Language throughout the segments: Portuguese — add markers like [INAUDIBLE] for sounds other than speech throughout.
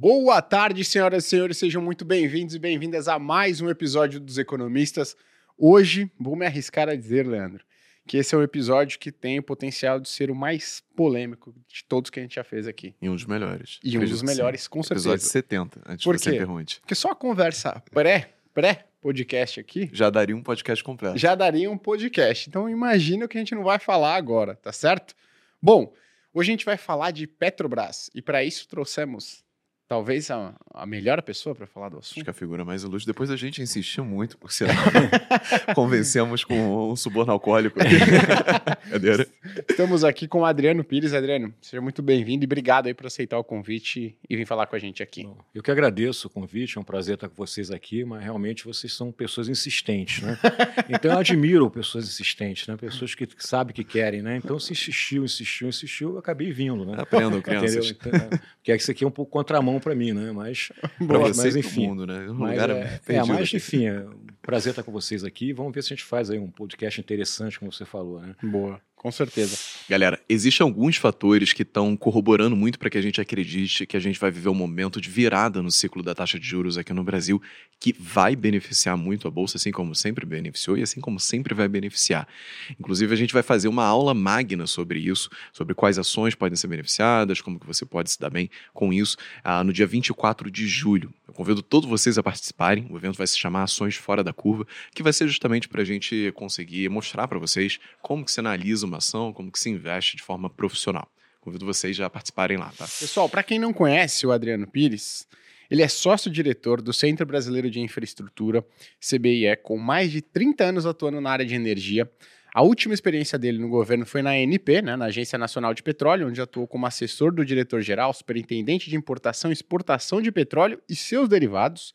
Boa tarde, senhoras e senhores, sejam muito bem-vindos e bem-vindas a mais um episódio dos Economistas. Hoje, vou me arriscar a dizer, Leandro, que esse é um episódio que tem o potencial de ser o mais polêmico de todos que a gente já fez aqui. E um dos melhores. E um dos melhores, com certeza. Episódio 70, antes Por que você pergunte. Porque só a conversa pré, pré-podcast aqui Já daria um podcast completo. já daria um podcast. Então imagina o que a gente não vai falar agora, tá certo? Bom, hoje a gente vai falar de Petrobras e para isso trouxemos talvez a, a melhor pessoa para falar do Acho assunto. que a figura mais ilustre. Depois a gente insistiu muito, por sinal. [LAUGHS] Convencemos com um suborno alcoólico. [LAUGHS] Estamos aqui com o Adriano Pires. Adriano, seja muito bem-vindo e obrigado aí por aceitar o convite e vir falar com a gente aqui. Bom, Eu que agradeço o convite, é um prazer estar com vocês aqui, mas realmente vocês são pessoas insistentes, né? [LAUGHS] Então eu admiro pessoas insistentes, né? Pessoas que, que sabem que querem, né? Então se insistiu, insistiu, insistiu, eu acabei vindo, né? Aprendam, Entendeu? crianças. Então, é, porque isso aqui é um pouco contramão para mim, né? Mas, [LAUGHS] Pra você mas pro enfim. mundo, né? Um mas lugar é, é, mas enfim, é um prazer estar com vocês aqui. Vamos ver se a gente faz aí um podcast interessante, como você falou, né? Boa, com certeza. Galera, existem alguns fatores que estão corroborando muito para que a gente acredite que a gente vai viver um momento de virada no ciclo da taxa de juros aqui no Brasil, que vai beneficiar muito a Bolsa, assim como sempre beneficiou e assim como sempre vai beneficiar. Inclusive, a gente vai fazer uma aula magna sobre isso, sobre quais ações podem ser beneficiadas, como que você pode se dar bem com isso, ah, no dia 24 de julho. Eu convido todos vocês a participarem, o evento vai se chamar Ações Fora da Curva, que vai ser justamente para a gente conseguir mostrar para vocês como que se analisa uma ação, como que se investe de forma profissional. Convido vocês já a participarem lá, tá? Pessoal, para quem não conhece o Adriano Pires, ele é sócio-diretor do Centro Brasileiro de Infraestrutura, CBIE, com mais de 30 anos atuando na área de energia. A última experiência dele no governo foi na ANP, né, na Agência Nacional de Petróleo, onde atuou como assessor do diretor-geral, superintendente de importação e exportação de petróleo e seus derivados.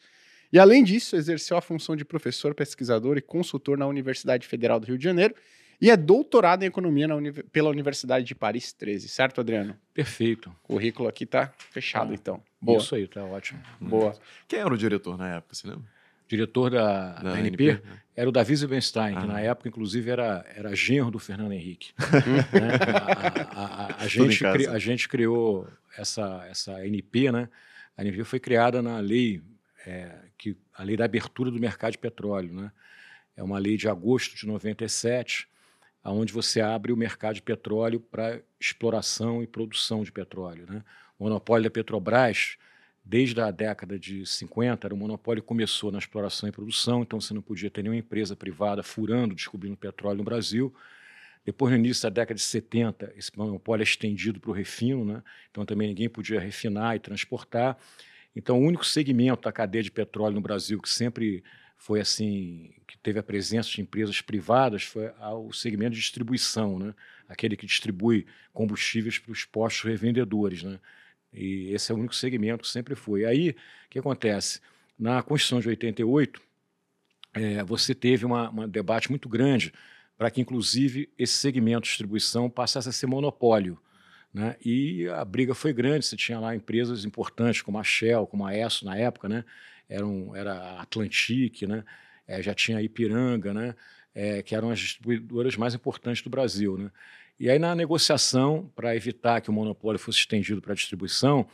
E, além disso, exerceu a função de professor, pesquisador e consultor na Universidade Federal do Rio de Janeiro e é doutorado em economia uni- pela Universidade de Paris 13, certo, Adriano? Perfeito. O currículo aqui tá fechado, Ah, então. Boa, Isso aí, tá ótimo. boa. Quem era o diretor na época, você lembra? Diretor da, Da da ANP, ANP, era o Davi Zilbenstein, que Ah. na época, inclusive, era, era genro do Fernando Henrique. [LAUGHS] Né? a, a- a- a gente, cri- a gente criou essa, essa ANP, né? A ANP foi criada na lei, é, que, a lei da abertura do mercado de petróleo. Né? É uma lei de agosto de 97, onde você abre o mercado de petróleo para exploração e produção de petróleo. Né? O monopólio da Petrobras desde a década de 50, era um monopólio começou na exploração e produção, então você não podia ter nenhuma empresa privada furando, descobrindo petróleo no Brasil. Depois, no início da década de 70, esse monopólio é estendido para o refino, né? então também ninguém podia refinar e transportar. Então, o único segmento da cadeia de petróleo no Brasil que sempre foi assim, que teve a presença de empresas privadas, foi o segmento de distribuição, né? aquele que distribui combustíveis para os postos revendedores. Né? E esse é o único segmento que sempre foi. Aí, o que acontece? Na Constituição de 88, eh, você teve um debate muito grande para que, inclusive, esse segmento de distribuição passasse a ser monopólio. Né? E a briga foi grande. Você tinha lá empresas importantes como a Shell, como a ESSO na época, né? Eram, era a Atlantic, né? Eh, já tinha a Ipiranga, né? Eh, que eram as distribuidoras mais importantes do Brasil. Né? E aí, na negociação, para evitar que o monopólio fosse estendido para a distribuição,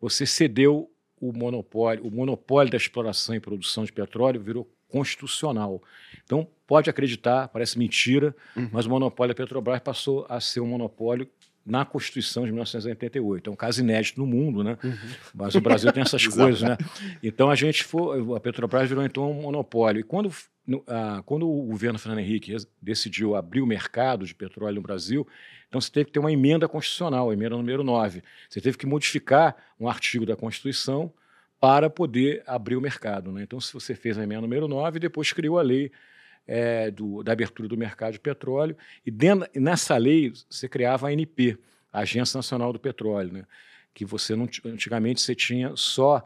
você cedeu o monopólio, o monopólio da exploração e produção de petróleo virou constitucional. Então, pode acreditar, parece mentira, Uhum. mas o monopólio da Petrobras passou a ser um monopólio na Constituição de 1988. É um caso inédito no mundo, né? Uhum. Mas o Brasil tem essas [LAUGHS] coisas, né? Então a gente foi, a Petrobras virou então um monopólio. E quando, no- ah, quando o governo Fernando Henrique decidiu abrir o mercado de petróleo no Brasil, então você teve que ter uma emenda constitucional, a emenda número 9. Você teve que modificar um artigo da Constituição para poder abrir o mercado. Né? Então, se você fez a emenda número 9, depois criou a lei eh, do- da abertura do mercado de petróleo, e dentro, nessa lei você criava a ANP, a Agência Nacional do Petróleo, né? que você não, ti- antigamente você tinha só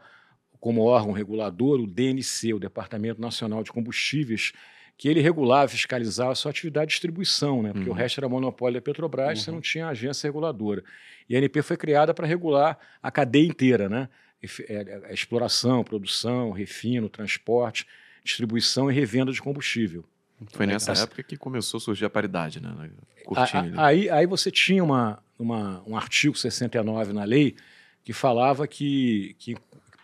como órgão regulador o DNC, o Departamento Nacional de Combustíveis, que ele regulava, fiscalizava a sua atividade de distribuição, né? porque Uhum. o resto era monopólio da Petrobras, você Uhum. não tinha agência reguladora. E a ANP foi criada para regular a cadeia inteira, né? Efe- é, é, exploração, produção, refino, transporte, distribuição e revenda de combustível. Foi nessa Essa- época que começou a surgir a paridade, né? A- Curtinho a-. Aí, aí você tinha uma, uma- um artigo 69 na lei que falava que, que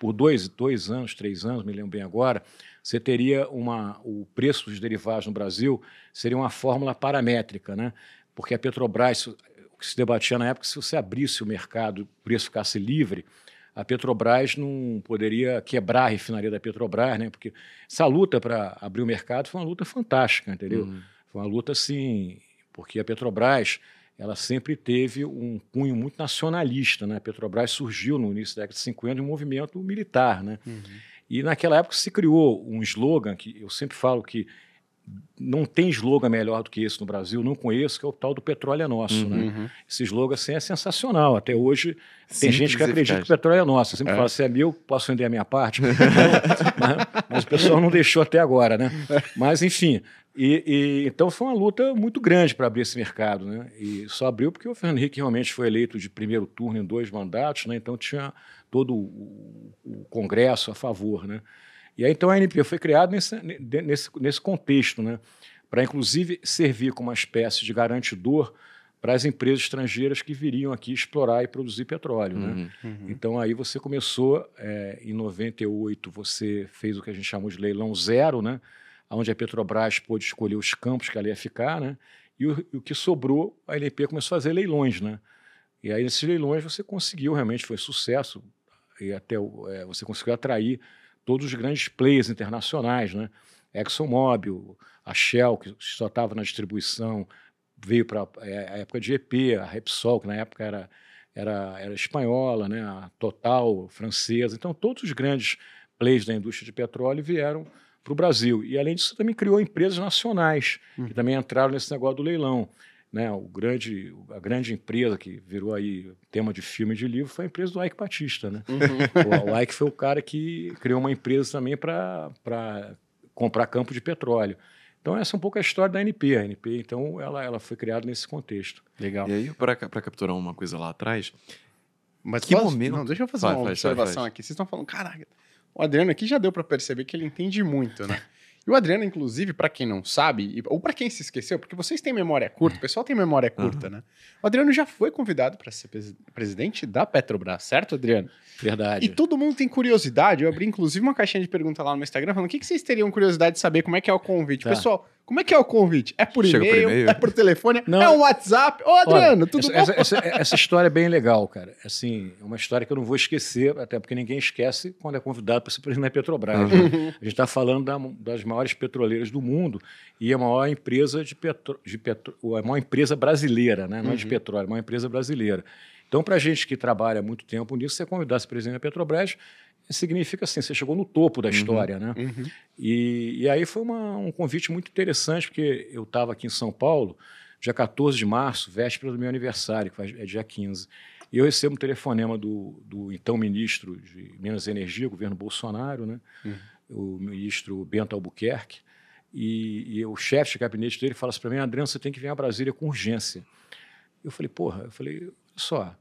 por dois, dois anos, três anos, me lembro bem agora, você teria uma, o preço dos derivados no Brasil seria uma fórmula paramétrica, né? Porque a Petrobras, o que se debatia na época, se você abrisse o mercado, o preço ficasse livre, a Petrobras não poderia quebrar a refinaria da Petrobras, né? Porque essa luta para abrir o mercado foi uma luta fantástica, entendeu? Uhum. Foi uma luta assim, porque a Petrobras ela sempre teve um cunho muito nacionalista, né? A Petrobras surgiu no início da década de 50 um movimento militar, né? Uhum. E naquela época se criou um slogan que eu sempre falo que não tem slogan melhor do que esse no Brasil, não conheço, que é o tal do petróleo é nosso. Né? Uhum. Né? Esse slogan assim, é sensacional. Até hoje tem gente que acredita que o petróleo é nosso. Eu sempre é. falo, se é meu, posso vender a minha parte. [LAUGHS] mas, mas, o pessoal não deixou até agora. Né? Mas, enfim, e, e, então foi uma luta muito grande para abrir esse mercado. Né? E só abriu porque o Fernando Henrique realmente foi eleito de primeiro turno em dois mandatos, né? então tinha todo o, o Congresso a favor. Né? E aí, então, a ANP foi criada nesse, nesse, nesse contexto, né? para inclusive servir como uma espécie de garantidor para as empresas estrangeiras que viriam aqui explorar e produzir petróleo. Né? Uhum, né? Uhum. Então, aí você começou, é, em 98, você fez o que a gente chamou de leilão zero, né? Onde a Petrobras pôde escolher os campos que ela ia ficar, né? e o, o que sobrou, a ANP começou a fazer leilões. Né? E aí, nesses leilões, você conseguiu, realmente foi sucesso, e até é, você conseguiu atrair todos os grandes players internacionais, né? ExxonMobil, a Shell, que só estava na distribuição, veio para é, a época de EP, a Repsol, que na época era, era, era espanhola, né? a Total, francesa. Então, todos os grandes players da indústria de petróleo vieram para o Brasil. E, além disso, também criou empresas nacionais, hum. que também entraram nesse negócio do leilão né, o grande, a grande empresa que virou aí tema de filme e de livro foi a empresa do Ike Batista. Né? Uhum. O, o Ike foi o cara que criou uma empresa também para comprar campo de petróleo. Então, essa é um pouco a história da ANP. A ANP, então, ela, ela foi criada nesse contexto. Legal. E aí, para capturar uma coisa lá atrás, mas que momento... Não, deixa eu fazer vai, uma observação aqui. Vocês estão falando, caraca, o Adriano aqui já deu para perceber que ele entende muito, né? E o Adriano, inclusive, para quem não sabe, ou para quem se esqueceu, porque vocês têm memória curta, o pessoal tem memória curta, uhum. né? O Adriano já foi convidado para ser presidente da Petrobras, certo, Adriano? Verdade. E todo mundo tem curiosidade. Eu abri, inclusive, uma caixinha de pergunta lá no meu Instagram falando: o que, que vocês teriam curiosidade de saber como é que é o convite? Tá. Pessoal, como é que é o convite? É por e-mail? É por telefone? Não. É um WhatsApp? Ô, Adriano, Olha, tudo essa, bom? Essa, essa, essa, história é bem legal, cara. Assim, é uma história que eu não vou esquecer, até porque ninguém esquece quando é convidado para ser presidente da Petrobras. Uhum. Né? A gente está falando da, das maiores petroleiras do mundo e a maior empresa de petro, de petro, a maior empresa brasileira, né? não é de uhum. petróleo, é uma empresa brasileira. Então, para a gente que trabalha há muito tempo nisso, você convidar esse presidente da Petrobras significa assim, você chegou no topo da uhum, história, né? Uhum. E, e aí foi uma, um convite muito interessante, porque eu estava aqui em São Paulo, dia 14 de março, véspera do meu aniversário, que é dia 15. E eu recebo um telefonema do, do então ministro de Minas e Energia, governo Bolsonaro, né? Uhum. o ministro Bento Albuquerque, e, e o chefe de gabinete dele fala assim para mim, Adriano, você tem que vir a Brasília com urgência. Eu falei, porra, eu falei, só,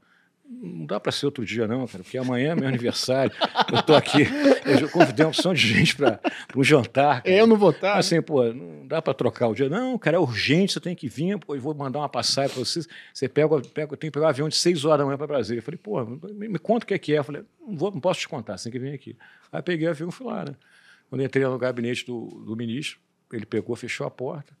não dá para ser outro dia, não, cara, porque amanhã é meu aniversário. eu estou aqui, eu convidei uma opção de gente para um jantar. Cara. Eu não vou estar. Assim, pô, não dá para trocar o dia. Não, cara, é urgente, você tem que vir, pô, eu vou mandar uma passagem para vocês. Você pega, pega, tem que pegar um avião de 6 horas da manhã para Brasília. Eu falei, pô, me, me conta o que é que é. Eu falei, não, vou, não posso te contar, você tem que vir aqui. Aí peguei o avião e fui lá, né? Quando entrei no gabinete do, do ministro, ele pegou, fechou a porta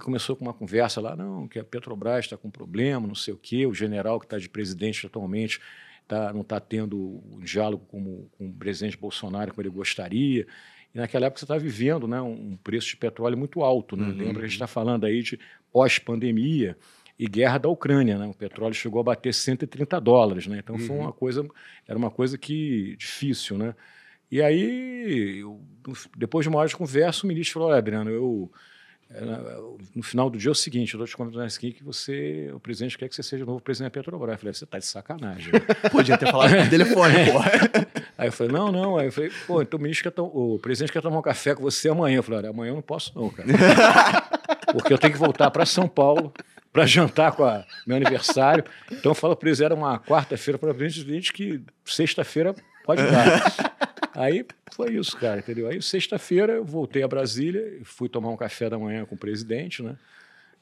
começou com uma conversa lá, não, que a Petrobras está com problema, não sei o quê, o general que está de presidente atualmente tá, não está tendo um diálogo com, com o presidente Bolsonaro como ele gostaria. E naquela época você está vivendo né, um preço de petróleo muito alto. Né? Uhum. Lembra que a gente está falando aí de pós-pandemia e guerra da Ucrânia. Né? O petróleo chegou a bater 130 dólares. Né? Então uhum. foi uma coisa, era uma coisa que difícil. Né? E aí, eu, depois de uma hora de conversa, o ministro falou: Adriano, eu no final do dia é o seguinte, eu estou te convidando aqui que você, o presidente quer que você seja o novo presidente da Petrobras. Eu falei, você está de sacanagem. [LAUGHS] Podia ter falado no telefone, pô. [LAUGHS] Aí eu falei, não, não. Aí eu falei, pô, então o, ministro quer o presidente quer tomar um café com você amanhã. Eu falei, amanhã eu não posso não, cara. [LAUGHS] Porque eu tenho que voltar para São Paulo para jantar com a, meu aniversário. Então eu falo para eles, era uma quarta-feira para o presidente que sexta-feira pode dar. Aí foi isso, cara, entendeu? Aí sexta-feira eu voltei a Brasília e fui tomar um café da manhã com o presidente, né?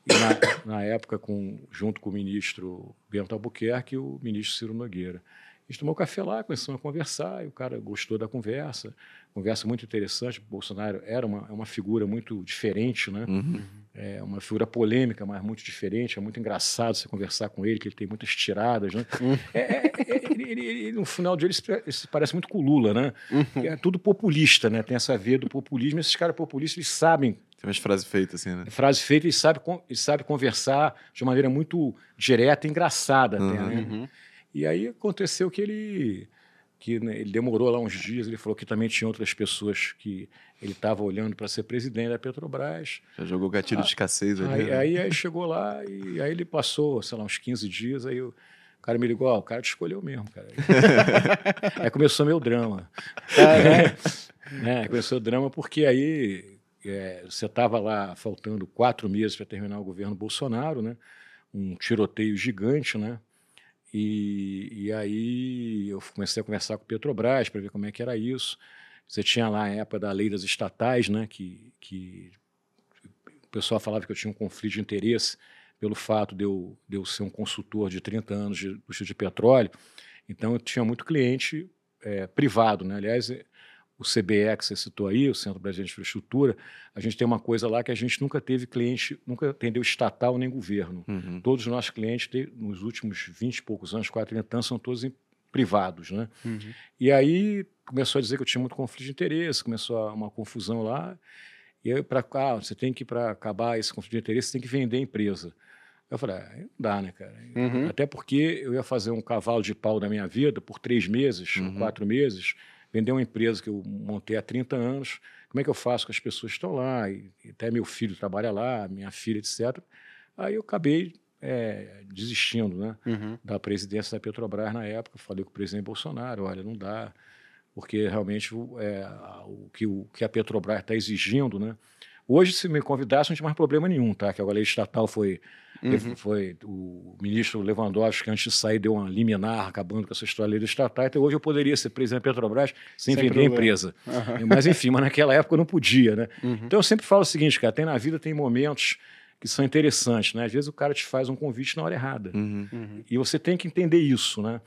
E na, na época, com, junto com o ministro Bento Albuquerque e o ministro Ciro Nogueira. A gente tomou café lá, começamos a conversar, e o cara gostou da conversa, conversa muito interessante. O Bolsonaro era uma, é uma figura muito diferente, né? Uhum. É uma figura polêmica, mas muito diferente. É muito engraçado você conversar com ele, que ele tem muitas tiradas, né? É, é, é, ele, ele, ele, no final de ele, ele se parece muito com o Lula, né? É tudo populista, né? Tem essa veia do populismo. Esses caras populistas, eles sabem Tem umas frases feitas assim, né? frase feita e sabe, e sabe conversar de uma maneira muito direta e engraçada até, Uhum. né? E aí aconteceu que ele que né, ele demorou lá uns dias, ele falou que também tinha outras pessoas que ele estava olhando para ser presidente da Petrobras. Já jogou gatilho de escassez ali. Aí, né? aí, aí chegou lá e aí ele passou, sei lá, uns 15 dias, aí o cara me ligou, o cara te escolheu mesmo, cara. [LAUGHS] aí começou meu drama. É, começou o drama porque aí é, você estava lá faltando quatro meses para terminar o governo Bolsonaro, né? Um tiroteio gigante, né? E, e aí eu comecei a conversar com o Petrobras para ver como é que era isso. Você tinha lá a época da lei das estatais, né? Que, que o pessoal falava que eu tinha um conflito de interesse pelo fato de eu, de eu ser um consultor de 30 anos de indústria de petróleo. Então eu tinha muito cliente é, privado, né? Aliás, o CBE que você citou aí, o Centro Brasileiro de Infraestrutura, a gente tem uma coisa lá que a gente nunca teve cliente, nunca atendeu estatal nem governo. Uhum. Todos os nossos clientes, te- nos últimos 20 e poucos anos, 40 anos, são todos em privados, né? Uhum. E aí começou a dizer que eu tinha muito conflito de interesse, começou a- uma confusão lá. E para ah, você tem que, para acabar esse conflito de interesse, você tem que vender a empresa. Eu falei, ah, não dá, né, cara? Uhum. Até porque eu ia fazer um cavalo de pau da minha vida por três meses, Uhum. quatro meses, vender uma empresa que eu montei há 30 anos. Como é que eu faço com as pessoas que estão lá? E, até meu filho trabalha lá, minha filha, etc. Aí eu acabei é, desistindo, né? Uhum. da presidência da Petrobras na época. Falei com o presidente Bolsonaro: olha, não dá, porque realmente é, o, que, o que a Petrobras está exigindo, né? Hoje, se me convidasse, não tinha mais problema nenhum, tá? Que a lei estatal foi, Uhum. foi o ministro Lewandowski, antes de sair, deu uma liminar acabando com essa história da lei estatal. Então, hoje eu poderia ser presidente da Petrobras sem, Sem vender problema. a empresa. Aham. Mas, enfim, mas naquela época eu não podia, né? Uhum. Então eu sempre falo o seguinte, cara, tem na vida tem momentos que são interessantes, né? Às vezes o cara te faz um convite na hora errada. Uhum. Uhum. E você tem que entender isso, né?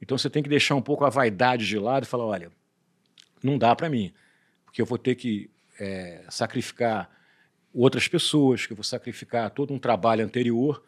Então você tem que deixar um pouco a vaidade de lado e falar, olha, não dá para mim, porque eu vou ter que é, sacrificar outras pessoas, que eu vou sacrificar todo um trabalho anterior,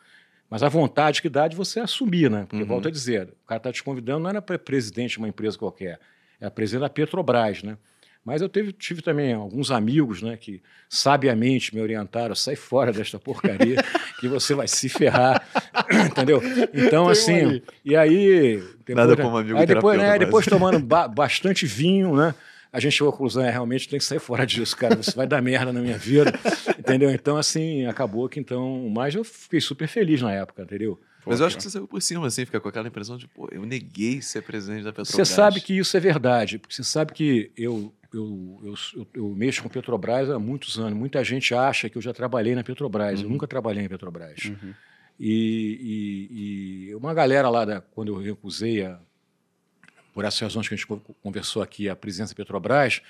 mas a vontade que dá de você assumir, né? Porque, Uhum. volto a dizer, o cara está te convidando, não era para presidente de uma empresa qualquer, era presidente da Petrobras, né? Mas eu teve- tive também alguns amigos né, que sabiamente me orientaram, sai fora desta porcaria, [LAUGHS] que você vai se ferrar, [COUGHS] entendeu? Então, Tem assim, ali. e aí... Depois, Nada né, como amigo aí depois, né, mas- depois tomando ba- bastante vinho, né? A gente chegou à conclusão, é, realmente tem que sair fora disso, cara. Isso vai dar merda na minha vida, entendeu? Então, assim, acabou que então... Mas eu fiquei super feliz na época, entendeu? Mas eu acho que você saiu por cima, assim, fica com aquela impressão de, pô, eu neguei ser presidente da Petrobras. Você sabe que isso é verdade, porque você sabe que eu, eu, eu, eu, eu mexo com Petrobras há muitos anos. Muita gente acha que eu já trabalhei na Petrobras. Eu nunca trabalhei na Petrobras. Uhum. E, e- e uma galera lá, da, quando eu recusei, a, por essas razões que a gente co- conversou aqui, a presidência da Petrobras,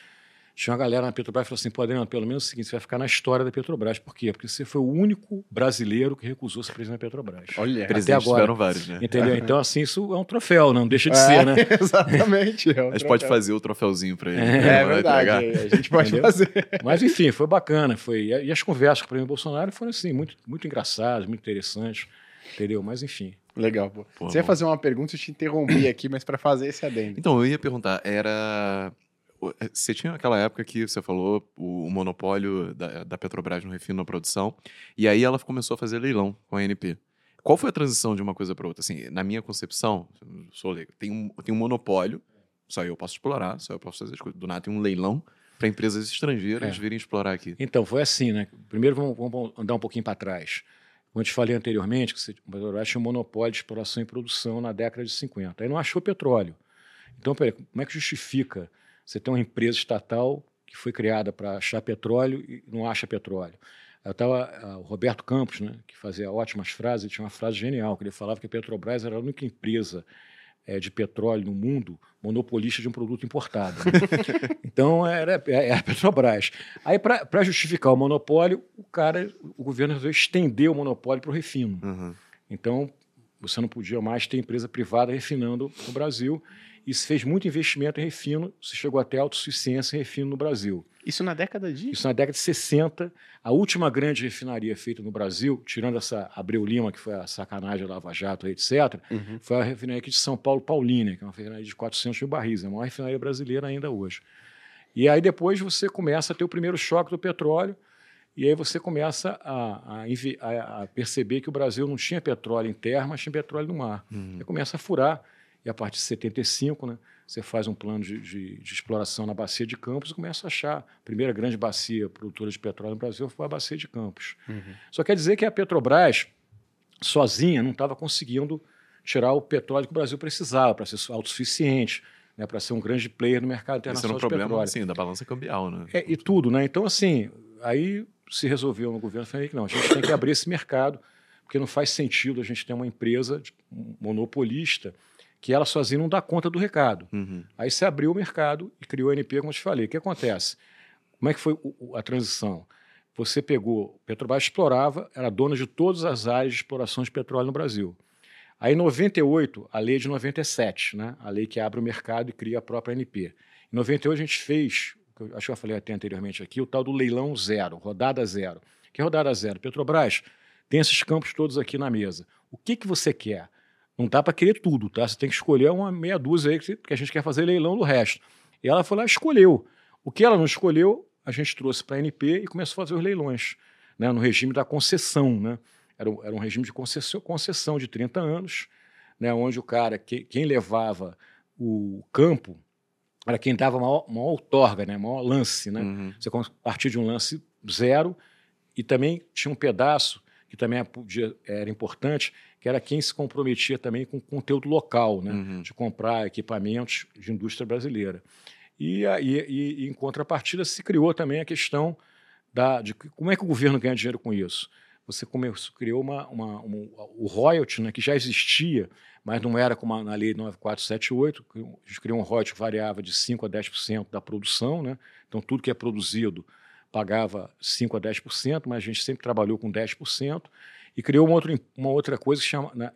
tinha uma galera na Petrobras que falou assim: pô, Adriano, pelo menos é o seguinte, você vai ficar na história da Petrobras. Por quê? Porque você foi o único brasileiro que recusou ser presidente da Petrobras. Olha. Presidentes agora. vários, né? Entendeu? Então, assim, isso é um troféu, não deixa de É, ser, né? [LAUGHS] Exatamente. É, um A gente pode troféu. fazer o troféuzinho pra ele. É, né? É verdade. A gente pode Entendeu? fazer. Mas, enfim, foi bacana. Foi, e as conversas com o presidente Bolsonaro foram, assim, muito, muito engraçadas, muito interessantes, entendeu? Mas, enfim. Legal, pô. Pô, Você ia fazer uma pergunta, eu te interrompi [COUGHS] aqui, mas para fazer esse adendo. Então, eu ia perguntar, era. o- Você tinha aquela época que você falou o, o monopólio da, da Petrobras no refino na produção, e aí ela começou a fazer leilão com a ANP. Qual foi a transição de uma coisa para outra? Assim, na minha concepção, sou leigo, tem um, tem um monopólio, só eu posso explorar, só eu posso fazer as coisas. Do nada tem um leilão para empresas estrangeiras É. virem explorar aqui. Então, foi assim, né? Primeiro, vamos, vamos andar um pouquinho para trás. Como eu te falei anteriormente, que o Petrobras tinha um monopólio de exploração e produção na década de 50. Aí não achou petróleo. Então, peraí, como é que justifica você ter uma empresa estatal que foi criada para achar petróleo e não acha petróleo? Eu estava o Roberto Campos, né, que fazia ótimas frases, tinha uma frase genial, que ele falava que a Petrobras era a única empresa eh, de petróleo no mundo monopolista de um produto importado. né? [LAUGHS] então, era, era a Petrobras. Aí, para justificar o monopólio, o cara, o governo resolveu estender o monopólio para o refino. Uhum. Então, você não podia mais ter empresa privada refinando no Brasil e se fez muito investimento em refino, se chegou até autossuficiência em refino no Brasil. Isso na década de? Isso na década de 60. A última grande refinaria feita no Brasil, tirando essa Abreu Lima, que foi a sacanagem, Lava Jato, etc., uhum. foi a refinaria aqui de São Paulo, Paulínia, que é uma refinaria de 400 mil barris, é a maior refinaria brasileira ainda hoje. E aí depois você começa a ter o primeiro choque do petróleo, e aí você começa a, a, a perceber que o Brasil não tinha petróleo em terra, mas tinha petróleo no mar. Uhum. Aí começa a furar, e a partir de 75, né, você faz um plano de, de, de, exploração na bacia de Campos e começa a achar. A primeira grande bacia produtora de petróleo no Brasil foi a bacia de Campos. Uhum. Só quer dizer que a Petrobras, sozinha, não estava conseguindo tirar o petróleo que o Brasil precisava para ser autossuficiente, né, para ser um grande player no mercado internacional Esse era um problema, petróleo. Assim, da balança cambial, né? É, e tudo, né? Então, assim, aí se resolveu no governo, falei que não, a gente tem que abrir esse mercado, porque não faz sentido a gente ter uma empresa monopolista que ela sozinha não dá conta do recado. Uhum. Aí você abriu o mercado e criou a NP, como eu te falei. O que acontece? Como é que foi a transição? Você pegou, Petrobras explorava, era dona de todas as áreas de exploração de petróleo no Brasil. Aí, em 98, a lei de 97, né? a lei que abre o mercado e cria a própria NP. Em 98, a gente fez, acho que eu falei até anteriormente aqui, o tal do leilão zero, rodada zero. Que é rodada zero? Petrobras tem esses campos todos aqui na mesa. O que, que você quer? Não dá para querer tudo, tá? Você tem que escolher uma meia dúzia aí que a gente quer fazer leilão do resto. E ela foi lá e escolheu. O que ela não escolheu, a gente trouxe para a NP e começou a fazer os leilões, né? no regime da concessão. Né? Era, era um regime de concessão, concessão de 30 anos, né? onde o cara, que, quem levava o campo, era quem dava maior, maior outorga, né? maior lance. Né? Uhum. Você partia de um lance zero e também tinha um pedaço que também era importante, que era quem se comprometia também com conteúdo local, né? Uhum. de comprar equipamentos de indústria brasileira. E, e, e, em contrapartida, se criou também a questão da, de como é que o governo ganha dinheiro com isso. Você começou, criou uma, uma, uma, o royalty, né, que já existia, mas não era como na lei 9478, que a gente criou um royalty que variava de 5% a 10% da produção, né? então tudo que é produzido pagava 5% a 10%, mas a gente sempre trabalhou com 10%, e criou uma outra, uma outra coisa que chama, né,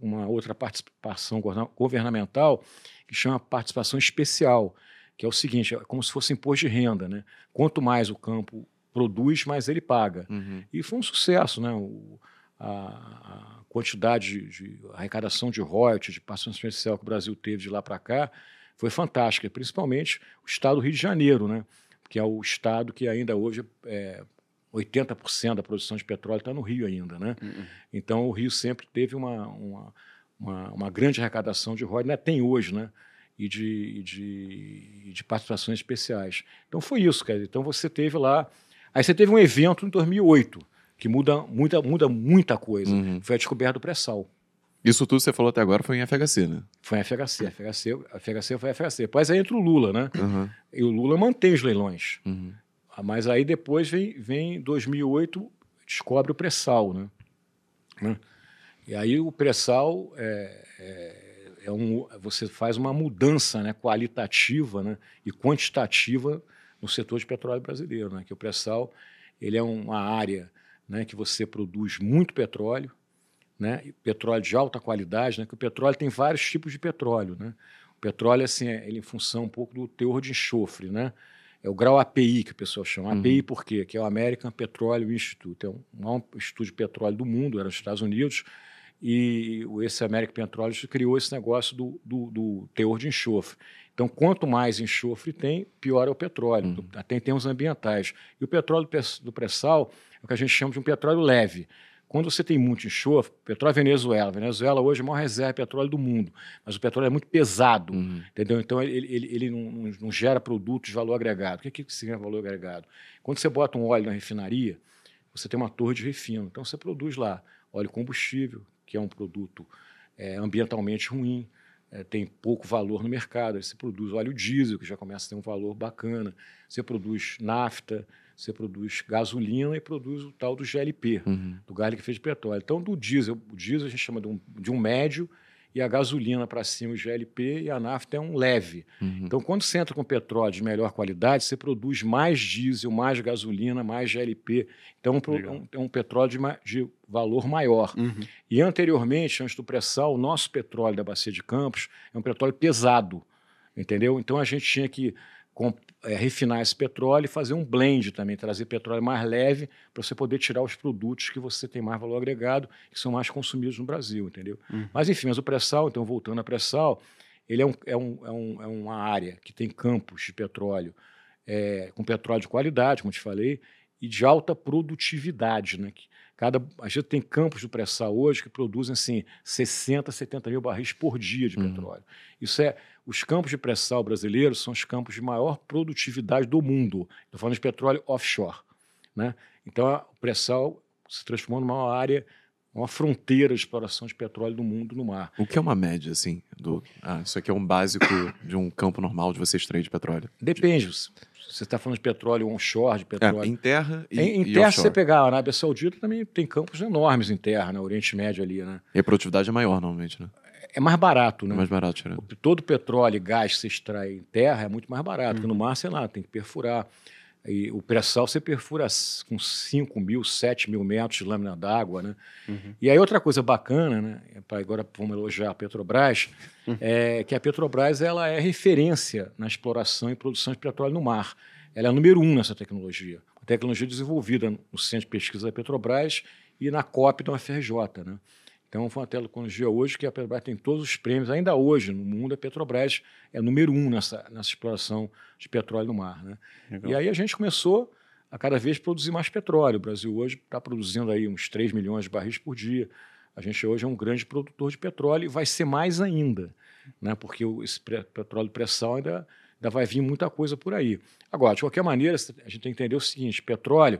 uma outra participação governamental que chama participação especial, que é o seguinte, é como se fosse imposto de renda. Né? Quanto mais o campo produz, mais ele paga. Uhum. E foi um sucesso, né? O, a, a, quantidade de, de, arrecadação de royalties, de participação especial que o Brasil teve de lá para cá foi fantástica, principalmente o estado do Rio de Janeiro, né? que é o estado que ainda hoje é, 80% da produção de petróleo está no Rio ainda, né? Uhum. Então o Rio sempre teve uma, uma, uma, uma grande arrecadação de royalties, né? tem hoje, né? E de, de, de participações especiais. Então foi isso, cara. Então você teve lá. Aí você teve um evento em 2008 que muda, muda, muda muita coisa. Uhum. Foi a descoberta do pré-sal. Isso tudo que você falou até agora foi em FHC, né? Foi em FHC. FHC, FHC foi FHC. Depois aí entra o Lula, né? Uhum. E o Lula mantém os leilões. Uhum. Mas aí depois vem, vem 2008, descobre o pré-sal, né? né? E aí o pré-sal é, é, é, um, você faz uma mudança né, qualitativa né, e quantitativa no setor de petróleo brasileiro, né? Que o pré-sal ele é uma área né, que você produz muito petróleo, né? Petróleo de alta qualidade, né? Que o petróleo tem vários tipos de petróleo, né? O petróleo assim, é, ele em função um pouco do teor de enxofre, né? É o grau API que o pessoal chama. Uhum. API por quê? Que é o American Petroleum Institute. É o maior instituto de petróleo do mundo, era nos Estados Unidos. E esse American Petroleum criou esse negócio do, do, do, teor de enxofre. Então, quanto mais enxofre tem, pior é o petróleo. Uhum. Até em termos ambientais. E o petróleo do pré-sal é o que a gente chama de um petróleo leve. Quando você tem muito enxofre, petróleo é Venezuela. Venezuela hoje é a maior reserva de petróleo do mundo, mas o petróleo é muito pesado, uhum. entendeu? Então ele, ele, ele não, não, gera produtos de valor agregado. O que, que significa valor agregado? Quando você bota um óleo na refinaria, você tem uma torre de refino. Então você produz lá óleo combustível, que é um produto é, ambientalmente ruim, é, tem pouco valor no mercado. Aí você produz óleo diesel, que já começa a ter um valor bacana. Você produz nafta, você produz gasolina e produz o tal do GLP, uhum. do gás liquefeito de petróleo. Então, do diesel, o diesel a gente chama de um, de um médio e a gasolina para cima o GLP e a nafta é um leve. Uhum. Então, quando você entra com petróleo de melhor qualidade, você produz mais diesel, mais gasolina, mais GLP. Então, é um, é um petróleo de, de valor maior. Uhum. E anteriormente, antes do pré-sal, o nosso petróleo da Bacia de Campos é um petróleo pesado, entendeu? Então a gente tinha que com- eh, refinar esse petróleo e fazer um blend também, trazer petróleo mais leve para você poder tirar os produtos que você tem mais valor agregado, que são mais consumidos no Brasil, entendeu? Uhum. Mas enfim, mas o pré-sal, então voltando a pré-sal, ele é, um, é, um, é, um, é uma área que tem campos de petróleo eh, com petróleo de qualidade, como te falei, e de alta produtividade, né? Que Cada, a gente tem campos do pré-sal hoje que produzem assim 60, 70 mil barris por dia de Uhum. petróleo. Isso é, os campos de pré-sal brasileiros são os campos de maior produtividade do mundo. Estou falando de petróleo offshore, né? Então o pré-sal se transformou numa área, uma fronteira de exploração de petróleo do mundo no mar. O que é uma média, assim? Do, ah, isso aqui é um básico de um campo normal de você extrair de petróleo. Depende. Você está falando de petróleo onshore, de É, petróleo em terra e, Em, em e terra, se você pegar a Arábia Saudita, também tem campos enormes em terra, no Oriente Médio ali, né? E a produtividade é maior, normalmente, né? É mais barato, É né? mais barato, tirando. Todo petróleo e gás que você extrai em terra é muito mais barato, porque no mar, sei lá, tem que perfurar. E o pré-sal você perfura com 5 mil, 7 mil metros de lâmina d'água, né? Uhum. E aí outra coisa bacana, né? é agora vamos elogiar a Petrobras, é que a Petrobras ela é referência na exploração e produção de petróleo no mar. Ela é a número um nessa tecnologia. A tecnologia desenvolvida no Centro de Pesquisa da Petrobras e na COP da UFRJ, né? Então, foi uma tecnologia hoje que a Petrobras tem todos os prêmios, ainda hoje, no mundo, a Petrobras é número um nessa, nessa exploração de petróleo no mar. Né? Legal. E aí a gente começou a cada vez produzir mais petróleo. O Brasil hoje está produzindo aí uns 3 milhões de barris por dia. A gente hoje é um grande produtor de petróleo e vai ser mais ainda, né? porque o- esse petróleo pré-sal ainda, ainda vai vir muita coisa por aí. Agora, de qualquer maneira, a gente tem que entender o seguinte: petróleo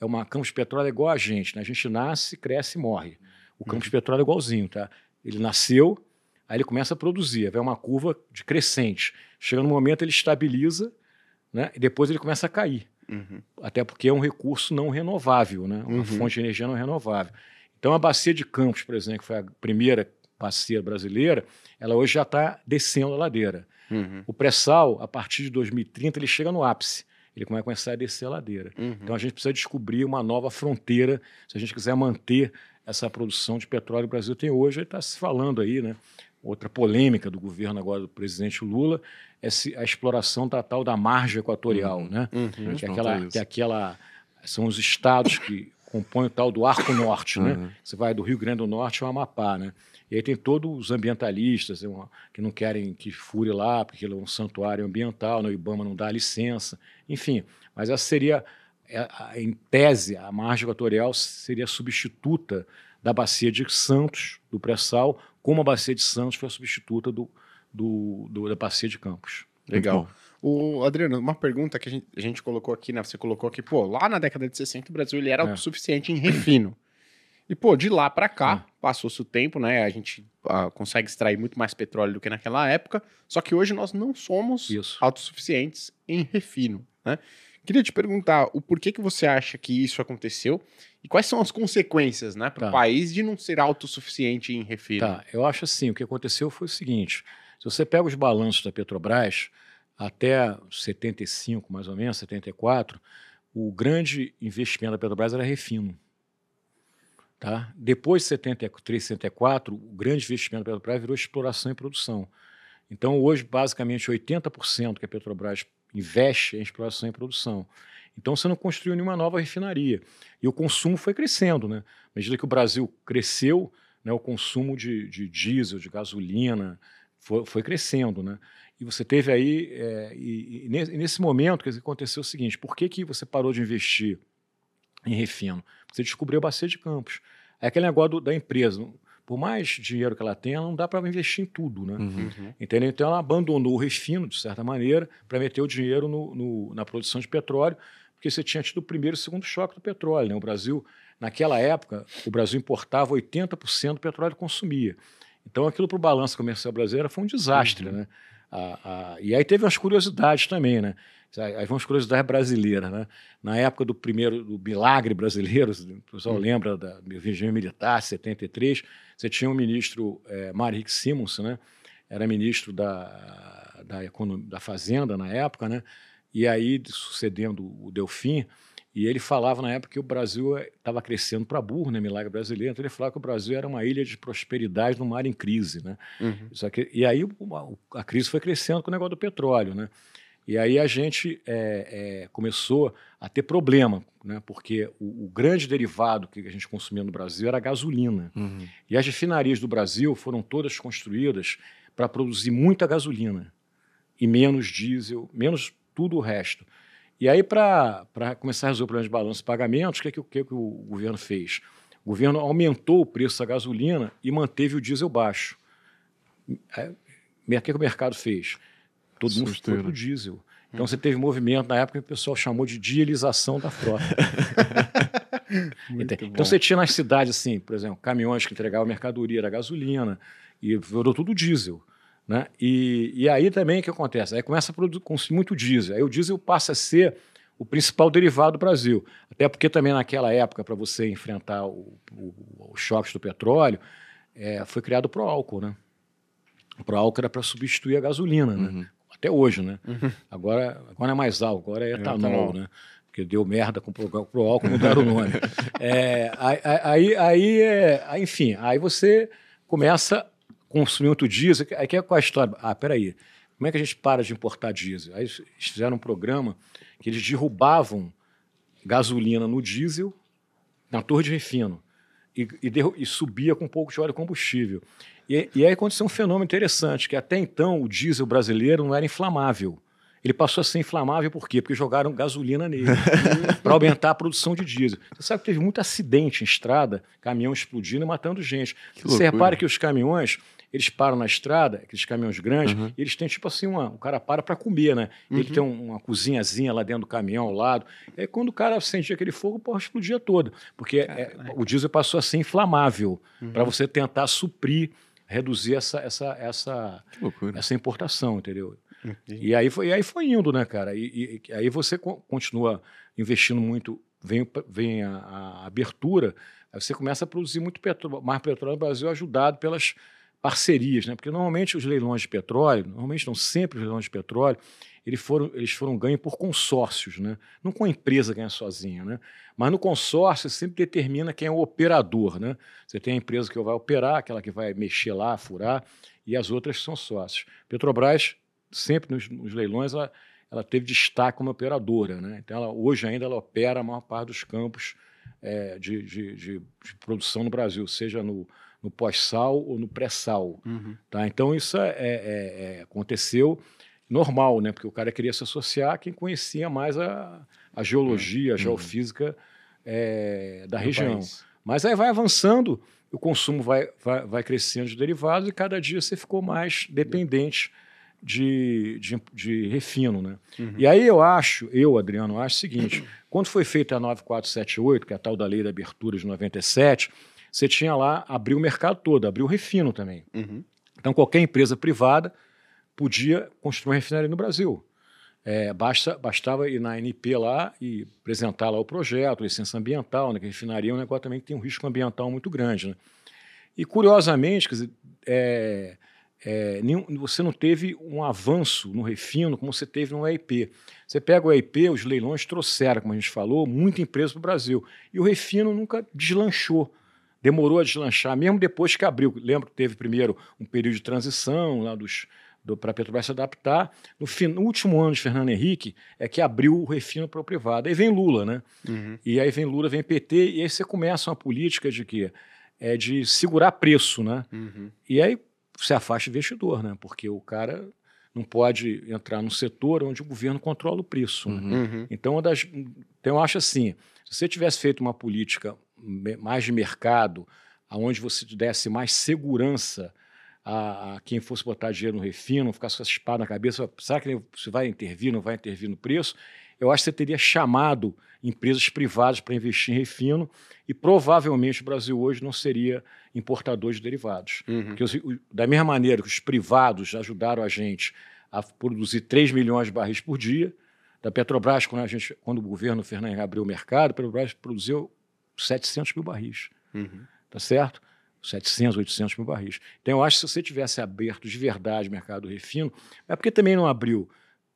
é uma campo de petróleo é igual a gente, né? a gente nasce, cresce e morre. O campo de petróleo é igualzinho, tá? Ele nasceu, aí ele começa a produzir, vai uma curva de crescente. Chega no momento ele estabiliza, né? E depois ele começa a cair Uhum. até porque é um recurso não renovável, né? uma Uhum. fonte de energia não renovável. Então, a bacia de Campos, por exemplo, que foi a primeira bacia brasileira, ela hoje já está descendo a ladeira. Uhum. O pré-sal, a partir de 2030, ele chega no ápice. Ele vai começar a descer a ladeira. Uhum. Então, a gente precisa descobrir uma nova fronteira se a gente quiser manter essa produção de petróleo que o Brasil tem hoje. Está se falando aí, né? Outra polêmica do governo agora do presidente Lula é se a exploração da tal da margem equatorial, Uhum. né? Uhum. que, é Pronto, aquela, que é aquela. São os estados que compõem o tal do Arco Norte, né? Uhum. Você vai do Rio Grande do Norte ao Amapá, né? E aí tem todos os ambientalistas é que não querem que fure lá, porque ele é um santuário ambiental, né? o IBAMA não dá licença, enfim. Mas essa seria, em tese, a margem equatorial seria substituta da bacia de Santos, do pré-sal, como a bacia de Santos foi a substituta do, do- do- da bacia de Campos. Legal. O Adriano, uma pergunta que a gente, a gente colocou aqui, né? Você colocou aqui, pô, lá na década de 60 o Brasil ele era É. autossuficiente em refino. E, pô, de lá pra cá, É. passou-se o tempo, né? A gente consegue extrair muito mais petróleo do que naquela época. Só que hoje nós não somos Isso. autossuficientes em refino, né? Queria te perguntar o porquê que você acha que isso aconteceu e quais são as consequências, né, para o Tá. país de não ser autossuficiente em refino. Tá, eu acho assim, o que aconteceu foi o seguinte, se você pega os balanços da Petrobras, até 75, mais ou menos, 74, o grande investimento da Petrobras era refino. Tá? Depois de 73, 74, o grande investimento da Petrobras virou exploração e produção. Então, hoje, basicamente, 80% que a Petrobras investe em exploração e produção. Então, você não construiu nenhuma nova refinaria. E o consumo foi crescendo. Né? À medida que o Brasil cresceu, né, o consumo de, de diesel, de gasolina, foi, foi crescendo. Né? E você teve aí, é, e, e nesse, momento, dizer, aconteceu o seguinte: por que, que você parou de investir em refino? Você descobriu a bacia de campos. É aquele negócio do- da empresa. Por mais dinheiro que ela tenha, não dá para investir em tudo. Né? Uhum. Uhum. Entendeu? Então ela abandonou o refino, de certa maneira, para meter o dinheiro no- no- na produção de petróleo, porque você tinha tido o primeiro e o segundo choque do petróleo. Né? O Brasil, naquela época, o Brasil importava 80% do petróleo que consumia. Então aquilo para o balanço comercial brasileiro foi um desastre. Uhum. Né? a, a, e aí teve umas curiosidades também, né? Aí vamos curiosidades brasileiras, né? Na época do primeiro do milagre brasileiro, o pessoal hum. lembra da regime militar, 73, você tinha um ministro, é, Marik Simons, né? Era ministro da, da, da Fazenda na época, né? E aí, sucedendo o Delfim, e ele falava na época que o Brasil estava crescendo para burro, né? Milagre brasileiro. Então ele falava que o Brasil era uma ilha de prosperidade no mar em crise, né? Uhum. Que, e aí a crise foi crescendo com o negócio do petróleo, né? E aí a gente é, é, começou a ter problema, né? porque o, o, grande derivado que a gente consumia no Brasil era a gasolina. Uhum. E as refinarias do Brasil foram todas construídas para produzir muita gasolina e menos diesel, menos tudo o resto. E aí, para começar a resolver o problema de balanço de pagamentos, o que, que, que, que o governo fez? O governo aumentou o preço da gasolina e manteve o diesel baixo. É, o que, que o mercado fez? Todo mundo foi para o diesel. Então você teve movimento na época que o pessoal chamou de dielização da frota. [LAUGHS] então você tinha nas cidades, assim, por exemplo, caminhões que entregavam mercadoria, era gasolina, e virou tudo diesel. Né? E, e aí também o que acontece? Aí começa a consumir muito diesel. Aí o diesel passa a ser o principal derivado do Brasil. Até porque também naquela época, para você enfrentar o, o, os choques do petróleo, é, foi criado o álcool, né? O Proálcool era para substituir a gasolina, né? Uhum. Até hoje, né? Uhum. Agora, agora é mais álcool, agora é, é etanol, etanol. né? Porque deu merda com o Proálcool, mudaram o nome. [LAUGHS] é, aí, aí, é, enfim, aí você começa a consumir muito diesel. Aí que é qual a história? Ah, peraí, como é que a gente para de importar diesel? Aí eles fizeram um programa que eles derrubavam gasolina no diesel na torre de refino e, e, e subia com um pouco de óleo combustível. E, e aí aconteceu um fenômeno interessante, que até então o diesel brasileiro não era inflamável. Ele passou a ser inflamável por quê? Porque jogaram gasolina nele [LAUGHS] para aumentar a produção de diesel. Você sabe que teve muito acidente em estrada, caminhão explodindo e matando gente. Você repara que os caminhões, eles param na estrada, aqueles caminhões grandes, uhum. eles têm tipo assim, uma, o cara para para comer, né? Uhum. Ele tem uma cozinhazinha lá dentro do caminhão ao lado. E aí quando o cara sentia aquele fogo, porra, explodia todo. Porque é, o diesel passou a ser inflamável uhum. para você tentar suprir reduzir essa, essa, essa, essa importação, entendeu? E aí, foi, e aí foi indo, né, cara? E, e aí você continua investindo muito, vem, vem a, a, abertura, aí você começa a produzir muito petróleo, mais petróleo no Brasil, ajudado pelas parcerias, né? Porque normalmente os leilões de petróleo, normalmente não sempre os leilões de petróleo, eles foram, eles foram ganhos por consórcios, né? não com a empresa ganha sozinha. Né? Mas no consórcio sempre determina quem é o operador. Né? Você tem a empresa que vai operar, aquela que vai mexer lá, furar, e as outras são sócios. Petrobras, sempre nos, nos leilões, ela, ela, teve destaque como operadora. Né? Então, ela, hoje ainda ela opera a maior parte dos campos é, de, de, de, de, produção no Brasil, seja no, no pós-sal ou no pré-sal. Uhum. Tá? Então, isso é, é, é aconteceu normal, né? Porque o cara queria se associar a quem conhecia mais a, a geologia, a uhum. geofísica é, da região. País. Mas aí vai avançando, o consumo vai, vai, vai, crescendo de derivados e cada dia você ficou mais dependente de, de, de refino, né? Uhum. E aí eu acho, eu, Adriano, acho o seguinte, [CLEARS THROAT] quando foi feita a 9478, que é a tal da lei da abertura de 97, você tinha lá, abriu o mercado todo, abriu o refino também. Uhum. Então qualquer empresa privada podia construir uma refinaria no Brasil. É, basta, bastava ir na ANP lá e apresentar lá o projeto, licença ambiental, né, que a refinaria é um negócio também que tem um risco ambiental muito grande. Né? E, curiosamente, quer dizer, é, é, nenhum, você não teve um avanço no refino como você teve no EIP. Você pega o EIP, os leilões trouxeram, como a gente falou, muita empresa para o Brasil. E o refino nunca deslanchou. Demorou a deslanchar, mesmo depois que abriu. Lembro que teve primeiro um período de transição lá dos para a Petrobras se adaptar. No, fim, no, último ano de Fernando Henrique é que abriu o refino para o privado. Aí vem Lula, né? Uhum. E aí vem Lula, vem PT, e aí você começa uma política de quê? É de segurar preço, né? Uhum. E aí você afasta o investidor, né? Porque o cara não pode entrar no setor onde o governo controla o preço. Né? Uhum. Então, das, então, eu acho assim, se você tivesse feito uma política mais de mercado, aonde você desse mais segurança a, a, quem fosse botar dinheiro no refino, ficar com essa espada na cabeça, será que você vai intervir, não vai intervir no preço? Eu acho que você teria chamado empresas privadas para investir em refino e provavelmente o Brasil hoje não seria importador de derivados. Uhum. Porque, da mesma maneira que os privados ajudaram a gente a produzir 3 milhões de barris por dia. Da Petrobras, quando, a gente, quando o governo Fernandes abriu o mercado, a Petrobras produziu 700 mil barris. Uhum. Tá certo? 700, 800 mil barris. Então, eu acho que se você tivesse aberto de verdade o mercado refino, é porque também não abriu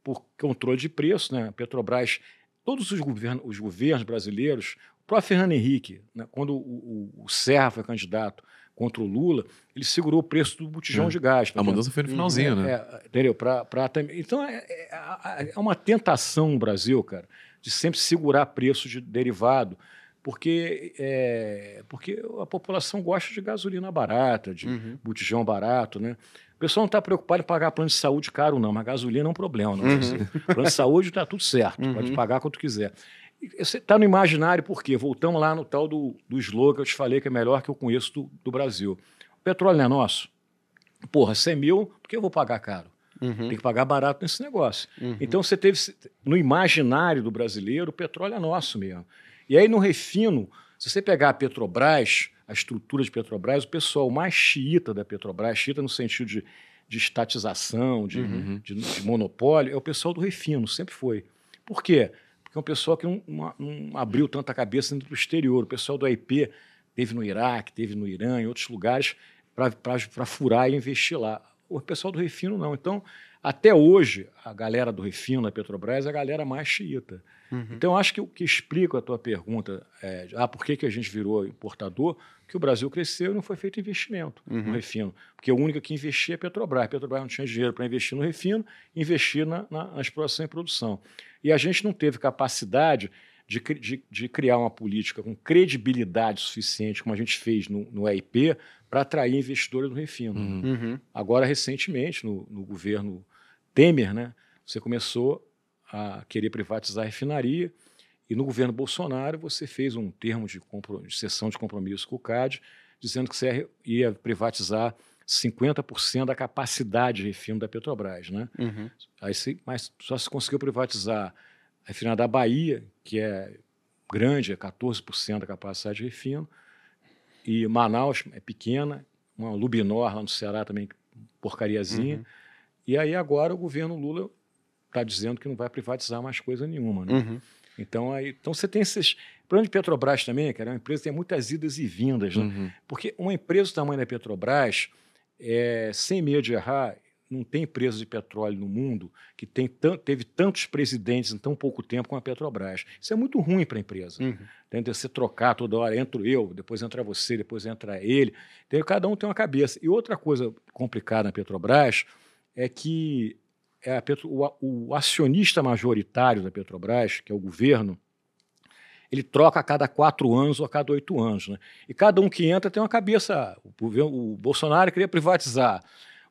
por controle de preço, né? A Petrobras, todos os, govern os governos brasileiros, o próprio Fernando Henrique, né? quando o, o, o Serra foi candidato contra o Lula, ele segurou o preço do botijão é. de gás. A mudança foi no finalzinho, né? É, entendeu? Pra, pra, então, é, é, é uma tentação no Brasil, cara, de sempre segurar preço de derivado porque, é, porque a população gosta de gasolina barata, de uhum. botijão barato, né? O pessoal não está preocupado em pagar plano de saúde caro, não, mas gasolina é um problema. Não uhum. Plano de saúde está tudo certo, uhum. pode pagar quanto quiser. Você está no imaginário por quê? Voltamos lá no tal do, do slogan que eu te falei que é melhor que eu conheço do, do Brasil. O petróleo não é nosso? Porra, 100 mil, por que eu vou pagar caro? Uhum. Tem que pagar barato nesse negócio. Uhum. Então você teve, no imaginário do brasileiro, o petróleo é nosso mesmo. E aí no refino, se você pegar a Petrobras, a estrutura de Petrobras, o pessoal mais xiita da Petrobras, xiita no sentido de, de estatização, de, uhum. de, de, monopólio, é o pessoal do refino, sempre foi. Por quê? Porque é um pessoal que não, não, não abriu tanta cabeça dentro do exterior. O pessoal do AIP teve no Iraque, teve no Irã, em outros lugares, para furar e investir lá. O pessoal do refino não. Então, até hoje, a galera do refino da Petrobras é a galera mais xiita. Uhum. Então, acho que o que explica a tua pergunta é, ah, por que, que a gente virou importador, que o Brasil cresceu e não foi feito investimento uhum. no refino. Porque o único que investia é a Petrobras. A Petrobras não tinha dinheiro para investir no refino, investir na, na, na, exploração e produção. E a gente não teve capacidade de, de, de criar uma política com credibilidade suficiente, como a gente fez no, no EIP, para atrair investidores no refino. Uhum. Agora, recentemente, no, no governo Temer, né, você começou a querer privatizar a refinaria e no governo Bolsonaro você fez um termo de, de sessão de compromisso com o CAD, dizendo que você ia privatizar 50% da capacidade de refino da Petrobras. Né? Uhum. Aí, mas só se conseguiu privatizar a refinaria da Bahia, que é grande, é 14% da capacidade de refino, e Manaus é pequena, uma Lubinor lá no Ceará também, porcariazinha. Uhum. E aí agora o governo Lula está dizendo que não vai privatizar mais coisa nenhuma. Né? Uhum. Então, aí, então você tem esses. O problema de Petrobras também, cara, é uma empresa que tem muitas idas e vindas. Né? Uhum. Porque uma empresa do tamanho da Petrobras, é, sem medo de errar, não tem empresa de petróleo no mundo que tem teve tantos presidentes em tão pouco tempo como a Petrobras. Isso é muito ruim para a empresa. Uhum. Entendeu? Você trocar toda hora, entro eu, depois entra você, depois entra ele. Entendeu? Cada um tem uma cabeça. E outra coisa complicada na Petrobras é que é Petro, o, o, acionista majoritário da Petrobras, que é o governo, ele troca a cada quatro anos ou a cada oito anos. Né? E cada um que entra tem uma cabeça. O, o Bolsonaro queria privatizar.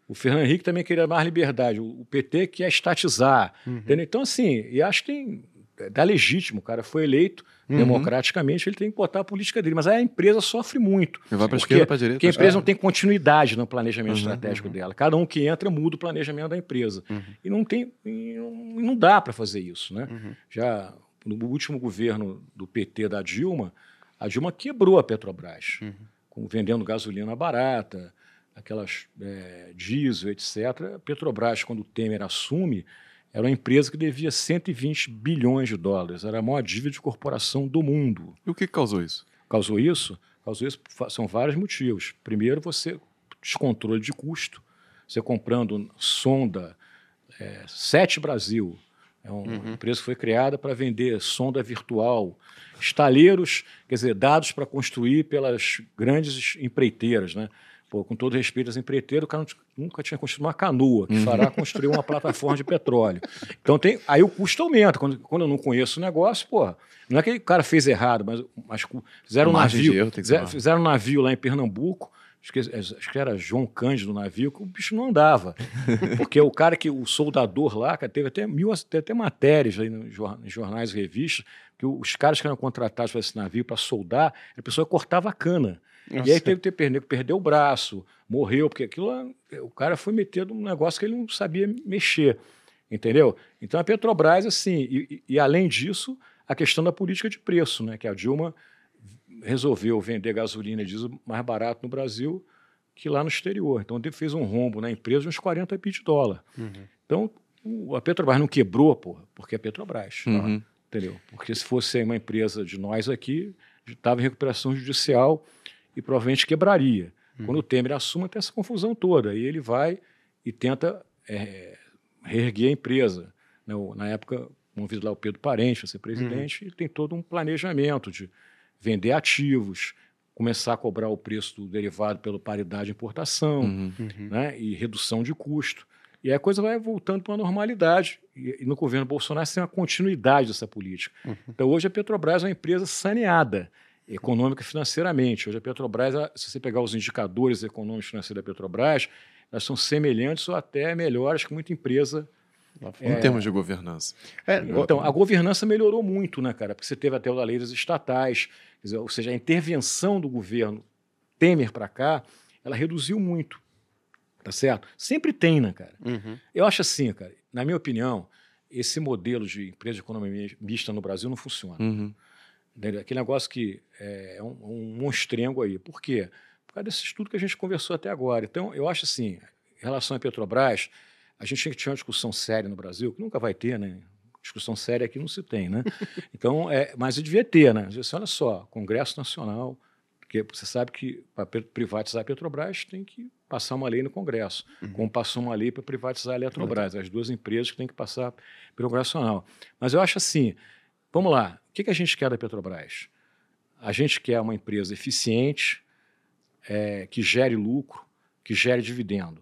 O Fernando Henrique também queria mais liberdade. O, o PT quer estatizar. Uhum. Então, assim, e acho que tem, dá legítimo. O cara foi eleito uhum. democraticamente, ele tem que botar a política dele. Mas aí a empresa sofre muito. Vai para a esquerda, para a direita. Porque a empresa não tem continuidade no planejamento uhum, estratégico uhum. dela. Cada um que entra muda o planejamento da empresa. Uhum. E não tem, e não dá para fazer isso, né? Uhum. Já no último governo do PT da Dilma, a Dilma quebrou a Petrobras, uhum. com, vendendo gasolina barata, aquelas é, diesel, etc. A Petrobras, quando o Temer assume, era uma empresa que devia 120 bilhões de dólares. Era a maior dívida de corporação do mundo. E o que causou isso? Causou isso? Causou isso são vários motivos. Primeiro, você descontrole de custo. Você comprando sonda é, Sete Brasil, é uma uhum. empresa que foi criada para vender sonda virtual, estaleiros, quer dizer, dados para construir pelas grandes empreiteiras, né? Pô, com todo respeito às empreiteiras, o cara nunca tinha construído uma canoa, que uhum. fará construir uma plataforma de petróleo. Então tem, aí o custo aumenta. Quando, quando eu não conheço o negócio, pô, não é que o cara fez errado, mas, mas fizeram um navio. Erro, fizeram, fizeram um navio lá em Pernambuco, acho que, acho que era João Cândido o navio, que o bicho não andava. [LAUGHS] Porque o cara que, o soldador lá, cara, teve até mil, teve até matérias aí nos jornais e revistas, que os caras que eram contratados para esse navio para soldar, a pessoa cortava a cana. Nossa. E aí teve que perder, perdeu o braço, morreu, porque aquilo o cara foi metido num negócio que ele não sabia mexer. Entendeu? Então a Petrobras, assim, e, e, além disso, a questão da política de preço, né? Que a Dilma resolveu vender gasolina e diesel mais barato no Brasil que lá no exterior. Então ele fez um rombo na empresa de uns 40 bi de dólar. Uhum. Então, o- a Petrobras não quebrou, porra, porque é Petrobras. Uhum. Entendeu? Porque se fosse uma empresa de nós aqui, estava em recuperação judicial e provavelmente quebraria. Quando o Temer assume, tem essa confusão toda. Aí ele vai e tenta é, reerguer a empresa. né? Na época, convido lá o Pedro Parente a ser presidente, e tem todo um planejamento de vender ativos, começar a cobrar o preço do derivado pela paridade de importação Uhum. Uhum. né, e redução de custo. E aí a coisa vai voltando para a normalidade. E, no governo Bolsonaro você tem uma continuidade dessa política. Uhum. Então hoje a Petrobras é uma empresa saneada, econômica e financeiramente. Hoje a Petrobras, se você pegar os indicadores econômicos e financeiros da Petrobras, elas são semelhantes ou até melhores que muita empresa. Em termos de governança. É, Então, a governança melhorou muito, né, cara? Porque você teve até o da lei das estatais, quer dizer, ou seja, a intervenção do governo Temer para cá, ela reduziu muito. Tá certo? Sempre tem, né, cara? Uhum. Eu acho assim, cara, na minha opinião, esse modelo de empresa de economia mista no Brasil não funciona. Uhum. Aquele negócio que é um, um monstrengo aí. Por quê? Por causa desse estudo que a gente conversou até agora. Então, eu acho assim, em relação à Petrobras, a gente tinha que ter uma discussão séria no Brasil, que nunca vai ter, né? Discussão séria aqui não se tem, né? [LAUGHS] Então, é, mas devia ter, né? Disse, olha só, Congresso Nacional, porque você sabe que para privatizar a Petrobras tem que passar uma lei no Congresso, como passou uma lei para privatizar a Eletrobras, as duas empresas que têm que passar pelo Congresso Nacional. Mas eu acho assim, vamos lá, o que, que a gente quer da Petrobras? A gente quer uma empresa eficiente, é, que gere lucro, que gere dividendo.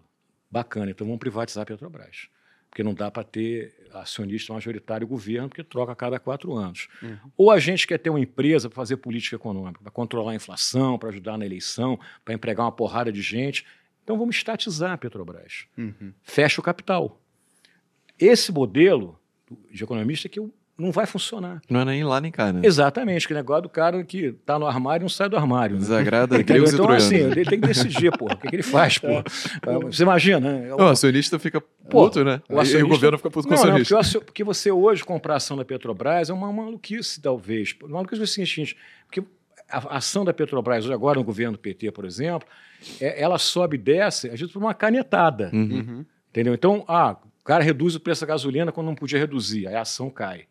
Bacana, então vamos privatizar a Petrobras. Porque não dá para ter acionista majoritário governo, porque troca a cada quatro anos. Uhum. Ou a gente quer ter uma empresa para fazer política econômica, para controlar a inflação, para ajudar na eleição, para empregar uma porrada de gente. Então vamos estatizar a Petrobras. Uhum. Fecha o capital. Esse modelo de economista é que eu- não vai funcionar. Não é nem lá nem cá, né? Exatamente, que negócio do cara que está no armário e não sai do armário. né? Desagrada [LAUGHS] Entendeu? gregos Então, assim, ele tem que decidir, porra, o que, que ele faz, porra. Você imagina, né? O acionista fica puto, né? o E- E acionista- o governo fica puto com o Não, não, porque, acionista. o acio- porque você hoje comprar a ação da Petrobras é uma maluquice, talvez. Uma maluquice é o seguinte, porque a a ação da Petrobras, hoje agora no governo PT, por exemplo, é- ela sobe e desce, às vezes por uma canetada. Uhum. Entendeu? Então, ah, o cara reduz o preço da gasolina quando não podia reduzir, aí a ação cai.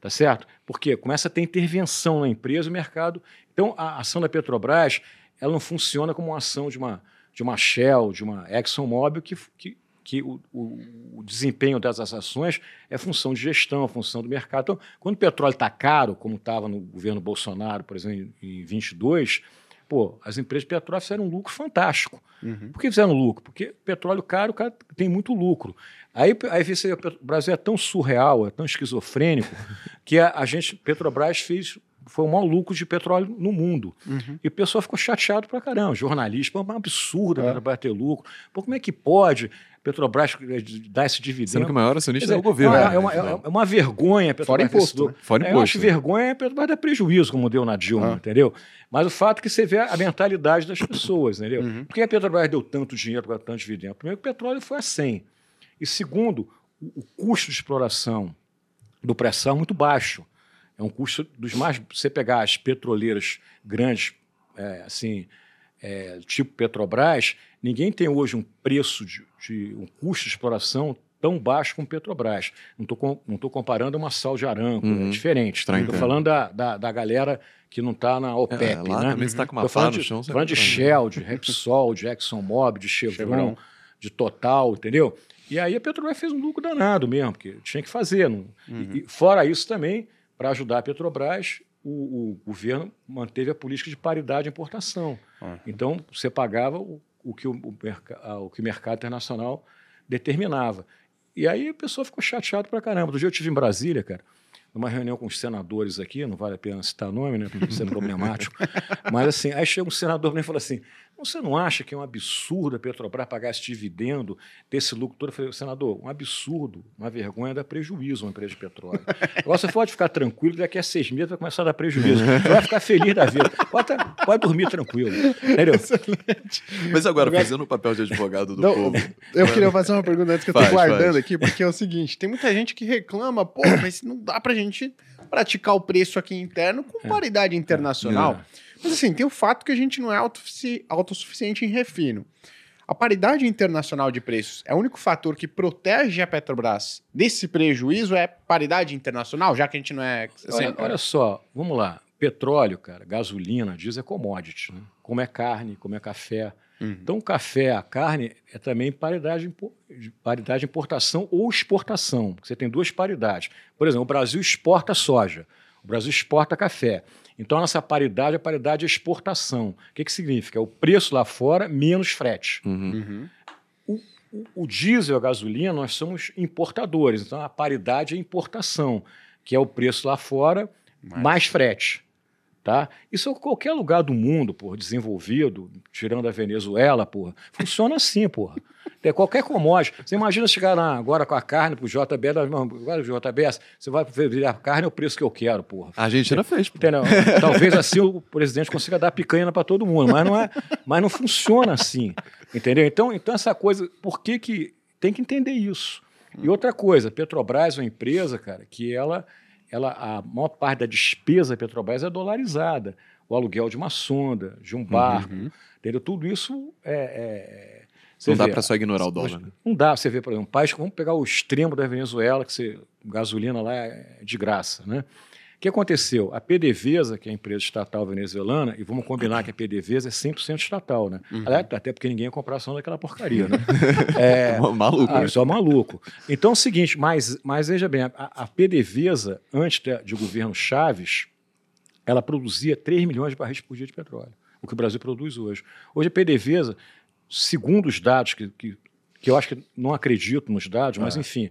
Tá certo? Porque começa a ter intervenção na empresa, o mercado. Então, a ação da Petrobras, ela não funciona como uma ação de uma, de uma Shell, de uma ExxonMobil, que, que, que o, o- o desempenho dessas ações é função de gestão, função do mercado. Então, quando o petróleo está caro, como estava no governo Bolsonaro, por exemplo, em 22, pô, as empresas de petróleo fizeram um lucro fantástico. Uhum. Por que fizeram lucro? Porque petróleo caro, o cara tem muito lucro. Aí, aí você, o Brasil é tão surreal, é tão esquizofrênico, [LAUGHS] que a, a gente, Petrobras fez, foi o maior lucro de petróleo no mundo. Uhum. E o pessoal ficou chateado pra caramba. Jornalista, é um absurdo É. Petrobras ter lucro. Pô, como é que pode Petrobras eh, dar esse Sendo dividendo? que o maior acionista Quer é o dizer, governo. É, né? é uma, é uma- é uma vergonha Petrobras Fora imposto, né? Fora É, Eu imposto. acho vergonha é a Petrobras dar prejuízo, como deu na Dilma, Ah. entendeu? Mas o fato é que você vê a mentalidade das pessoas, entendeu? Uhum. Por que a Petrobras deu tanto dinheiro para tanto dividendo? Primeiro, o petróleo foi a 100. E segundo, o, custo de exploração do pré-sal é muito baixo. É um custo dos mais. Você pegar as petroleiras grandes, é, assim, é, tipo Petrobras, ninguém tem hoje um preço de, de- um custo de exploração tão baixo como Petrobras. Não estou não tô comparando uma Sal de Aranco, Uhum. é diferente. Estranho, Estou né? falando da, da, da galera que não está na OPEP, É, lá né? também você tá com uma falando no de, chão. falando de vai- Shell, de Repsol, de ExxonMobil, de Chevron, Chevron. de Total, entendeu? E aí a Petrobras fez um lucro danado mesmo, porque tinha que fazer. Não... Uhum. E, fora isso também, para ajudar a Petrobras, o, o governo manteve a política de paridade de importação. Ah. Então, você pagava o, o que o, o que o mercado internacional determinava. E aí a pessoa ficou chateada pra caramba. Do dia eu estive em Brasília, cara, numa reunião com os senadores aqui, não vale a pena citar nome, né, porque isso é problemático. [LAUGHS] Mas assim, aí chega um senador e fala assim: você não acha que é um absurdo a Petrobras pagar esse dividendo desse lucro todo? Eu falei, senador, um absurdo, uma vergonha dá prejuízo a uma empresa de petróleo. Agora você pode ficar tranquilo, que daqui a seis meses vai começar a dar prejuízo. Você vai ficar feliz da vida. Pode, pode dormir tranquilo. Entendeu? Mas agora, fazendo o papel de advogado do Não, povo. Eu queria fazer uma pergunta antes que eu tô Faz, guardando faz. aqui, porque é o seguinte: tem muita gente que reclama, pô, mas não dá pra gente praticar o preço aqui interno com paridade internacional. Mas assim, tem o fato que a gente não é autossufici- autossuficiente em refino. A paridade internacional de preços é o único fator que protege a Petrobras desse prejuízo? É paridade internacional, já que a gente não é. Assim, olha, olha só, vamos lá. Petróleo, cara, gasolina, diesel é commodity, né? como é carne, como é café. Uhum. Então, café, a carne, é também paridade, paridade importação ou exportação. Você tem duas paridades. Por exemplo, o Brasil exporta soja, o Brasil exporta café. Então, a nossa paridade é a paridade de exportação. O que, que significa? É o preço lá fora menos frete. Uhum. Uhum. O, o, o diesel e a gasolina, nós somos importadores. Então, a paridade é importação, que é o preço lá fora mais, mais frete. Tá? Isso em qualquer lugar do mundo, por desenvolvido, tirando a Venezuela, porra, funciona assim, porra. É qualquer commodity. Você imagina chegar lá agora com a carne pro JBS, agora JBS, você vai ver a carne é o preço que eu quero, porra. A Argentina fez, porra. Entendeu? Talvez assim o presidente consiga dar picanha para todo mundo, mas não é, mas não funciona assim, entendeu? Então, então essa coisa, por que que tem que entender isso? E outra coisa, Petrobras é uma empresa, cara, que ela ela, a maior parte da despesa da Petrobras é dolarizada. O aluguel de uma sonda, de um barco, uhum. entendeu? Tudo isso é. é não vê, dá para só ignorar o dólar. Né? Não dá. Você vê, por exemplo, um país, vamos pegar o extremo da Venezuela, que você, gasolina lá é de graça, né? O que aconteceu? A PDVSA, que é a empresa estatal venezuelana, e vamos combinar que a PDVSA é 100% estatal, né? Uhum. Até porque ninguém ia comprar ação daquela porcaria, né? [LAUGHS] é, maluco. Ah, né? Só maluco. Então é o seguinte, mas, mas veja bem, a, a PDVSA, antes de, de governo Chaves, ela produzia 3 milhões de barris por dia de petróleo, o que o Brasil produz hoje. Hoje a PDVSA, segundo os dados, que, que, que eu acho que não acredito nos dados, mas ah. enfim,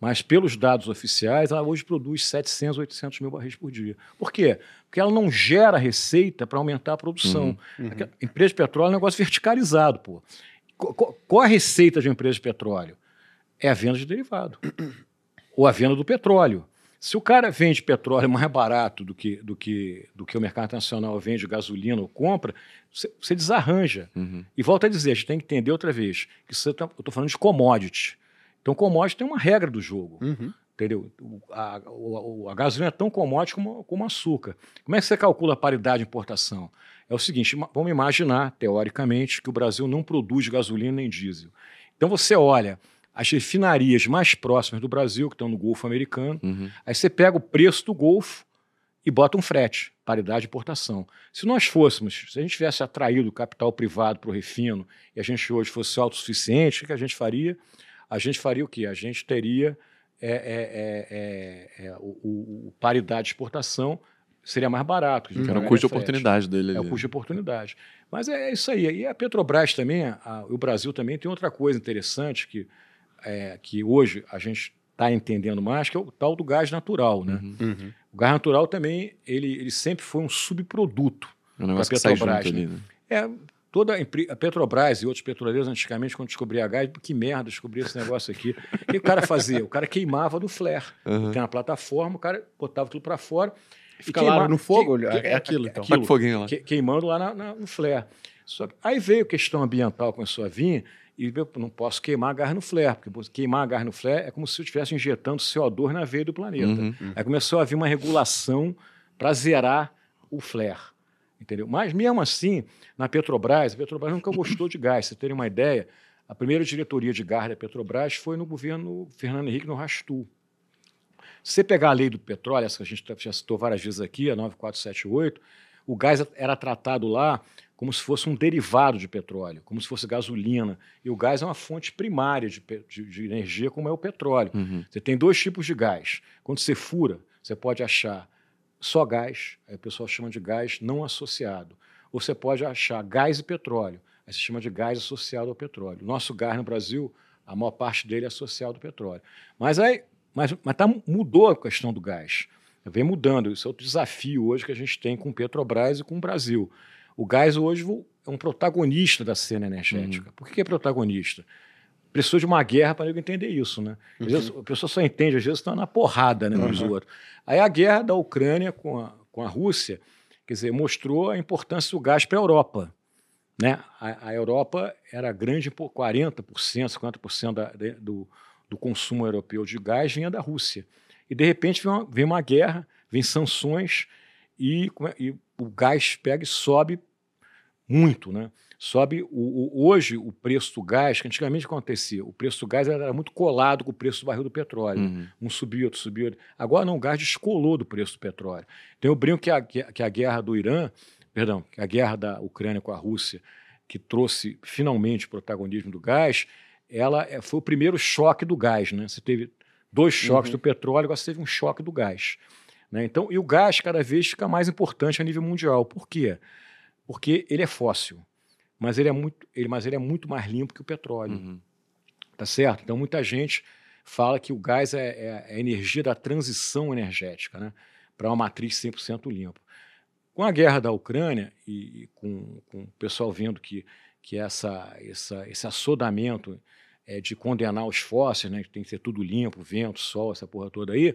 mas pelos dados oficiais, ela hoje produz 700, 800 mil barris por dia. Por quê? Porque ela não gera receita para aumentar a produção. Uhum, uhum. Empresa de petróleo é um negócio verticalizado, pô. Qual a receita de uma empresa de petróleo? É a venda de derivado. [COUGHS] ou a venda do petróleo. Se o cara vende petróleo mais barato do que, do que, do que o mercado internacional vende gasolina ou compra, você, desarranja. Uhum. E volta a dizer, a gente tem que entender outra vez, que você tá, eu estou falando de commodity. Então, commodity tem uma regra do jogo. Uhum. Entendeu? A, a, a, gasolina é tão commodity como, como açúcar. Como é que você calcula a paridade de importação? É o seguinte: vamos imaginar, teoricamente, que o Brasil não produz gasolina nem diesel. Então você olha as refinarias mais próximas do Brasil, que estão no Golfo Americano, uhum. aí você pega o preço do Golfo e bota um frete, paridade de importação. Se nós fôssemos, se a gente tivesse atraído capital privado para o refino e a gente hoje fosse autossuficiente, o que a gente faria? A gente faria o quê? A gente teria é, é, é, é o, o, paridade de exportação seria mais barato. Que era o custo de oportunidade dele. É o custo de oportunidade. Mas é, isso aí. E a Petrobras também, a, o Brasil também tem outra coisa interessante que, é, que hoje a gente está entendendo mais, que é o tal do gás natural. Né? Uhum. Uhum. O gás natural também, ele, ele sempre foi um subproduto é da Petrobras. Né? Ali, né? É, Toda a Petrobras e outros petroleiros, antigamente, quando descobria gás, que merda descobrir esse negócio aqui. O que o cara fazia? O cara queimava no flare. Uhum. Tem uma plataforma, o cara botava tudo para fora. Fica lá no fogo, que, é, aquilo, então. Aquilo, foguinho lá. Que, queimando lá na, na, no flare. Só, aí veio a questão ambiental, começou a vir, e eu não posso queimar gás no flare, porque queimar gás no flare é como se eu estivesse injetando CO2 na veia do planeta. Uhum. Aí começou a vir uma regulação para zerar o flare. Entendeu? Mas mesmo assim, na Petrobras, a Petrobras nunca gostou de gás. Você terem uma ideia, a primeira diretoria de gás da Petrobras foi no governo Fernando Henrique no Rastu. Se você pegar a lei do petróleo, essa que a gente já citou várias vezes aqui, a 9478, o gás era tratado lá como se fosse um derivado de petróleo, como se fosse gasolina. E o gás é uma fonte primária de, de, de energia, como é o petróleo. Uhum. Você tem dois tipos de gás. Quando você fura, você pode achar só gás, aí o pessoal chama de gás não associado. Ou você pode achar gás e petróleo, aí se chama de gás associado ao petróleo. Nosso gás no Brasil, a maior parte dele é associado ao petróleo. Mas aí, mas, mas tá, mudou a questão do gás. Vem mudando. Isso é outro desafio hoje que a gente tem com Petrobras e com o Brasil. O gás hoje é um protagonista da cena energética. Uhum. Por que é protagonista? Precisou de uma guerra para eu entender isso, né? Às vezes, uhum. a pessoa só entende, às vezes está na porrada, né, uns uhum. outros. Aí a guerra da Ucrânia com a, com a Rússia, quer dizer, mostrou a importância do gás para a Europa. Né? A, a, Europa era grande por 40%, 50% da, de, do, do consumo europeu de gás vinha da Rússia. E, de repente, vem uma, vem uma guerra, vem sanções e, e, o gás pega e sobe muito. Né? Sobe o, o, hoje o preço do gás, que antigamente acontecia, o preço do gás era muito colado com o preço do barril do petróleo. Uhum. Um subiu, outro subiu. Agora não, o gás descolou do preço do petróleo. Então eu brinco que a, que a guerra do Irã, perdão, a guerra da Ucrânia com a Rússia, que trouxe finalmente o protagonismo do gás, ela é, foi o primeiro choque do gás. Né? Você teve dois choques uhum. do petróleo, agora você teve um choque do gás. Né? Então, e o gás cada vez fica mais importante a nível mundial. Por quê? Porque ele é fóssil mas ele é muito, ele, mas ele é muito mais limpo que o petróleo. Uhum. Tá certo? Então muita gente fala que o gás é, é, é a energia da transição energética, né? Para uma matriz 100% limpa. Com a guerra da Ucrânia e, e com, com, o pessoal vendo que, que essa, essa, esse assodamento é, de condenar os fósseis, né, que tem que ser tudo limpo, vento, sol, essa porra toda aí,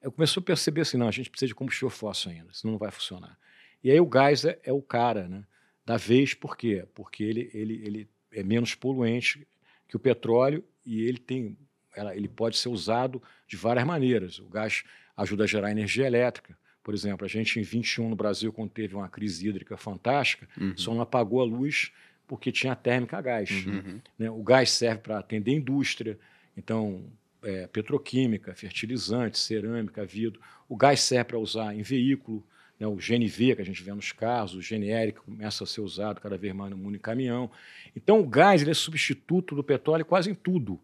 eu comecei a perceber assim, não, a gente precisa de combustível fóssil ainda, senão não vai funcionar. E aí o gás é, é o cara, né? Da vez, por quê? Porque ele, ele, ele é menos poluente que o petróleo e ele tem ela, ele pode ser usado de várias maneiras. O gás ajuda a gerar energia elétrica. Por exemplo, a gente em 21 no Brasil, quando teve uma crise hídrica fantástica, uhum. só não apagou a luz porque tinha térmica a gás. Uhum. Né? O gás serve para atender indústria, então é, petroquímica, fertilizante, cerâmica, vidro. O gás serve para usar em veículo, né, o GNV, que a gente vê nos carros, o GNR, que começa a ser usado cada vez mais no mundo em caminhão. Então, o gás ele é substituto do petróleo quase em tudo.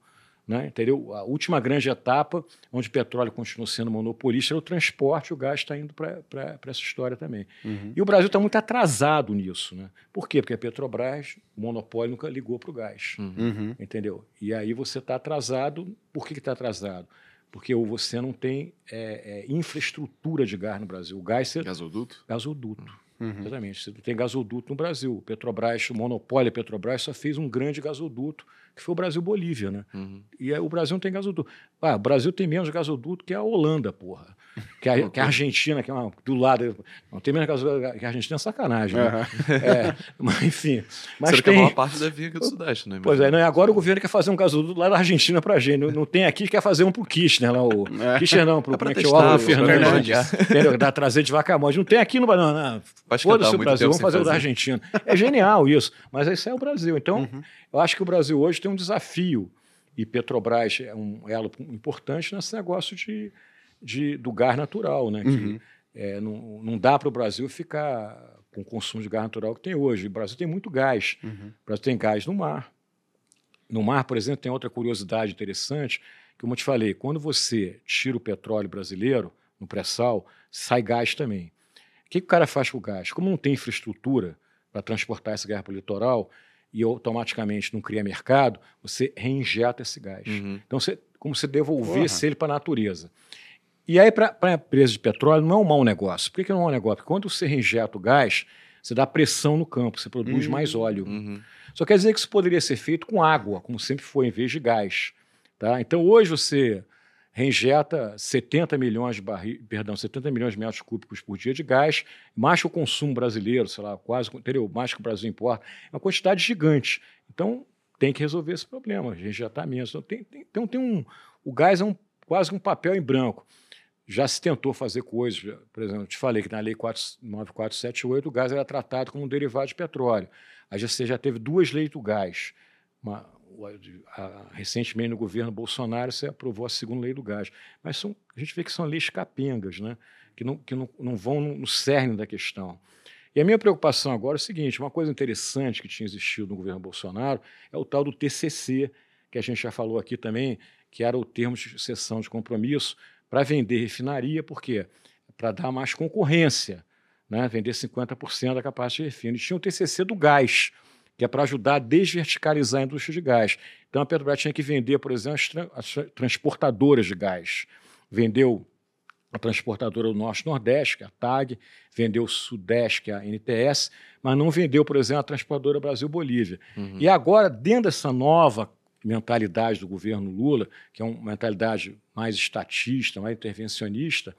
Né, entendeu? A última grande etapa, onde o petróleo continua sendo monopolista, é o transporte, o gás está indo para essa história também. Uhum. E o Brasil está muito atrasado nisso. Né? Por quê? Porque a Petrobras, o monopólio, nunca ligou para o gás. Uhum. Entendeu? E aí você está atrasado. Por que está atrasado? Porque você não tem é, é, infraestrutura de gás no Brasil. O gás... Você... Gasoduto? Gasoduto. Uhum. Exatamente. Você não tem gasoduto no Brasil. Petrobras, o monopólio Petrobras só fez um grande gasoduto que foi o Brasil-Bolívia, né? Uhum. E o Brasil não tem gasoduto. Ah, o Brasil tem menos gasoduto que a Holanda, porra. [LAUGHS] Que a, que a Argentina, que é uma, do lado. Não tem menos gasoduto que a Argentina, é sacanagem, né? Uhum. É, mas, enfim. Mas Será tem... que a maior parte deve vir aqui do Sudeste, né? Pois é, não, agora o governo quer fazer um gasoduto lá da Argentina pra gente. Não, não tem aqui, quer fazer um pro Kirchner, lá, o... É. Kirchner não, pro é o Álvaro Fernandes. Entendeu? Da trazer de vaca Não tem aqui no. Não, não. Foda-se o Brasil, vamos fazer o da Argentina. É genial isso. Mas isso é o Brasil. Então, uhum. eu acho que o Brasil hoje tem um desafio, e Petrobras é um elo importante nesse negócio de, de do gás natural, né? Uhum. Que, é, não, não dá para o Brasil ficar com o consumo de gás natural que tem hoje. O Brasil tem muito gás. Uhum. O Brasil tem gás no mar. No mar, por exemplo, tem outra curiosidade interessante, que, como eu te falei, quando você tira o petróleo brasileiro no pré-sal, sai gás também. O que, que o cara faz com o gás? Como não tem infraestrutura para transportar esse gás para o litoral, e automaticamente não cria mercado, você reinjeta esse gás. Uhum. Então, você, como se devolvesse Porra. ele para a natureza. E aí, para a empresa de petróleo, não é um mau negócio. Por que, que não é um mau negócio? Porque quando você reinjeta o gás, você dá pressão no campo, você produz uhum. mais óleo. Uhum. Só quer dizer que isso poderia ser feito com água, como sempre foi, em vez de gás. Tá? Então, hoje você reinjeta 70 milhões de barris, perdão, 70 milhões de metros cúbicos por dia de gás, mais que o consumo brasileiro, sei lá, quase, entendeu? mais que o Brasil importa, é uma quantidade gigante. Então, tem que resolver esse problema, reinjetar menos. Então, tem, tem, então, tem um, o gás é um, quase um papel em branco. Já se tentou fazer coisas, por exemplo, te falei que na Lei 9478 o gás era tratado como um derivado de petróleo. Aí você já teve duas leis do gás, uma, recentemente no governo Bolsonaro você aprovou a segunda lei do gás. Mas são, a gente vê que são leis capengas, né? que, não, que não, não vão no cerne da questão. E a minha preocupação agora é o seguinte: uma coisa interessante que tinha existido no governo Bolsonaro é o tal do TCC, que a gente já falou aqui também, que era o termo de cessão de compromisso para vender refinaria, por quê? Para dar mais concorrência, né? vender 50% da capacidade de refino. E tinha o TCC do gás que é para ajudar a desverticalizar a indústria de gás. Então a Petrobras tinha que vender, por exemplo, as, tra as transportadoras de gás. Vendeu a transportadora do Norte-Nordeste, que é a TAG, vendeu o Sudeste, que é a NTS, mas não vendeu, por exemplo, a transportadora Brasil-Bolívia. Uhum. E agora, dentro dessa nova mentalidade do governo Lula, que é uma mentalidade mais estatista, mais intervencionista,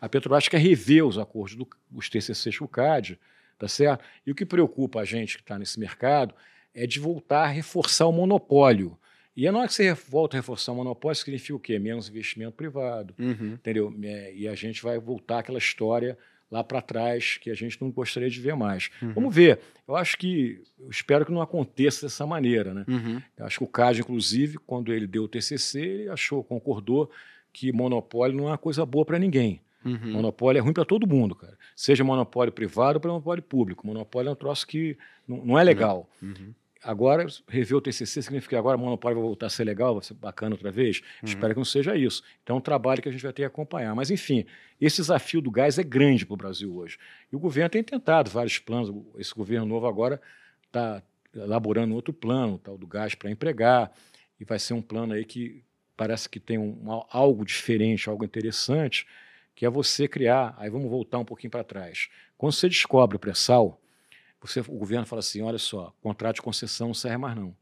a Petrobras quer rever os acordos dos TCCs com o CAD, tá certo? E o que preocupa a gente que está nesse mercado é de voltar a reforçar o monopólio. E na hora que você volta a reforçar o monopólio, significa o quê? Menos investimento privado, uhum. entendeu? É, e a gente vai voltar àquela história lá para trás que a gente não gostaria de ver mais. Uhum. Vamos ver. Eu acho que, eu espero que não aconteça dessa maneira, né? Uhum. Eu acho que o Cádio, inclusive, quando ele deu o TCC, ele achou, concordou que monopólio não é uma coisa boa para ninguém. Uhum. Monopólio é ruim para todo mundo, cara. Seja monopólio privado ou monopólio público. Monopólio é um troço que não, não é legal. Uhum. Agora, rever o TCC significa que agora o monopólio vai voltar a ser legal, vai ser bacana outra vez? Uhum. Espero que não seja isso. Então, é um trabalho que a gente vai ter que acompanhar. Mas, enfim, esse desafio do gás é grande para o Brasil hoje. E o governo tem tentado vários planos. Esse governo novo agora está elaborando outro plano, o tal do gás para empregar, e vai ser um plano aí que parece que tem um, algo diferente, algo interessante, que é você criar. Aí vamos voltar um pouquinho para trás. Quando você descobre o pré-sal, você, o governo fala assim: olha só, contrato de concessão não serve mais não,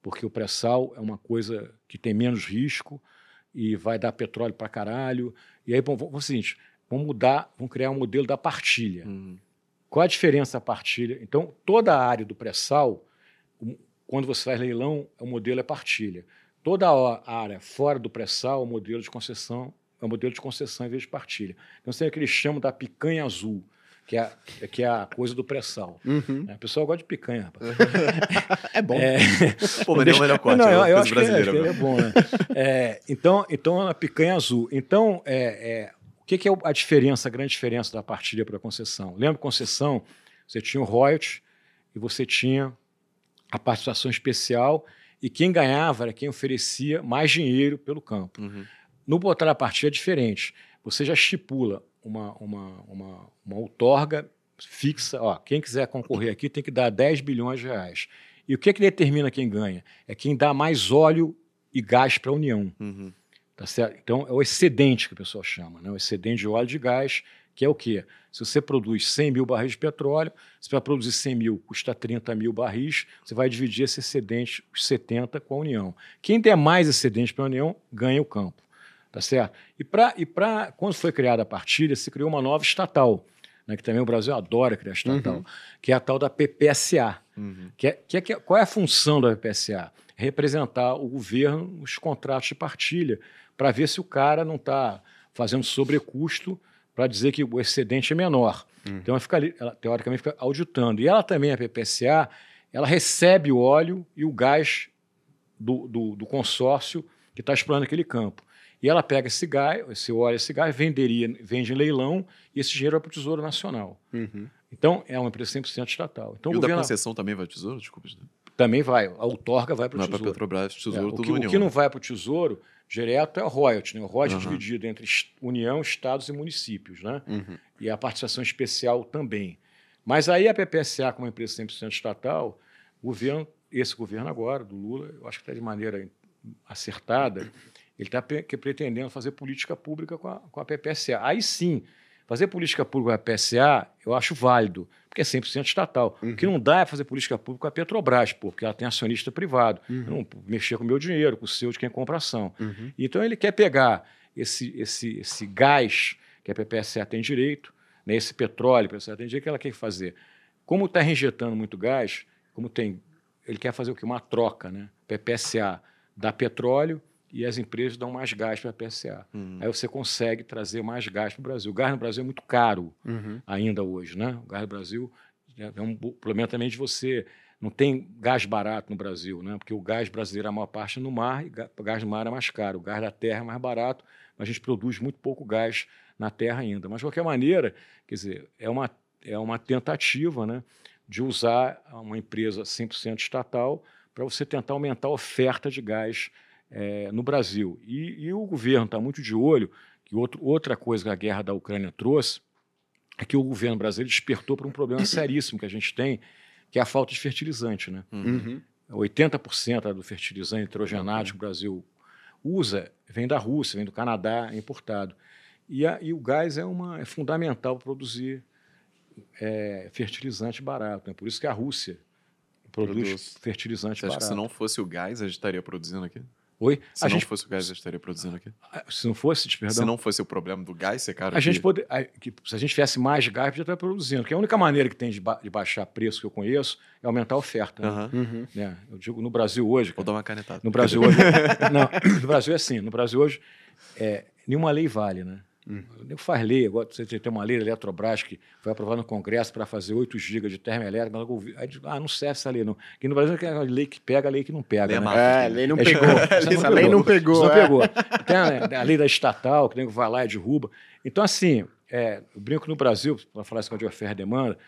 porque o pré-sal é uma coisa que tem menos risco e vai dar petróleo para caralho. E aí, bom, vamos o seguinte: vamos mudar, vamos criar um modelo da partilha. Uhum. Qual a diferença da partilha? Então, toda a área do pré-sal, quando você faz leilão, o modelo é partilha. Toda a área fora do pré-sal, o modelo de concessão é o modelo de concessão em vez de partilha. Então, você tem aquele chamo da picanha azul que é, que é a coisa do pré-sal. Uhum. É, o pessoal gosta de picanha, rapaz. [LAUGHS] é bom. É, Pô, mas não é o melhor corte, não, eu, eu coisa acho que é, que é bom, né? É, então, então, a picanha azul. Então, é, é, o que, que é a diferença, a grande diferença da partilha para a concessão? Lembra concessão? Você tinha o royalty e você tinha a participação especial e quem ganhava era quem oferecia mais dinheiro pelo campo. Uhum. No botar a partilha é diferente. Você já estipula uma, uma, uma, uma outorga fixa. Ó, quem quiser concorrer aqui tem que dar 10 bilhões de reais. E o que, que determina quem ganha? É quem dá mais óleo e gás para a União. Uhum. Tá certo? Então, é o excedente que o pessoal chama, né? o excedente de óleo e de gás, que é o quê? Se você produz 100 mil barris de petróleo, se para produzir 100 mil custa 30 mil barris, você vai dividir esse excedente, os 70, com a União. Quem der mais excedente para a União, ganha o campo. Tá certo? E, pra, e pra, quando foi criada a partilha, se criou uma nova estatal, né, que também o Brasil adora criar estatal, Uhum. que é a tal da PPSA. Uhum. Que é, que é, que é- qual é a função da PPSA? Representar o governo nos contratos de partilha, para ver se o cara não está fazendo sobrecusto para dizer que o excedente é menor. Hum. Então, ela fica ali, ela, teoricamente, fica auditando. E ela também, a PPSA, ela recebe o óleo e o gás do, do, do consórcio que está explorando aquele campo. E ela pega esse gás, esse óleo, esse gás, venderia, vende em leilão e esse dinheiro vai para o Tesouro Nacional. Uhum. Então, é uma empresa 100% estatal. Então, e o o da governo concessão também vai pro tesouro? Desculpa. Também vai, a outorga vai para o é para Tesouro. Petrobras, É, tesouro, o, tudo que, o União. que não vai para o Tesouro direto é o royalty. Né? O royalty Aham. é dividido entre União, Estados e municípios. Né? Uhum. E a participação especial também. Mas aí a PPSA, como uma empresa 100% estatal, o governo, esse governo agora, do Lula, eu acho que está de maneira acertada, ele está pretendendo fazer política pública com a, com a PPSA. Aí sim, fazer política pública com a PPSA eu acho válido, porque é 100% estatal. O que não dá é fazer política pública com a Petrobras, porque ela tem acionista privado. Eu não mexer com o meu dinheiro, com o seu de quem compra ação. Uhum. Então ele quer pegar esse, esse, esse gás que a PPSA tem direito, né, esse petróleo que a PPSA tem direito, que ela quer fazer. Como está reinjetando muito gás, como tem, ele quer fazer o quê? Uma troca, né? PPSA dá petróleo e as empresas dão mais gás para a PPSA. Uhum. Aí você consegue trazer mais gás para o Brasil. O gás no Brasil é muito caro Uhum. ainda hoje, né? O gás no Brasil é um bo- problema também de você não tem gás barato no Brasil, né? Porque o gás brasileiro a maior parte é no mar e o gás no mar é mais caro. O gás da terra é mais barato, mas a gente produz muito pouco gás na terra ainda. Mas de qualquer maneira, quer dizer, é uma é uma tentativa, né, de usar uma empresa 100% estatal para você tentar aumentar a oferta de gás eh, no Brasil. E, e o governo está muito de olho que outro, outra coisa que a guerra da Ucrânia trouxe é que o governo brasileiro despertou para um problema seríssimo que a gente tem, que é a falta de fertilizante. Né? Uhum. 80% do fertilizante nitrogenado que o Brasil usa vem da Rússia, vem do Canadá, é importado. E, a- e o gás é, uma, é fundamental para produzir é, fertilizante barato. né? Por isso que a Rússia produz, Produz. fertilizante Você acha que barato. se não fosse o gás, a gente estaria produzindo aqui? Oi? Se a não gente, fosse o gás, a gente estaria produzindo aqui? se não fosse, perdão, Se não fosse o problema do gás ser caro a gente pode, a- que, se a gente tivesse mais gás, podia estar produzindo. Porque a única maneira que tem de, ba- de baixar preço que eu conheço é aumentar a oferta. né? Uhum. né? Eu digo no Brasil hoje. Vou cara, dar uma canetada. No Brasil hoje. [LAUGHS] não, no Brasil é assim. No Brasil hoje, é, nenhuma lei vale, né? Hum. Faz lei, agora você tem uma lei da Eletrobras que foi aprovada no Congresso para fazer 8 gigas de termoelétrica. Aí, ah, não serve essa lei, não. Aqui no Brasil é a lei que pega, a lei que não pega. Lei né? É, a lei não é, pegou. Essa [LAUGHS] lei não pegou. Não pegou. Tem a, a, lei da estatal, que nem vai lá e derruba. Então, assim, é, eu brinco no Brasil, para falar isso de oferta e demanda,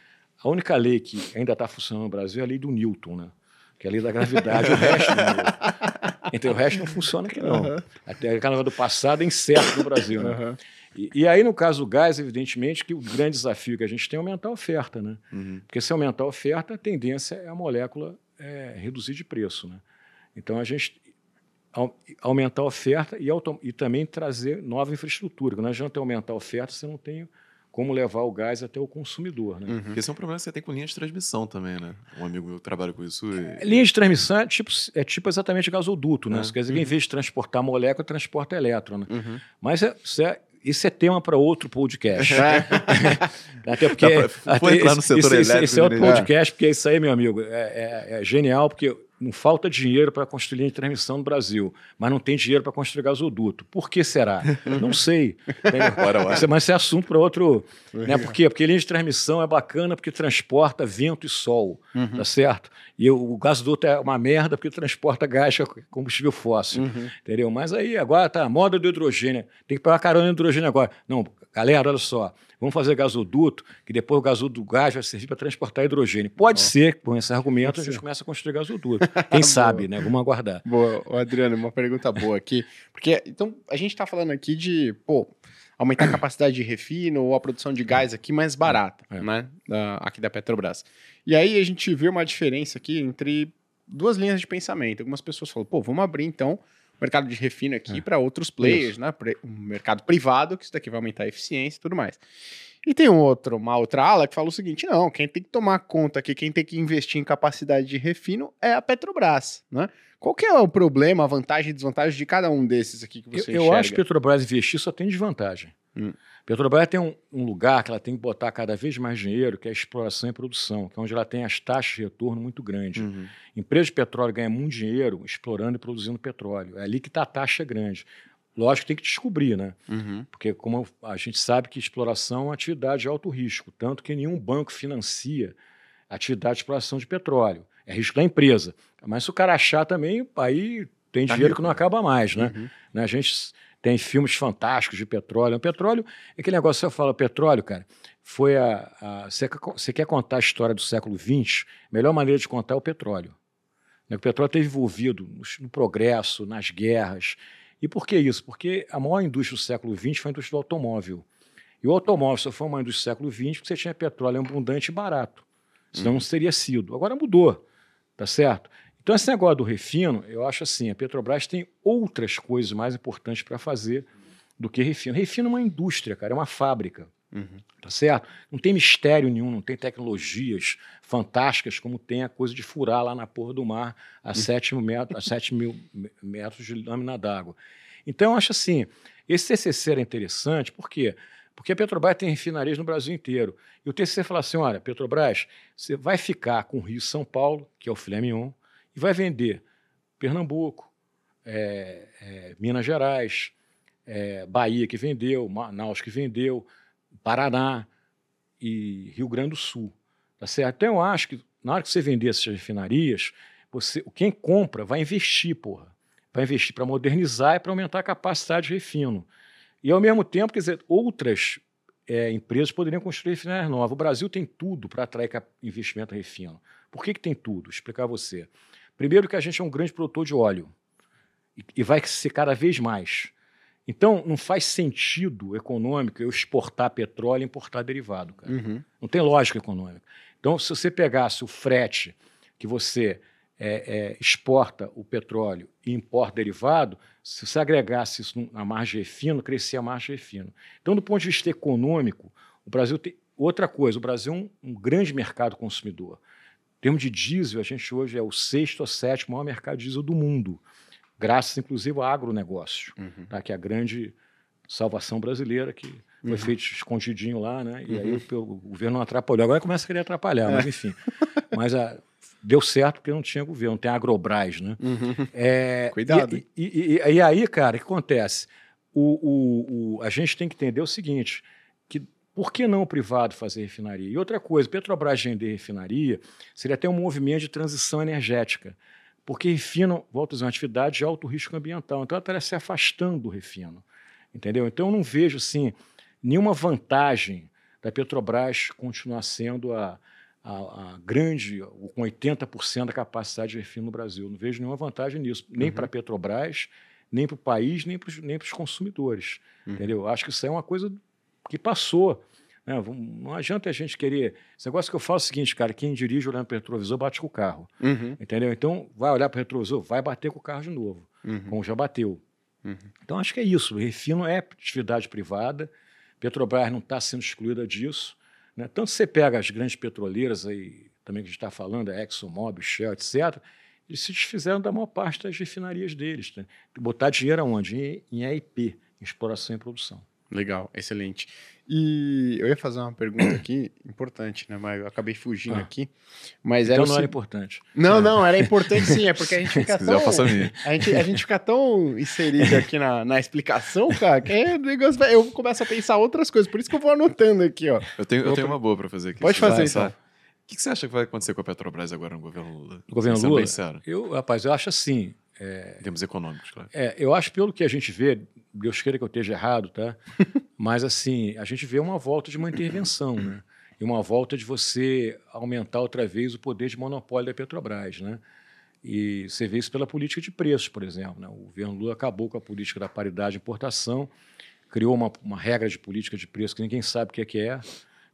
a única lei que ainda está funcionando no Brasil é a lei do Newton, né? que é a lei da gravidade, o resto não. [LAUGHS] Então, o resto não funciona aqui, não. Uhum. Até aquela do passado é incerto no Brasil, né? Uhum. E, e, aí, no caso do gás, evidentemente, que o grande desafio que a gente tem é aumentar a oferta, né? Uhum. Porque se aumentar a oferta, a tendência é a molécula é, reduzir de preço, né? Então, a gente aumentar a oferta e, e também trazer nova infraestrutura. Não adianta aumentar a oferta se não tem como levar o gás até o consumidor. Né? Uhum. Esse é um problema que você tem com linha de transmissão também, né? Um amigo meu trabalha com isso. E... É, linha de transmissão é tipo, é tipo exatamente gasoduto, né? É. Quer dizer, uhum. em vez de transportar molécula, transporta elétron. Né? Uhum. Mas é, isso é, isso é tema para outro podcast. [LAUGHS] [LAUGHS] até porque. Pra, até, entrar no setor isso, elétrico. Esse é outro né? podcast, porque isso aí, meu amigo, é, é, é genial, porque não falta dinheiro para construir linha de transmissão no Brasil, mas não tem dinheiro para construir gasoduto. Por que será? [LAUGHS] não sei. Mas, mas isso é assunto para outro. Né? Por quê? Porque linha de transmissão é bacana porque transporta vento e sol, uhum. tá certo? E o, gasoduto é uma merda porque transporta gás, é combustível fóssil, uhum. entendeu? Mas aí agora tá a moda do hidrogênio. Tem que pegar carona no hidrogênio agora. Não, galera, olha só. Vamos fazer gasoduto, que depois o gasoduto do gás vai servir para transportar hidrogênio. Pode oh. ser, com esse argumento, a gente começa a construir gasoduto. Quem [LAUGHS] sabe, né? Vamos aguardar. Boa, Adriano, uma pergunta boa aqui. Porque, então, a gente está falando aqui de, pô, aumentar a capacidade de refino ou a produção de gás aqui mais barata, é. né? Da, aqui da Petrobras. E aí a gente vê uma diferença aqui entre duas linhas de pensamento. Algumas pessoas falam, pô, vamos abrir então mercado de refino aqui é. para outros players, isso. né? Um mercado privado, que isso daqui vai aumentar a eficiência e tudo mais. E tem um outro, uma outra ala que fala o seguinte: não, quem tem que tomar conta aqui, quem tem que investir em capacidade de refino é a Petrobras, né? Qual que é o problema, a vantagem e desvantagem de cada um desses aqui que você Eu, eu acho que Petrobras investir só tem desvantagem. Hum. Petrobras tem um, um, lugar que ela tem que botar cada vez mais dinheiro, que é a exploração e produção, que é onde ela tem as taxas de retorno muito grandes. Uhum. Empresa de petróleo ganha muito dinheiro explorando e produzindo petróleo. É ali que está a taxa grande. Lógico que tem que descobrir, né? Uhum. Porque como a gente sabe que exploração é uma atividade de alto risco, tanto que nenhum banco financia atividade de exploração de petróleo. É risco da empresa. Mas se o cara achar também, aí tem tá dinheiro que não acaba mais, né? Uhum. né? A gente tem filmes fantásticos de petróleo. O petróleo é aquele negócio que você fala, petróleo, cara, foi a. você, quer contar a história do século XX? A melhor maneira de contar é o petróleo. Né? O petróleo esteve envolvido no, no, progresso, nas guerras. E por que isso? Porque a maior indústria do século XX foi a indústria do automóvel. E o automóvel só foi uma indústria do século XX porque você tinha petróleo abundante e barato. Senão uhum. não teria sido. Agora mudou, tá certo? Então, esse negócio do refino, eu acho assim: a Petrobras tem outras coisas mais importantes para fazer do que refino. Refino é uma indústria, cara, é uma fábrica. Uhum. Tá certo? Não tem mistério nenhum, não tem tecnologias fantásticas como tem a coisa de furar lá na porra do mar a, uhum. 7, metro, a 7 mil metros de lâmina d'água. Então, eu acho assim: esse TCC era interessante, por quê? Porque a Petrobras tem refinarias no Brasil inteiro. E o TCC fala assim: olha, Petrobras, você vai ficar com o Rio São Paulo, que é o filé mignon, e vai vender Pernambuco, é, é, Minas Gerais, é, Bahia que vendeu, Manaus que vendeu, Paraná e Rio Grande do Sul. Tá certo? Então eu acho que na hora que você vender essas refinarias, você, quem compra vai investir, porra. Vai investir para modernizar e para aumentar a capacidade de refino. E ao mesmo tempo, quer dizer, outras é, empresas poderiam construir refinarias novas. O Brasil tem tudo para atrair investimento refino. Por que, que tem tudo? Vou explicar a você. Primeiro que a gente é um grande produtor de óleo e, vai ser cada vez mais. Então, não faz sentido econômico eu exportar petróleo e importar derivado, cara. Uhum. Não tem lógica econômica. Então, se você pegasse o frete que você é, é, exporta o petróleo e importa derivado, se você agregasse isso na margem refino, crescia a margem refino. Então, do ponto de vista econômico, o Brasil tem outra coisa. O Brasil é um, um grande mercado consumidor termos de diesel, a gente hoje é o sexto ou sétimo maior mercado de diesel do mundo, graças inclusive ao agronegócio, uhum. tá? que é a grande salvação brasileira que foi uhum. feito escondidinho lá, né? E uhum. aí o, o, governo não atrapalhou. Agora começa a querer atrapalhar, é. mas enfim. mas a, deu certo porque não tinha governo, tem Agrobras, né? Uhum. É, [LAUGHS] Cuidado. E, e, e, e, aí, cara, o que acontece? o, o, o, a gente tem que entender o seguinte, por que não o privado fazer refinaria? E outra coisa, Petrobras vender refinaria seria até um movimento de transição energética, porque refino, volta a dizer, uma atividade de alto risco ambiental, então ela estaria se afastando do refino, entendeu? Então eu não vejo, assim, nenhuma vantagem da Petrobras continuar sendo a, a, a grande, com 80% da capacidade de refino no Brasil. Não vejo nenhuma vantagem nisso, nem uhum. para a Petrobras, nem para o país, nem para os consumidores. Uhum. Entendeu? Acho que isso é uma coisa que passou. Né? Não adianta a gente querer. Esse negócio que eu falo é o seguinte, cara: quem dirige olhando para o retrovisor bate com o carro. Uhum. Entendeu? Então, vai olhar para o retrovisor, vai bater com o carro de novo, uhum. como já bateu. Uhum. Então, acho que é isso. O refino é atividade privada. Petrobras não está sendo excluída disso. Né? Tanto você pega as grandes petroleiras aí, também que a gente está falando, a ExxonMobil, Shell, etc., eles se desfizeram da maior parte das refinarias deles. Né? Botar dinheiro aonde? Em, em EIP, em exploração e produção. Legal, excelente. E eu ia fazer uma pergunta [CLEARS THROAT] aqui, importante, né? Mas eu acabei fugindo ah. aqui. Mas então era não era importante. Não, é. não, era [LAUGHS] importante sim, é porque a gente fica tão. a, gente, a gente fica tão inserido [LAUGHS] aqui na, na explicação, cara, que é, negócio, eu começo a pensar outras coisas. Por isso que eu vou anotando aqui, ó. Eu tenho, eu tenho uma boa para fazer aqui. Pode fazer, então. O que, que, você acha que vai acontecer com a Petrobras agora no governo Lula? No governo Lula? Eu, rapaz, eu acho assim. É, em termos econômicos, claro. É, eu acho, pelo que a gente vê, Deus queira que eu esteja errado, tá? [LAUGHS] Mas, assim, a gente vê uma volta de uma intervenção, né? E uma volta de você aumentar outra vez o poder de monopólio da Petrobras, né? E você vê isso pela política de preços, por exemplo. Né? O governo Lula acabou com a política da paridade de importação, criou uma, uma regra de política de preço que ninguém sabe o que é, é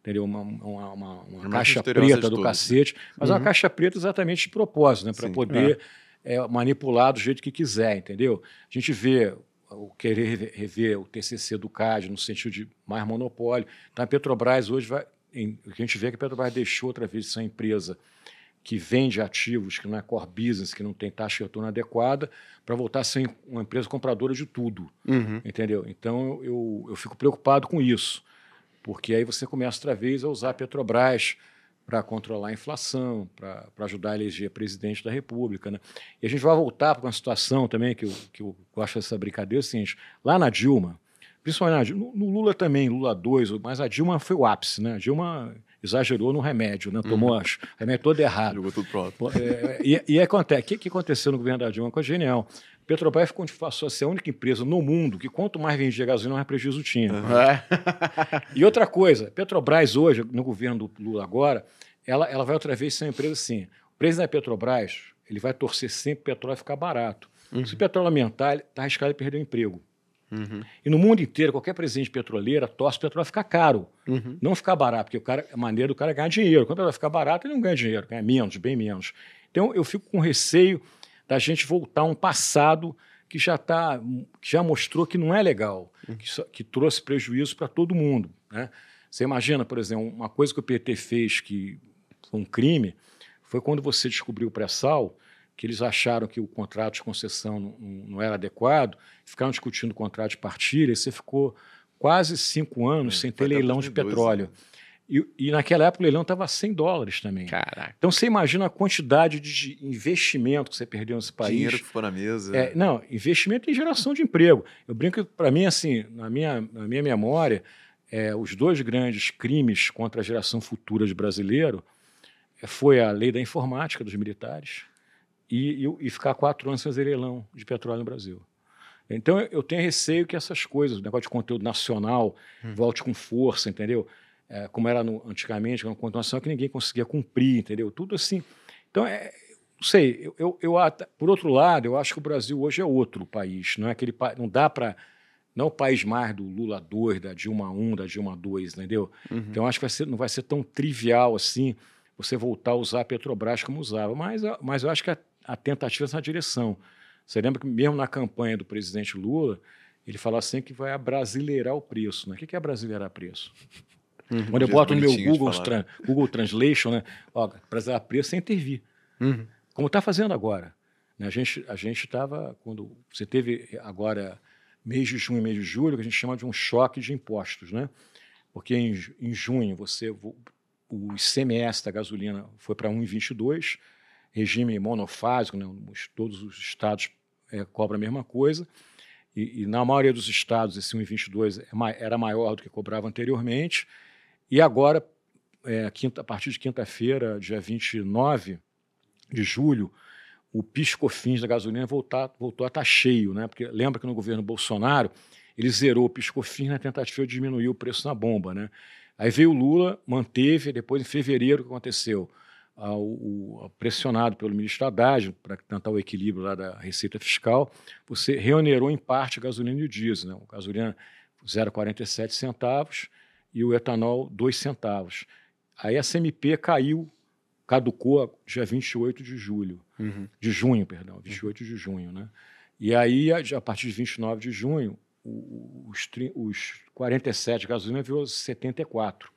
entendeu? Uma, uma, uma, uma caixa preta do cacete, né? mas uhum. uma caixa preta exatamente de propósito, né? para poder é. É, manipular do jeito que quiser, entendeu? A gente vê o querer rever o TCC do CAD no sentido de mais monopólio. Então, a Petrobras hoje vai. Em, o que a gente vê é que a Petrobras deixou outra vez de ser uma empresa que vende ativos, que não é core business, que não tem taxa de retorno adequada, para voltar a ser uma empresa compradora de tudo. Uhum. Entendeu? Então, eu, eu fico preocupado com isso, porque aí você começa outra vez a usar a Petrobras para controlar a inflação, para ajudar a eleger presidente da República. Né? E a gente vai voltar para uma situação também que eu, que eu acho essa brincadeira é o seguinte: lá na Dilma, principalmente no, no Lula também, Lula 2, mas a Dilma foi o ápice, né? A Dilma exagerou no remédio, né? Tomou uhum. o remédio todo errado. Jogou tudo pronto. É, e, e acontece, o que, que aconteceu no governo da Dilma? Coisa genial. Petrobras passou a ser a única empresa no mundo que quanto mais vendia gasolina, mais prejuízo tinha. Uhum. [LAUGHS] e outra coisa, Petrobras hoje, no governo do Lula agora, ela, ela vai outra vez ser uma empresa assim. O presidente da Petrobras, ele vai torcer sempre o petróleo ficar barato. Uhum. Se o petróleo aumentar, ele está arriscado a perder o emprego. Uhum. E no mundo inteiro, qualquer presidente petroleira torce o petróleo ficar caro, uhum. não ficar barato, porque o cara, a maneira do cara é ganhar dinheiro. Quando ela ficar barato, ele não ganha dinheiro, ganha menos, bem menos. Então eu fico com receio da gente voltar a um passado que já tá, que já mostrou que não é legal, uhum. que, que, trouxe prejuízo para todo mundo. Né? Você imagina, por exemplo, uma coisa que o PT fez que foi um crime foi quando você descobriu o pré-sal, que eles acharam que o contrato de concessão não, não era adequado, ficaram discutindo o contrato de partilha, e você ficou quase cinco anos é, sem ter leilão 2012, de petróleo. Né? E, e, naquela época o leilão estava a 100 dólares também. Caraca. Então você imagina a quantidade de investimento que você perdeu nesse país. Dinheiro que ficou na mesa. É, não, investimento em geração de emprego. Eu brinco para mim, assim, na minha, na minha memória, é, os dois grandes crimes contra a geração futura de brasileiro é, foi a lei da informática dos militares e, e, e ficar quatro anos sem fazer leilão de petróleo no Brasil. Então eu tenho receio que essas coisas, o negócio de conteúdo nacional, hum. volte com força, entendeu? É, como era no, antigamente, uma continuação que ninguém conseguia cumprir, entendeu? Tudo assim. Então, é, não sei, eu, eu, eu, por outro lado, eu acho que o Brasil hoje é outro país, não é aquele não dá para não é o país mais do Lula 2, da Dilma 1, da Dilma 2, entendeu? Uhum. Então acho que vai ser, não vai ser tão trivial assim você voltar a usar a Petrobras como usava, mas, mas eu acho que a, a tentativa é nessa direção. Você lembra que mesmo na campanha do presidente Lula, ele falou assim que vai abrasileirar o preço. Né? O que é abrasileirar preço? Uhum, Quando eu boto no meu Google, tra Google Translation, né? Ó, para preço sem intervir. Uhum. Como está fazendo agora. Né? A gente a estava, quando você teve agora mês de junho e mês de julho, que a gente chama de um choque de impostos, né? Porque em, em junho você o ICMS da gasolina foi para 1,22, regime monofásico, né? todos os estados é, cobram a mesma coisa. e, e, na maioria dos estados esse 1,22 é era maior do que cobrava anteriormente, e agora, é, quinta, a partir de quinta-feira, dia 29 de julho, o piscofins da gasolina voltar, voltou a estar cheio, né? Porque lembra que no governo Bolsonaro ele zerou o piscofins na tentativa de diminuir o preço na bomba, né? Aí veio o Lula, manteve, depois em fevereiro o que aconteceu? ao, pressionado pelo ministro Haddad para tentar o equilíbrio lá da receita fiscal, você reonerou em parte a gasolina e o diesel. Né? A gasolina 0,47 centavos e o etanol 2 centavos. Aí a CMP caiu, caducou dia 28 de julho, uhum. de junho, perdão, 28 de junho, né? E aí, a partir de 29 de junho, os, os 47 gasolina virou 74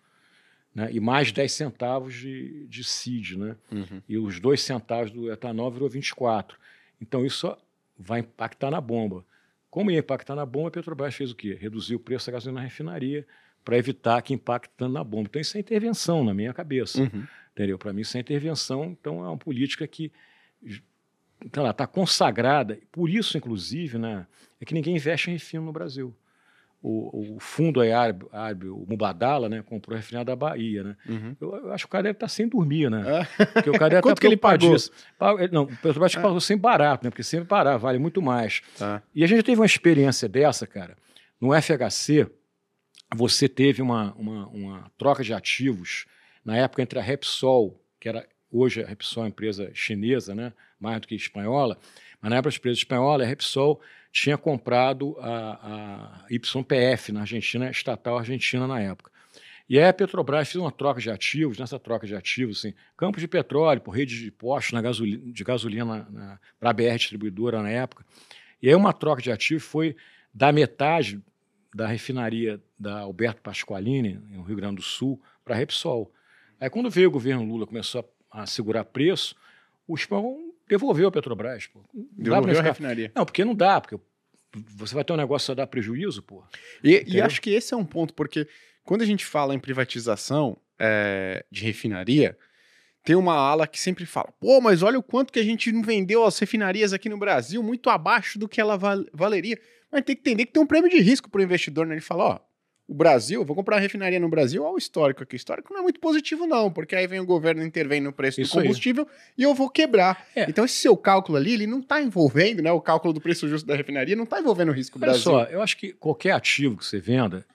né? e mais 10 centavos de, de CID, né? Uhum. e os 2 centavos do etanol virou 24. Então isso vai impactar na bomba. Como ia impactar na bomba, a Petrobras fez o quê? Reduziu o preço da gasolina na refinaria para evitar que impacte na bomba. Então isso é intervenção na minha cabeça. Uhum. Entendeu? Para mim isso é intervenção, então é uma política que está consagrada. Por isso, inclusive, né, é que ninguém investe em refino no Brasil o, o fundo árabe, árabe, o Mubadala, né, comprou a refinada da Bahia, né? Uhum. Eu, eu, acho que o cara deve estar tá sem dormir, né? É. Porque o cara deve [LAUGHS] Quanto tá que ele pagou? Disso. Não, o Petrobras é. pagou sem barato, né? Porque sempre parar vale muito mais. Tá. E a gente teve uma experiência dessa, cara. No FHC, você teve uma, uma, uma troca de ativos na época entre a Repsol, que era hoje a Repsol é uma empresa chinesa, né? Mais do que espanhola, mas na época a empresa espanhola, a Repsol tinha comprado a, a YPF na Argentina, estatal argentina na época. E aí a Petrobras fez uma troca de ativos, nessa troca de ativos, assim, campos de petróleo, por rede de postos na gasolina, de gasolina para a BR distribuidora na época. E aí uma troca de ativos foi da metade da refinaria da Alberto Pasqualini, no Rio Grande do Sul, para a Repsol. Aí quando veio o governo Lula começou a, a segurar preço, o espanhol devolveu a Petrobras. Pô. devolveu a refinaria. Não, porque não dá, porque você vai ter um negócio a dar prejuízo, pô. E, e, acho que esse é um ponto, porque quando a gente fala em privatização é, de refinaria, tem uma ala que sempre fala, pô, mas olha o quanto que a gente não vendeu as refinarias aqui no Brasil, muito abaixo do que ela val valeria. Mas tem que entender que tem um prêmio de risco para o investidor, né? Ele fala, ó, o Brasil, vou comprar uma refinaria no Brasil, olha o histórico aqui. O histórico não é muito positivo, não, porque aí vem o governo intervém no preço Isso do combustível aí. e eu vou quebrar. É. Então, esse seu cálculo ali, ele não está envolvendo, né? O cálculo do preço justo da refinaria não está envolvendo o risco Olha Brasil. Olha só, eu acho que qualquer ativo que você venda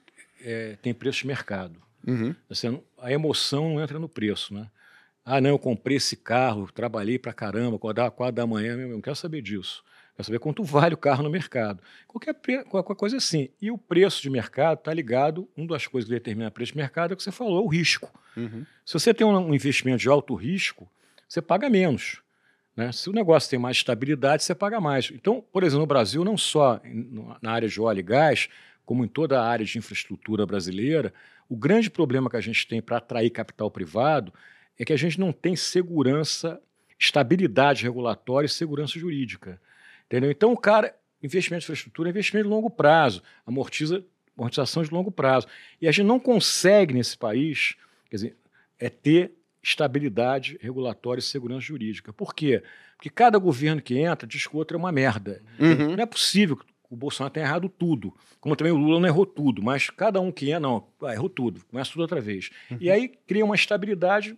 é, tem preço de mercado. Uhum. Assim, a emoção não entra no preço, né? Ah, não, eu comprei esse carro, trabalhei pra caramba, acordar às quatro da manhã, eu não quero saber disso. Quer saber quanto vale o carro no mercado. Qualquer, qualquer coisa assim. E o preço de mercado está ligado, uma das coisas que determina o preço de mercado é o que você falou, é o risco. Uhum. Se você tem um investimento de alto risco, você paga menos. Né? Se o negócio tem mais estabilidade, você paga mais. Então, por exemplo, no Brasil, não só na área de óleo e gás, como em toda a área de infraestrutura brasileira, o grande problema que a gente tem para atrair capital privado é que a gente não tem segurança, estabilidade regulatória e segurança jurídica. Entendeu? Então, o cara, investimento em infraestrutura é investimento de longo prazo, amortiza, amortização de longo prazo. E a gente não consegue nesse país, quer dizer, é ter estabilidade regulatória e segurança jurídica. Por quê? Porque cada governo que entra diz que o outro é uma merda. Uhum. Não é possível que o Bolsonaro tenha errado tudo. Como também o Lula não errou tudo, mas cada um que entra, não, ah, errou tudo, começa tudo outra vez. Uhum. E aí cria uma estabilidade.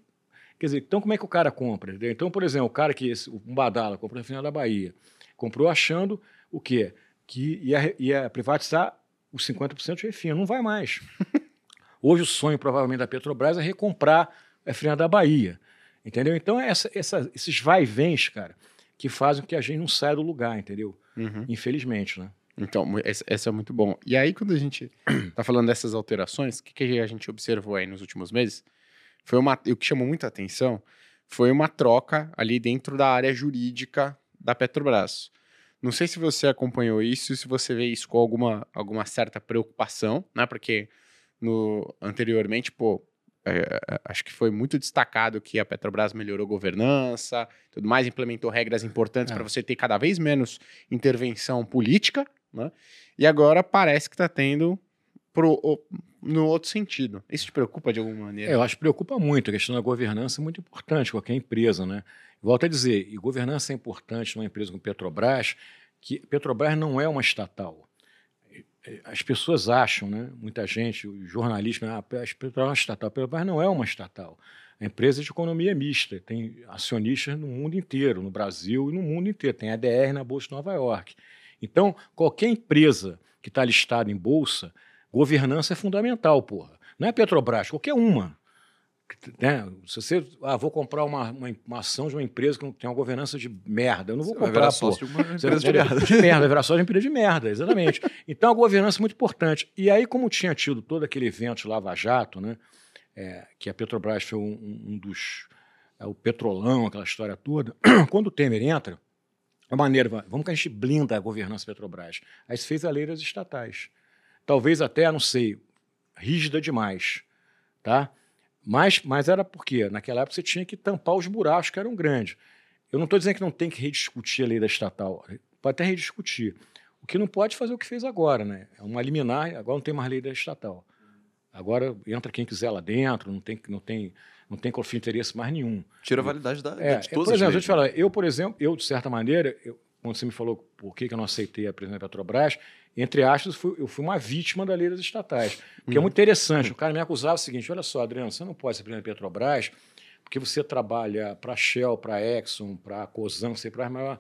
Quer dizer, então como é que o cara compra? Então, por exemplo, o cara que, esse, um Badala, comprou no final da Bahia, Comprou achando o quê? Que ia, ia privatizar os 50% de refino. Não vai mais. [LAUGHS] Hoje o sonho, provavelmente, da Petrobras é recomprar a refinaria da Bahia. Entendeu? Então, é essa, essa, esses vai-vens, cara, que fazem com que a gente não saia do lugar, entendeu? Uhum. Infelizmente, né? Então, esse é muito bom. E aí, quando a gente [CLEARS THROAT] tá falando dessas alterações, o que, que a gente observou aí nos últimos meses? Foi uma. O que chamou muita atenção foi uma troca ali dentro da área jurídica da Petrobras. Não sei se você acompanhou isso, se você vê isso com alguma, alguma certa preocupação, né? Porque no, anteriormente, pô, é, é acho que foi muito destacado que a Petrobras melhorou governança, tudo mais, implementou regras importantes é. para você ter cada vez menos intervenção política, né? E agora parece que está tendo pro, no outro sentido. Isso te preocupa de alguma maneira? É, eu acho que preocupa muito. A questão da governança é muito importante, qualquer empresa, né? Volto a dizer, e governança é importante numa empresa como Petrobras, que Petrobras não é uma estatal. as pessoas acham, né? muita gente, o jornalismo, ah, Petrobras é uma estatal. A Petrobras não é uma estatal. A empresa de economia mista, tem acionistas no mundo inteiro, no Brasil e no mundo inteiro. Tem ADR na Bolsa de Nova York. Então, qualquer empresa que está listada em bolsa, governança é fundamental, porra. Não é Petrobras, qualquer uma. Né? Se você, ah, vou comprar uma, uma, uma, ação de uma empresa que tem uma governança de merda, eu não vou você comprar. Vai de uma empresa de merda. De merda, vai virar sócio de uma empresa de merda, exatamente. então a governança é muito importante. E aí, como tinha tido todo aquele evento Lava Jato, né? É, que a Petrobras foi um, um dos. É, o petrolão, aquela história toda. [CLEARS THROAT] Quando o Temer entra, a maneira, vamos que a gente blinda a governança Petrobras. Aí se fez a lei das estatais. Talvez até, não sei, rígida demais, tá? Mas, mas era porque naquela época você tinha que tampar os buracos que eram grandes. Eu não estou dizendo que não tem que rediscutir a lei da estatal, pode até rediscutir. O que não pode fazer é o que fez agora, né? É uma liminar, agora não tem mais lei da estatal. Agora entra quem quiser lá dentro, não tem, não tem, não tem conflito de interesse mais nenhum. Tira a validade da, é, de todas Por exemplo, deixa eu te falar, eu, por exemplo, eu, de certa maneira, eu, quando você me falou por que, que eu não aceitei a presidência da Petrobras, entre aspas, fui, eu fui uma vítima da lei das estatais. Porque é muito interessante. O cara me acusava o seguinte: olha só, Adriano, você não pode ser presidente da Petrobras porque você trabalha para Shell, para Exxon, para Cosan, sei para.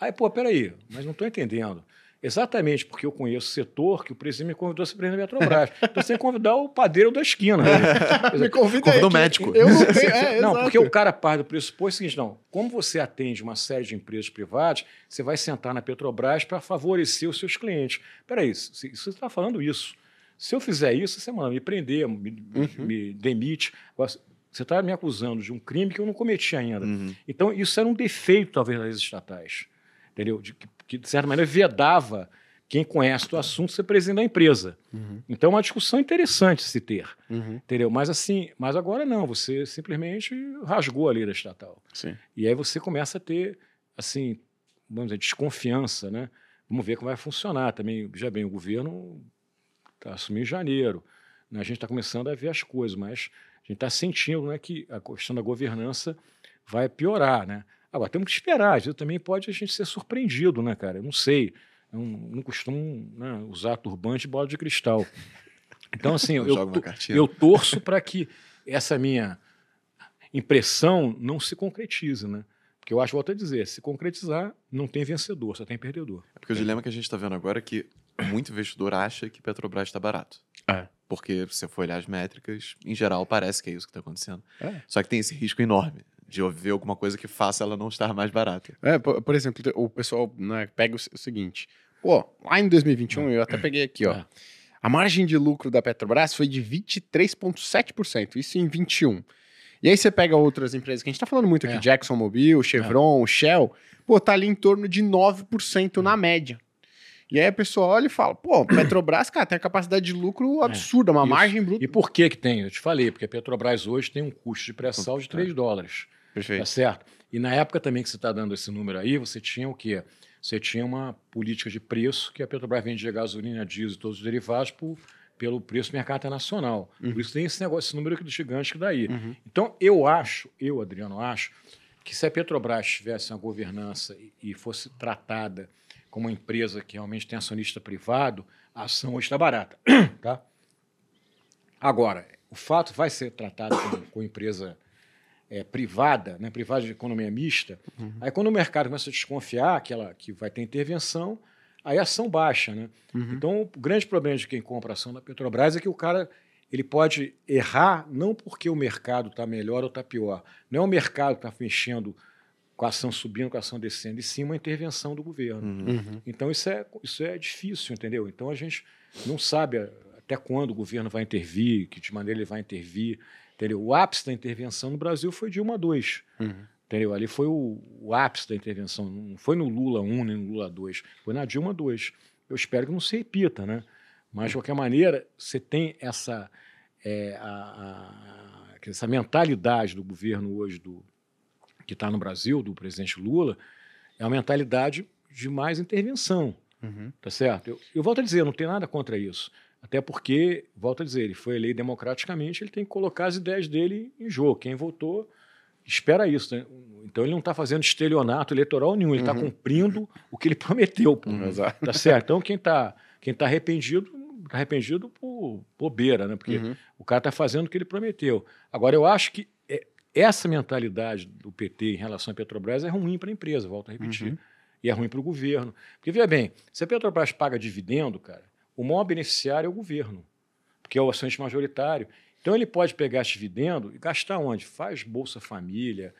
Aí, pô, peraí, mas não estou entendendo. Exatamente porque eu conheço o setor que o presidente me convidou a ser presidente da Petrobras. [LAUGHS] então, você tem que convidar o padeiro da esquina. Né? [LAUGHS] me convida o médico. Eu não [LAUGHS] tenho. É, não, porque o cara parte do pressuposto é o seguinte: não, como você atende uma série de empresas privadas, você vai sentar na Petrobras para favorecer os seus clientes. Peraí, você está falando isso. Se eu fizer isso, você manda me prender, me, uhum. me demite. Você está me acusando de um crime que eu não cometi ainda. Uhum. Então, isso era um defeito, talvez, das estatais entendeu? De, que, de certa maneira, vedava quem conhece o assunto ser presidente da empresa. Uhum. Então é uma discussão interessante se ter, uhum. entendeu? Mas assim, mas agora não, você simplesmente rasgou a lei da estatal. Sim. E aí você começa a ter, assim, vamos dizer, desconfiança, né? Vamos ver como vai funcionar também. Já bem, o governo está assumindo em janeiro, né? a gente está começando a ver as coisas, mas a gente está sentindo né, que a questão da governança vai piorar, né? Agora, temos que esperar. Às vezes também pode a gente ser surpreendido, né, cara? Eu não sei. Eu não, costumo né, usar turbante e bola de cristal. Então, assim, [LAUGHS] eu, eu, eu torço para que essa minha impressão não se concretize, né? Porque eu acho, volto a dizer, se concretizar, não tem vencedor, só tem perdedor. É porque o dilema que a gente está vendo agora é que muito investidor acha que Petrobras está barato. É. Porque se você for olhar as métricas, em geral parece que é isso que está acontecendo. É. Só que tem esse risco enorme de ver alguma coisa que faça ela não estar mais barata. É, por, por exemplo, o pessoal né, pega o, seguinte: pô, lá em 2021, eu até peguei aqui, ó. É. A margem de lucro da Petrobras foi de 23,7%, isso em 21. E aí você pega outras empresas que a gente tá falando muito aqui, é. ExxonMobil, Chevron, é. Shell, pô, tá ali em torno de 9% na média. E aí a pessoa olha e fala, pô, Petrobras, cara, tem a capacidade de lucro é, absurda, uma margem bruta. E por que que tem? Eu te falei, porque a Petrobras hoje tem um custo de pré-sal de 3 dólares. Perfeito. Tá certo? E na época também que você está dando esse número aí, você tinha o quê? Você tinha uma política de preço que a Petrobras vendia gasolina, diesel e todos os derivados por, pelo preço do mercado internacional. Uhum. Por isso tem esse negócio, esse número aqui do gigante que daí. Uhum. Então, eu acho, eu, Adriano, acho que se a Petrobras tivesse uma governança e, e fosse tratada como uma empresa que realmente tem acionista privado, a ação hoje está barata. [CLEARS THROAT] tá? Agora, o fato vai ser tratado como, como empresa é, privada, né, privada de economia mista, uhum. aí quando o mercado começa a desconfiar que, ela, que vai ter intervenção, aí a ação baixa. Né? Uhum. Então, o grande problema de quem compra ação da Petrobras é que o cara ele pode errar não porque o mercado está melhor ou está pior. Não é o mercado que está mexendo com a ação subindo, com a ação descendo, e sim uma intervenção do governo. Uhum. uhum. Então, isso é, isso é difícil, entendeu? Então, a gente não sabe até quando o governo vai intervir, que de maneira ele vai intervir. Entendeu? O ápice da intervenção no Brasil foi Dilma II. Uhum. Entendeu? Ali foi o, o, ápice da intervenção. Não foi no Lula 1 nem no Lula 2. Foi na Dilma 2. Eu espero que não se repita, né? Mas, de qualquer maneira, você tem essa, é, a, a, essa mentalidade do governo hoje, do, que está no Brasil, do presidente Lula, é uma mentalidade de mais intervenção. Uhum. Tá certo? Eu, eu volto a dizer, não tem nada contra isso. Até porque, volto a dizer, ele foi eleito democraticamente, ele tem que colocar as ideias dele em jogo. Quem votou espera isso. Né? Então ele não está fazendo estelionato eleitoral nenhum, ele está uhum. cumprindo o que ele [LAUGHS] prometeu. Uhum. Tá certo? Então quem está Quem está arrependido, está arrependido por bobeira, né? Porque Uhum. o cara está fazendo o que ele prometeu. Agora, eu acho que é- essa mentalidade do PT em relação à Petrobras é ruim para a empresa, volto a repetir. Uhum. E é ruim para o governo. Porque, veja bem, se a Petrobras paga dividendo, cara, o maior beneficiário é o governo, porque é o acionista majoritário. Então, ele pode pegar esse dividendo e gastar onde? Faz Bolsa Família,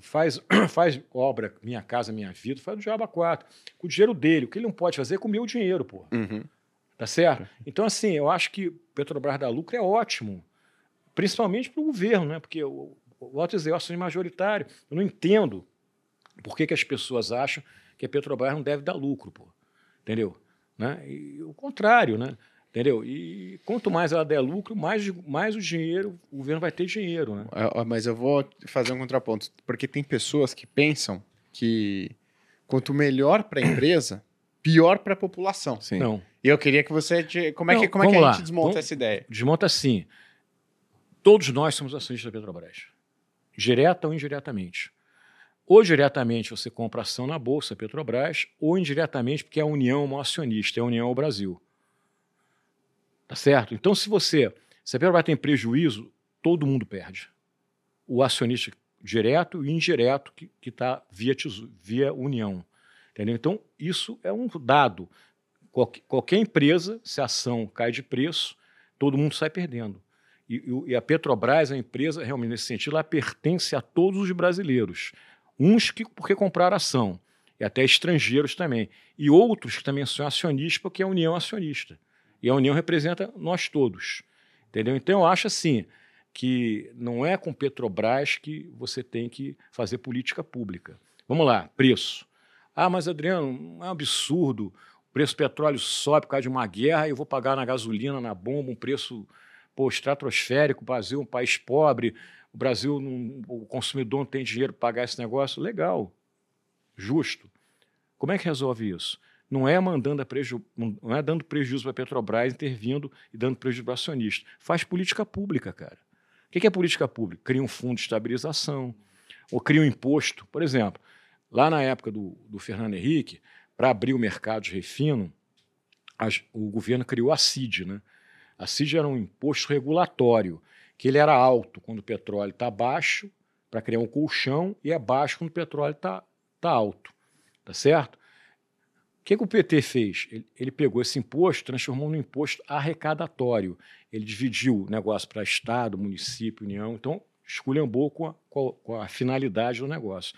faz, [CLEARS THROAT] faz obra Minha Casa Minha Vida, faz o Diabo 4. Com o dinheiro dele. O que ele não pode fazer é comer o dinheiro, pô. Uhum. Tá certo? Então, assim, eu acho que Petrobras dar lucro é ótimo, principalmente para o governo, né? Porque o, o Alto é o acionista majoritário. Eu não entendo por que, que as pessoas acham que a Petrobras não deve dar lucro, pô. Entendeu? Né? E o contrário, né? Entendeu? E quanto mais ela der lucro, mais, mais o dinheiro, o governo vai ter dinheiro, né? É, Mas eu vou fazer um contraponto, porque tem pessoas que pensam que quanto melhor para a empresa, pior para a população. Sim. Não. E eu queria que você. te- Como é Não, que, como é que a gente desmonta Vamos- essa ideia? Desmonta assim. Todos nós somos acionistas da Petrobras, direta ou indiretamente. Ou diretamente você compra ação na Bolsa Petrobras, ou indiretamente porque a União é uma acionista, é a União é o Brasil. Tá certo? Então, se você. Se a Petrobras tem prejuízo, todo mundo perde. O acionista direto e indireto que está via, via União. Entendeu? Então, isso é um dado. Qualque- qualquer empresa, se a ação cai de preço, todo mundo sai perdendo. E, e e a Petrobras, a empresa, realmente, nesse sentido, ela pertence a todos os brasileiros. Uns que porque compraram ação, e até estrangeiros também. E outros que também são acionistas, porque a União é acionista. E a União representa nós todos. Entendeu? Então, eu acho assim que não é com Petrobras que você tem que fazer política pública. Vamos lá, preço. Ah, mas Adriano, é um absurdo. O preço do petróleo sobe por causa de uma guerra eu vou pagar na gasolina, na bomba, um preço pô, estratosférico. Brasil é um país pobre, o Brasil, não, o consumidor não tem dinheiro para pagar esse negócio. Legal, justo. Como é que resolve isso? Não é mandando preju... não é dando prejuízo para a Petrobras, intervindo e dando prejuízo para o acionista. Faz política pública, cara. O que é política pública? Cria um fundo de estabilização, ou cria um imposto. Por exemplo, lá na época do, do Fernando Henrique, para abrir o mercado de refino, as- o governo criou a CID. Né? A CID era um imposto regulatório, que ele era alto quando o petróleo está baixo, para criar um colchão, e é baixo quando o petróleo está tá alto. Tá certo? O que, que o PT fez? Ele, ele pegou esse imposto, transformou num imposto arrecadatório. Ele dividiu o negócio para Estado, município, União, então esculhambou com a, com a- finalidade do negócio.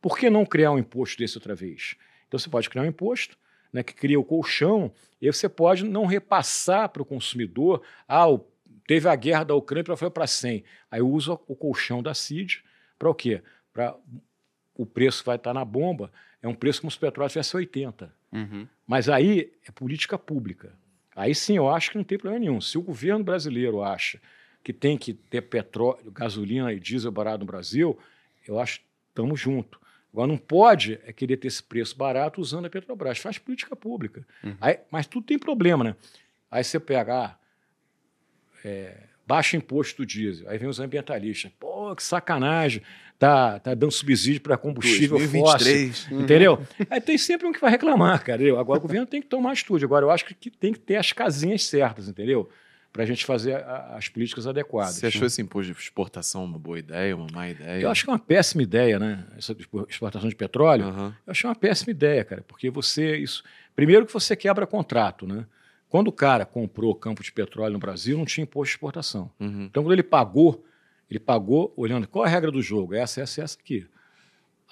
Por que não criar um imposto desse outra vez? Então você pode criar um imposto né, que cria o colchão, e você pode não repassar para o consumidor, ah, o- teve a guerra da Ucrânia, foi para 100. Aí usa o colchão da CID para o quê? Para o preço vai estar na bomba, é um preço como se o petróleo tivesse 80. Uhum. Mas aí é política pública. Aí sim eu acho que não tem problema nenhum. Se o governo brasileiro acha que tem que ter petróleo, gasolina e diesel barato no Brasil, eu acho que estamos juntos. Agora não pode é querer ter esse preço barato usando a Petrobras. Faz política pública. Uhum. Aí- mas tudo tem problema, né? Aí você pega, ah, é, baixa imposto do diesel. Aí vem os ambientalistas. Pô, que sacanagem. Tá, tá dando subsídio para combustível fóssil. 2023. Entendeu? Aí tem sempre um que vai reclamar, cara. entendeu? Agora o governo tem que tomar atitude. Agora eu acho que- tem que ter as casinhas certas, entendeu? Para a gente fazer a- as políticas adequadas. Você achou esse imposto de exportação uma boa ideia, uma má ideia? Eu acho que é uma péssima ideia, né? Essa exportação de petróleo. Aham. Eu achei uma péssima ideia, cara, porque você isso. Primeiro que você quebra contrato, né? Quando o cara comprou campo de petróleo no Brasil, não tinha imposto de exportação. Uhum. Então, quando ele pagou, ele pagou olhando qual é a regra do jogo, essa, essa, essa aqui.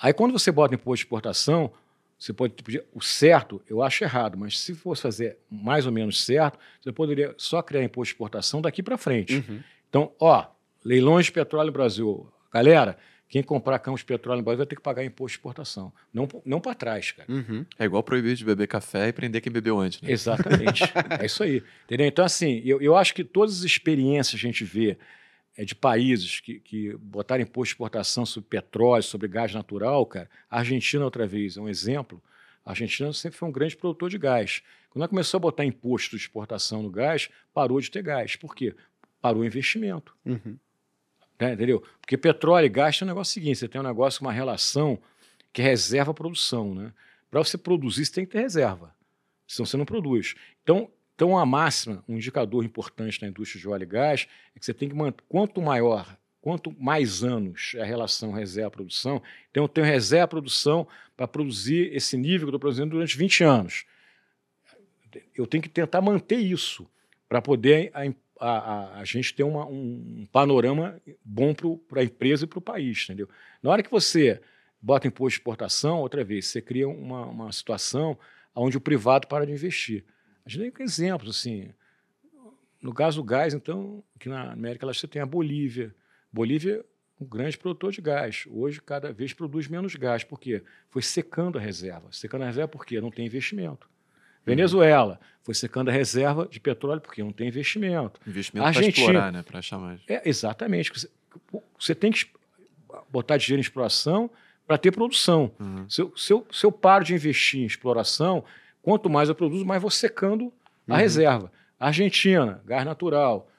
Aí, quando você bota imposto de exportação, você pode pedir o certo, eu acho errado, mas se fosse fazer mais ou menos certo, você poderia só criar imposto de exportação daqui para frente. Uhum. Então, ó, leilões de petróleo no Brasil. Galera, quem comprar campos de petróleo no Brasil vai ter que pagar imposto de exportação. Não, não para trás, cara. Uhum. É igual proibir de beber café e prender quem bebeu antes, né? Exatamente. [LAUGHS] é isso aí. Entendeu? Então, assim, eu, eu acho que todas as experiências que a gente vê é, de países que, que botaram imposto de exportação sobre petróleo, sobre gás natural, cara, a Argentina, outra vez, é um exemplo. A Argentina sempre foi um grande produtor de gás. Quando ela começou a botar imposto de exportação no gás, parou de ter gás. Por quê? Parou o investimento. Uhum. Né, entendeu? Porque petróleo e gás tem um negócio seguinte: você tem um negócio, uma relação que reserva a produção. Né? Para você produzir, você tem que ter reserva. senão você não produz. Então, então, a máxima, um indicador importante na indústria de óleo e gás, é que você tem que manter, quanto maior, quanto mais anos é a relação reserva-produção, então eu tenho reserva-produção para produzir esse nível que eu estou produzindo durante 20 anos. Eu tenho que tentar manter isso para poder a, a, a, gente ter uma, um panorama bom para a empresa e para o país, entendeu? Na hora que você bota imposto de exportação, outra vez, você cria uma, uma situação onde o privado para de investir. A gente tem exemplos, assim. No caso do gás, então, aqui na América Latina você tem a Bolívia. Bolívia um grande produtor de gás. Hoje, cada vez produz menos gás. Por quê? Foi secando a reserva. Secando a reserva por quê? Não tem investimento. Venezuela foi secando a reserva de petróleo porque não tem investimento. Investimento para explorar, né? Para achar mais. É, exatamente. Você, você, tem que botar dinheiro em exploração para ter produção. Uhum. Se, eu, se, eu, se eu paro de investir em exploração, Quanto mais eu produzo, mais vou secando a uhum. reserva. Argentina, gás natural,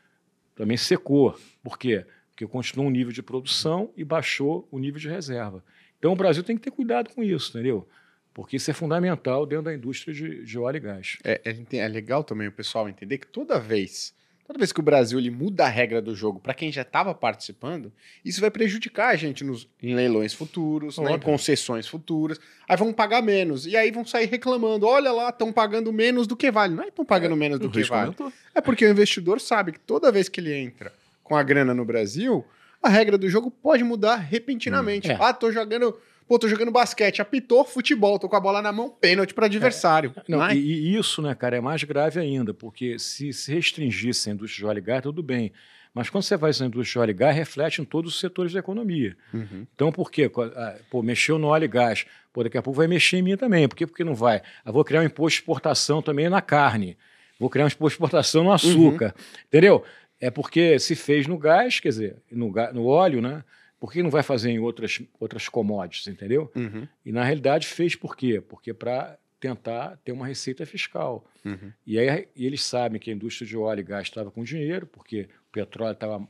também secou. Por quê? Porque continuou um nível de produção e baixou o nível de reserva. Então o Brasil tem que ter cuidado com isso, entendeu? Porque isso é fundamental dentro da indústria de, de óleo e gás. É, é, é legal também o pessoal entender que toda vez Toda vez que o Brasil ele muda a regra do jogo para quem já estava participando, isso vai prejudicar a gente nos, em leilões futuros, né, em concessões futuras. Aí vão pagar menos. E aí vão sair reclamando: olha lá, estão pagando menos do que vale. Não é estão pagando é, menos do que vale. É porque o investidor sabe que toda vez que ele entra com a grana no Brasil, a regra do jogo pode mudar repentinamente. Hum, é. Ah, tô jogando Pô, tô jogando basquete, apitou futebol, tô com a bola na mão, pênalti para adversário. É, não, e, e, isso, né, cara, é mais grave ainda, porque se, se restringisse a indústria de óleo gás, tudo bem. Mas quando você faz a indústria de óleo e gás, reflete em todos os setores da economia. Uhum. Então, por quê? Ah, pô, mexeu no óleo e gás. Pô, daqui a pouco vai mexer em mim também. Por quê? Porque não vai. Eu vou criar um imposto de exportação também na carne. Vou criar um imposto de exportação no açúcar. Uhum. Entendeu? É porque se fez no gás, quer dizer, no, no óleo, né? Por que não vai fazer em outras, outras commodities, entendeu? Uhum. E na realidade fez por quê? Porque para tentar ter uma receita fiscal. Uhum. E aí e eles sabem que a indústria de óleo e gás estava com dinheiro, porque o petróleo estava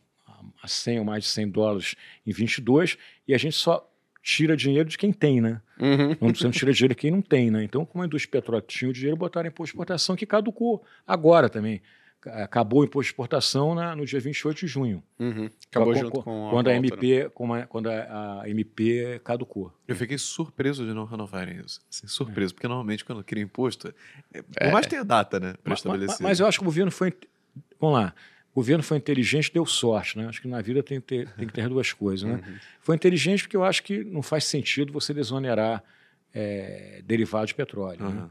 a 100 ou mais de 100 dólares em 22, e a gente só tira dinheiro de quem tem, né? Uhum. Não, você não tira dinheiro de quem não tem, né? Então, como a indústria de petróleo tinha o dinheiro, botaram imposto de exportação que caducou agora também acabou o imposto de exportação na, no dia 28 de junho. Uhum. Acabou com, junto com a quando a, MP, né? com a, quando a, a, MP caducou. Eu fiquei surpreso de não renovarem isso. Assim, surpreso, é. porque normalmente quando cria imposto, é, por é. mais tem a data, né, para estabelecer. Mas, mas, eu acho que o governo foi, vamos lá, o governo foi inteligente, deu sorte, né? Acho que na vida tem que ter, tem que ter duas coisas, né? Uhum. Foi inteligente porque eu acho que não faz sentido você desonerar é, derivados de petróleo. Uhum. Né?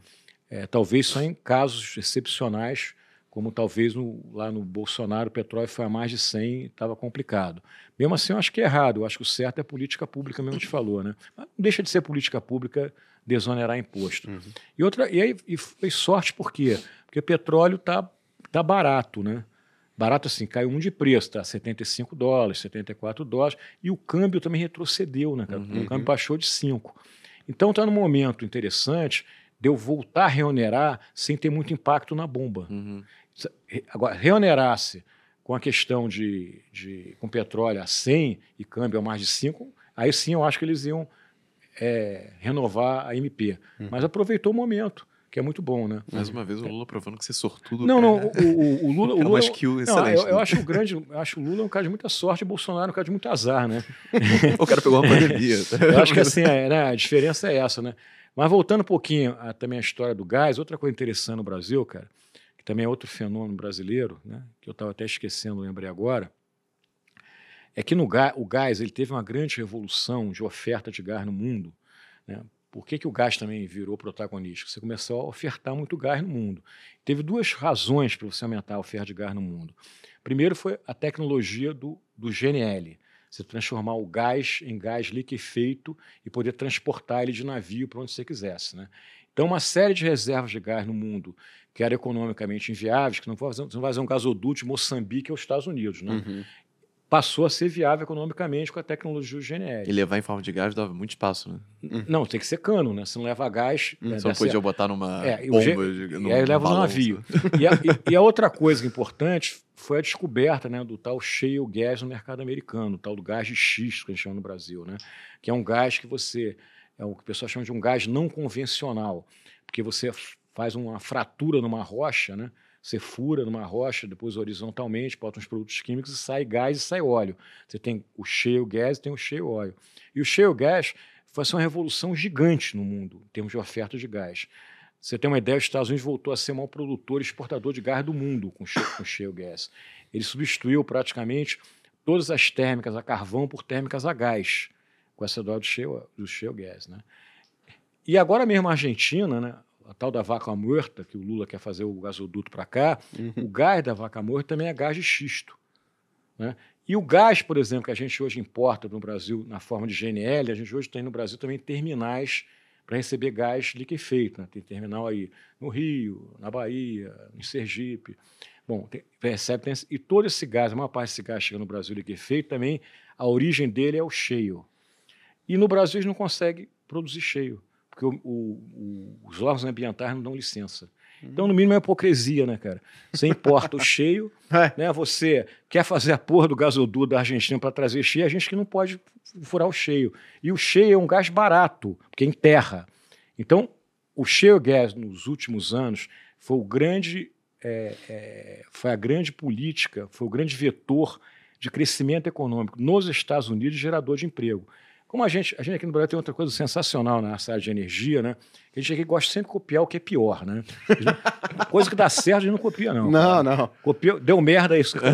É, talvez só em casos excepcionais como talvez no, lá no Bolsonaro o petróleo foi a mais de 100 estava complicado. Mesmo assim, eu acho que é errado. Eu acho que o certo é política pública, mesmo que te falou. Né? Mas não deixa de ser política pública desonerar imposto. Uhum. E, outra, e aí e foi sorte por quê? Porque petróleo está tá barato, né? Barato assim, caiu um de preço, tá? 75 dólares, 74 dólares, e o câmbio também retrocedeu, né, cara? Uhum. O câmbio baixou de 5. Então está num momento interessante de eu voltar a reonerar sem ter muito impacto na bomba. Uhum. Agora, reonerasse com a questão de, de com petróleo a 100 e câmbio a mais de 5, aí sim eu acho que eles iam é, renovar a MP. Uhum. Mas aproveitou o momento que é muito bom, né? Mais uma vez o Lula provando que você é sortudo. Não, não, o, o, o Lula. [LAUGHS] O Lula é excelente. Não, eu, eu, né? acho o grande, eu acho o Lula um cara de muita sorte e o Bolsonaro um cara de muito azar, né? [LAUGHS] o cara pegou uma pandemia. [LAUGHS] eu acho que assim, é, né, a diferença é essa, né? Mas voltando um pouquinho a, também à história do gás, outra coisa interessante no Brasil, cara, que também é outro fenômeno brasileiro, né, que eu estava até esquecendo, lembrei agora, é que no gás, o gás ele teve uma grande revolução de oferta de gás no mundo. Né? Por que, que o gás também virou protagonista? Você começou a ofertar muito gás no mundo. Teve duas razões para você aumentar a oferta de gás no mundo. Primeiro foi a tecnologia do, do GNL, você transformar o gás em gás liquefeito e poder transportar ele de navio para onde você quisesse. Né? Então, uma série de reservas de gás no mundo que eram economicamente inviáveis, que não vai fazer, fazer um gasoduto de Moçambique aos Estados Unidos. Né? Uhum. Passou a ser viável economicamente com a tecnologia do GNL. E levar em forma de gás dava muito espaço, né? Uhum. Não, tem que ser cano, né? Se não leva gás. Hum, né, só podia botar numa é, bomba. G... De, num, e aí leva no navio. e, a, e, e a outra coisa importante foi a descoberta né, do tal shale gas no mercado americano, o tal do gás de xisto que a gente chama no Brasil, né? que é um gás que você, é o que o pessoal chama de um gás não convencional, porque você faz uma fratura numa rocha, né? Você fura numa rocha, depois horizontalmente, bota uns produtos químicos e sai gás e sai óleo. Você tem o shale gas e tem o shale óleo. E o shale gas foi uma revolução gigante no mundo, em termos de oferta de gás. Você tem uma ideia, os Estados Unidos voltou a ser o maior produtor e exportador de gás do mundo com o shale gas. Ele substituiu praticamente todas as térmicas a carvão por térmicas a gás, com essa dó do shale, do. Né? E agora mesmo a Argentina, né, a tal da vaca morta, que o Lula quer fazer o gasoduto para cá, uhum. o gás da vaca morta também é gás de xisto. Né? E o gás, por exemplo, que a gente hoje importa no Brasil na forma de GNL, a gente hoje tem no Brasil também terminais para receber gás liquefeito. Né? Tem terminal aí no Rio, na Bahia, em Sergipe. Bom, tem, percebe, tem, e todo esse gás, a maior parte desse gás chega no Brasil liquefeito também, a origem dele é o cheio. E no Brasil eles não conseguem produzir cheio, porque o, o, os órgãos ambientais não dão licença. Então, no mínimo, é hipocrisia, né, cara? Você importa o cheio, é. né? Você quer fazer a porra do gasoduto da Argentina para trazer cheio, a gente que não pode furar o cheio. E o cheio é um gás barato, porque enterra. Então, o shale gas nos últimos anos foi o grande, é, é, foi a grande política, foi o grande vetor de crescimento econômico nos Estados Unidos, gerador de emprego. Como a gente, a gente aqui no Brasil tem outra coisa sensacional nessa área de energia, né? A gente aqui gosta sempre de copiar o que é pior, né? [LAUGHS] coisa que dá certo, a gente não copia, não. Não, cara. não. Copia, deu merda isso que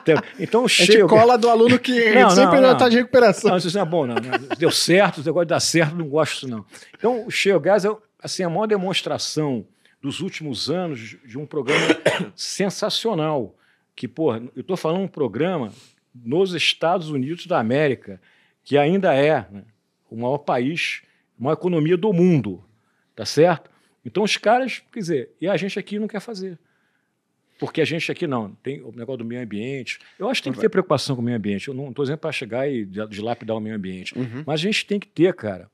então, então, chega. A gente cola do aluno que não, sempre não, está de recuperação. Não, isso não é bom, não. Deu certo, o negócio de dar certo, não gosto disso, não. Então, o shale gas é assim, a maior demonstração dos últimos anos de um programa [COUGHS] sensacional. Que, pô, eu estou falando um programa nos Estados Unidos da América que ainda é né, o maior país, a maior economia do mundo, tá certo? Então os caras, quer dizer, e a gente aqui não quer fazer. Porque a gente aqui não, tem o negócio do meio ambiente. Eu acho que tem que ter preocupação com o meio ambiente. Eu não estou dizendo para chegar e dilapidar o meio ambiente. Uhum. Mas a gente tem que ter, cara,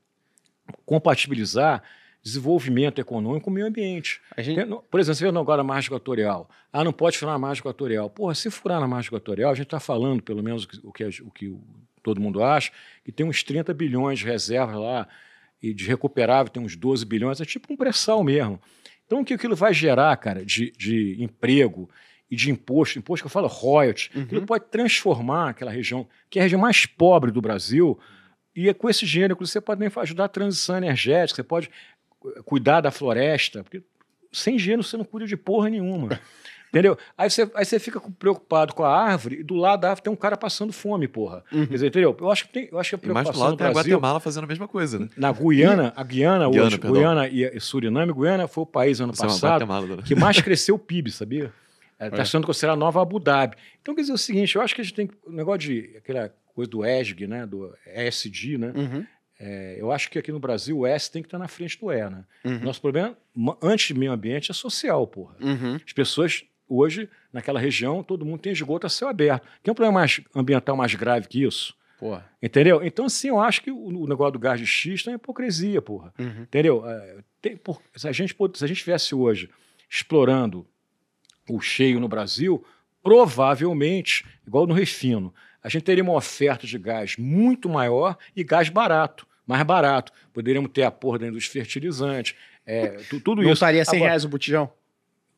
compatibilizar desenvolvimento econômico com o meio ambiente. Gente... Por exemplo, você vê agora a margem equatorial. Ah, não pode furar na margem equatorial. Porra, se furar na margem equatorial, a gente está falando, pelo menos, o que, o que todo mundo acha, que tem uns 30 bilhões de reservas lá e de recuperável tem uns 12 bilhões, é tipo um pré-sal mesmo. Então, o que aquilo vai gerar, cara, de, de emprego e de imposto, imposto que eu falo royalty, uhum. aquilo pode transformar aquela região, que é a região mais pobre do Brasil, e é com esse dinheiro, você pode nem ajudar a transição energética, você pode cuidar da floresta, porque sem dinheiro você não cuida de porra nenhuma. [LAUGHS] Entendeu? Aí você, aí você fica preocupado com a árvore e do lado da árvore tem um cara passando fome, porra. Uhum. Quer dizer, entendeu? Eu acho que, tem, eu acho que a preocupação. E mais do lado tem Brasil, a Guatemala fazendo a mesma coisa, né? Na Guiana, a Guiana, Guiana hoje, perdão. Guiana e Suriname, Guiana foi o país ano Você é passado é que mais cresceu o PIB, sabia? Está é, é. sendo considerado a nova Abu Dhabi. Então, quer dizer o seguinte, eu acho que a gente tem o negócio de aquela coisa do ESG, né? Do ESG, né? Uhum. É, eu acho que aqui no Brasil o S tem que estar na frente do E, né? Uhum. Nosso problema, antes de meio ambiente, é social, porra. Uhum. As pessoas hoje, naquela região, todo mundo tem esgoto a céu aberto. Tem um problema mais ambiental mais grave que isso? Porra. Entendeu? Então, assim, eu acho que o, negócio do gás de xisto é hipocrisia, porra. Uhum. Entendeu? É, tem, por, se, a gente, se a gente estivesse hoje explorando o cheio no Brasil, provavelmente, igual no refino, a gente teria uma oferta de gás muito maior e gás barato, mais barato. Poderíamos ter a porra da indústria fertilizante, é, tudo Não isso. Não estaria 100 Agora, reais o botijão?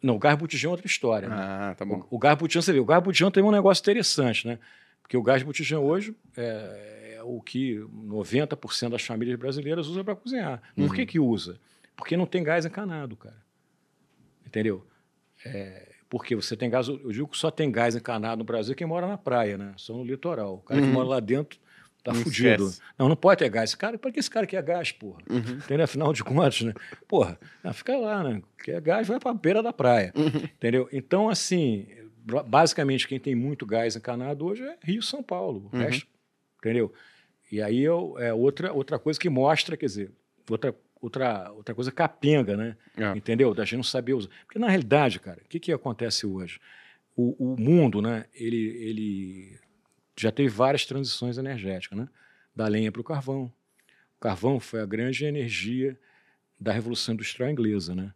Não, o gás botijão é outra história. Né? Ah, tá bom. O, o gás botijão, você vê, o gás botijão tem um negócio interessante, né? Porque o gás botijão hoje é, é o que 90% das famílias brasileiras usam para cozinhar. Uhum. Por que que usa? Porque não tem gás encanado, cara. Entendeu? É, porque você tem gás, eu digo que só tem gás encanado no Brasil quem mora na praia, né? Só no litoral. O cara uhum. que mora lá dentro Tá não fudido. Esquece. Não, não pode ter gás. Esse cara, para que esse cara quer gás, porra? Uhum. Entendeu? Afinal de contas, né? Porra, não, fica lá, né? Quer gás, vai para a beira da praia. Uhum. Entendeu? Então, assim, basicamente, quem tem muito gás encanado hoje é Rio São Paulo. O uhum. resto, entendeu? E aí é outra, outra coisa que mostra, quer dizer, outra, outra, outra coisa capenga, né? É. Entendeu? Da gente não saber usar. Porque, na realidade, cara, o que, que acontece hoje? O, o mundo, né? Ele, ele já teve várias transições energéticas, né? da lenha para o carvão. O carvão foi a grande energia da Revolução Industrial Inglesa. Né?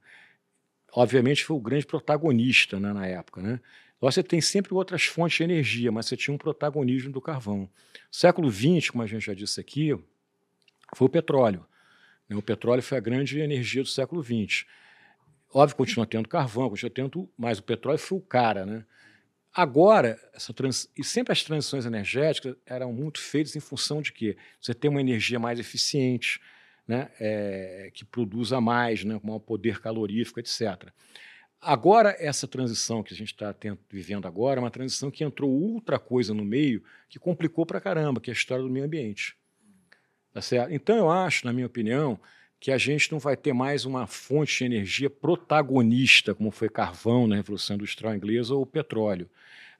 Obviamente foi o grande protagonista né, na época. Né? Você tem sempre outras fontes de energia, mas você tinha um protagonismo do carvão. século XX, como a gente já disse aqui, foi o petróleo. Né? O petróleo foi a grande energia do século XX. Óbvio, continua tendo carvão, continua tendo, mas o petróleo foi o cara, né? Agora, trans, e sempre as transições energéticas eram muito feitas em função de quê? Você ter uma energia mais eficiente, né? É, que produza mais, né? com maior poder calorífico, etc. Agora, essa transição que a gente está vivendo agora é uma transição que entrou outra coisa no meio que complicou para caramba, que é a história do meio ambiente. Tá certo? Então, eu acho, na minha opinião, que a gente não vai ter mais uma fonte de energia protagonista, como foi carvão na Revolução Industrial Inglesa ou petróleo.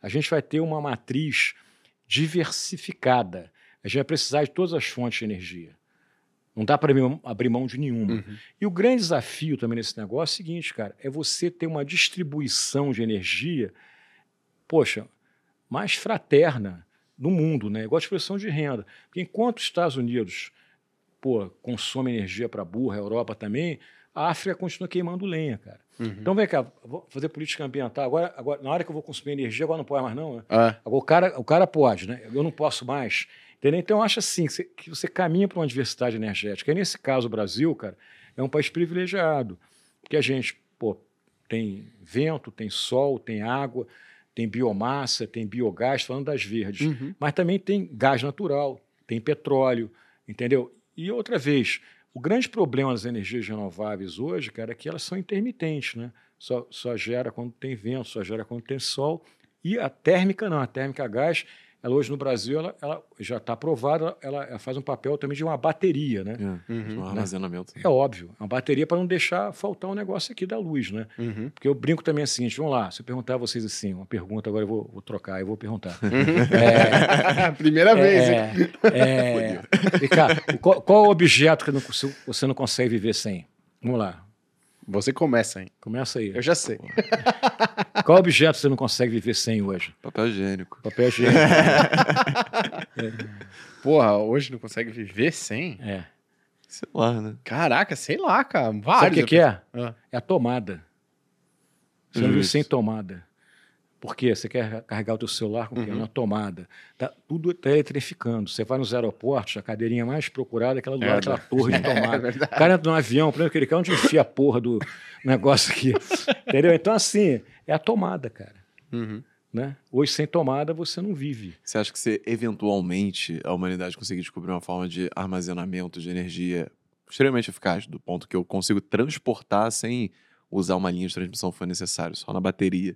A gente vai ter uma matriz diversificada. A gente vai precisar de todas as fontes de energia. Não dá para abrir mão de nenhuma. Uhum. E o grande desafio também nesse negócio é o seguinte, cara, é você ter uma distribuição de energia, poxa, mais fraterna no mundo, né? Igual a distribuição de renda. Porque enquanto os Estados Unidos pô, consome energia para burra, a Europa também, a África continua queimando lenha, cara. Uhum. Então, vem cá, vou fazer política ambiental. Agora, agora, na hora que eu vou consumir energia, agora não pode mais, não. Né? Ah. Agora, o cara, o cara pode, né? Eu não posso mais. Entendeu? Então, eu acho assim, que você caminha para uma diversidade energética. E nesse caso, o Brasil, cara, é um país privilegiado. Porque a gente, pô, tem vento, tem sol, tem água, tem biomassa, tem biogás, falando das verdes. Uhum. Mas também tem gás natural, tem petróleo, entendeu? E outra vez, o grande problema das energias renováveis hoje, cara, é que elas são intermitentes, né? Só, só gera quando tem vento, só gera quando tem sol. E a térmica não, a térmica a gás ela hoje no Brasil ela, ela já está aprovada, ela, ela, faz um papel também de uma bateria, né? É, uhum, um armazenamento. É óbvio, uma bateria para não deixar faltar um negócio aqui da luz, né? Uhum. Porque eu brinco também assim, vamos lá, se eu perguntar a vocês assim, uma pergunta agora eu vou, vou trocar, eu vou perguntar. Uhum. É, [LAUGHS] Primeira é, vez. É, é, [LAUGHS] qual, qual objeto que não, você não consegue viver sem? Vamos lá. Você começa, hein? Começa aí. Eu já sei. Qual objeto você não consegue viver sem hoje? Papel higiênico. Papel higiênico. [LAUGHS] é. Porra, hoje não consegue viver sem? É. Sei lá, né? Caraca, sei lá, cara. Vários. Sabe o que, que é? Ah. É a tomada. Você não vive sem tomada. Por quê? Você quer carregar o teu celular com uhum. uma tomada. Tá, tudo está eletrificando. Você vai nos aeroportos, a cadeirinha mais procurada é aquela do é, lado daquela torre de [LAUGHS] tomada. É o cara entra no avião, primeiro que ele quer onde enfia a porra do negócio aqui. [LAUGHS] Entendeu? Então, assim, é a tomada, cara. Uhum. Né? Hoje, sem tomada, você não vive. Você acha que se eventualmente a humanidade conseguir descobrir uma forma de armazenamento de energia extremamente eficaz, do ponto que eu consigo transportar sem usar uma linha de transmissão se for necessário, só na bateria,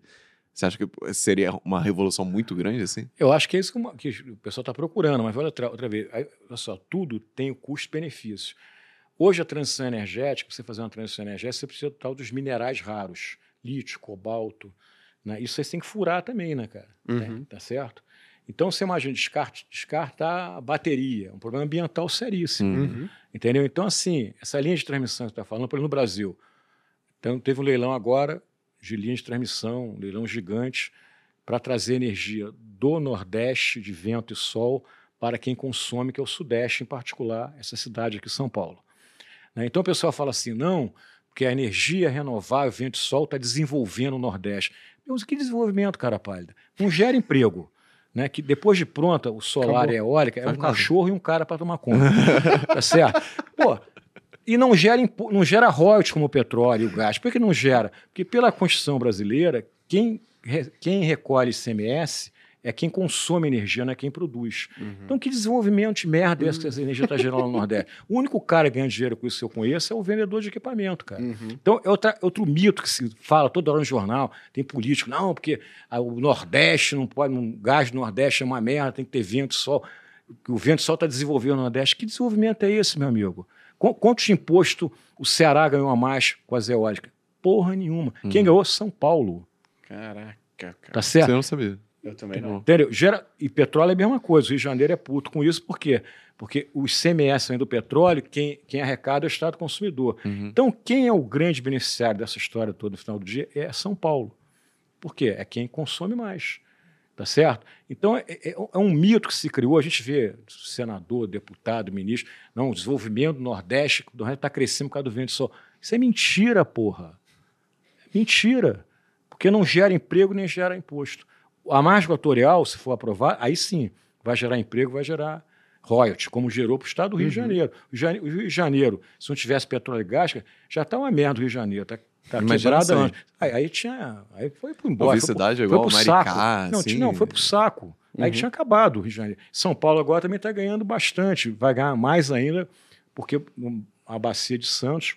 você acha que seria uma revolução muito grande assim? Eu acho que é isso que, uma, que o pessoal está procurando, mas olha outra, outra vez, aí, olha só, tudo tem o custo-benefício. Hoje a transição energética, você fazer uma transição energética, você precisa tal dos minerais raros, lítio, cobalto, né? Isso você tem que furar também, né, cara? Uhum. Tá, tá certo? Então você imagina descartar, descartar a bateria, um problema ambiental seríssimo, uhum. entendeu? Então assim, essa linha de transmissão que você está falando, por exemplo, no Brasil, então teve um leilão agora de linha de transmissão, um leilão gigante, para trazer energia do Nordeste, de vento e sol, para quem consome, que é o Sudeste, em particular, essa cidade aqui, São Paulo. Né? Então o pessoal fala assim: não, porque a energia renovável, vento e sol, está desenvolvendo o Nordeste. Mas que desenvolvimento, cara pálida? Não gera emprego. Né, que depois de pronta, o solar Acabou. e a eólica é um cachorro e um cara para tomar conta. [LAUGHS] tá certo? Pô, e não gera, não gera royalties como o petróleo e o gás. Por que não gera? Porque pela Constituição brasileira, quem, quem recolhe ICMS é quem consome energia, não é quem produz. Uhum. Então, que desenvolvimento de merda uhum. essa que essa energia está gerando no Nordeste? O único cara que ganha dinheiro com isso que eu conheço é o vendedor de equipamento, cara. Uhum. Então, é outra, outro mito que se fala toda hora no jornal, tem político, não, porque o Nordeste não pode, um gás do Nordeste é uma merda, tem que ter vento e sol. O vento e sol está desenvolvendo no Nordeste. Que desenvolvimento é esse, meu amigo? Quantos imposto o Ceará ganhou a mais com as eólicas? Porra nenhuma. Hum. Quem ganhou? São Paulo. Caraca, cara. Tá certo? Você não sabia. Eu também não. Entendeu? Gera... E petróleo é a mesma coisa. O Rio de Janeiro é puto com isso, por quê? Porque o ICMS do petróleo, quem, quem arrecada é o Estado consumidor. Uhum. Então, quem é o grande beneficiário dessa história toda no final do dia é São Paulo. Por quê? É quem consome mais. Tá certo? Então, é, é, é, um mito que se criou. A gente vê senador, deputado, ministro. Não, o desenvolvimento do Nordeste está crescendo por causa do vento e sol. Isso é mentira, porra. Mentira. Porque não gera emprego nem gera imposto. A margem equatorial, se for aprovada, aí sim, vai gerar emprego, vai gerar royalties, como gerou para o estado do Rio de Uhum. Janeiro. O Rio de Janeiro, se não tivesse petróleo e gás, já está uma merda o Rio de Janeiro. Está tá Imagina aí. antes. Aí, aí tinha. Aí foi pro embora. foi pro- é foi igual pro Maricá, saco. Não, assim. tinha- não, foi pro saco. Aí Uhum. tinha acabado o Rio de Janeiro. São Paulo agora também está ganhando bastante, vai ganhar mais ainda, porque a bacia de Santos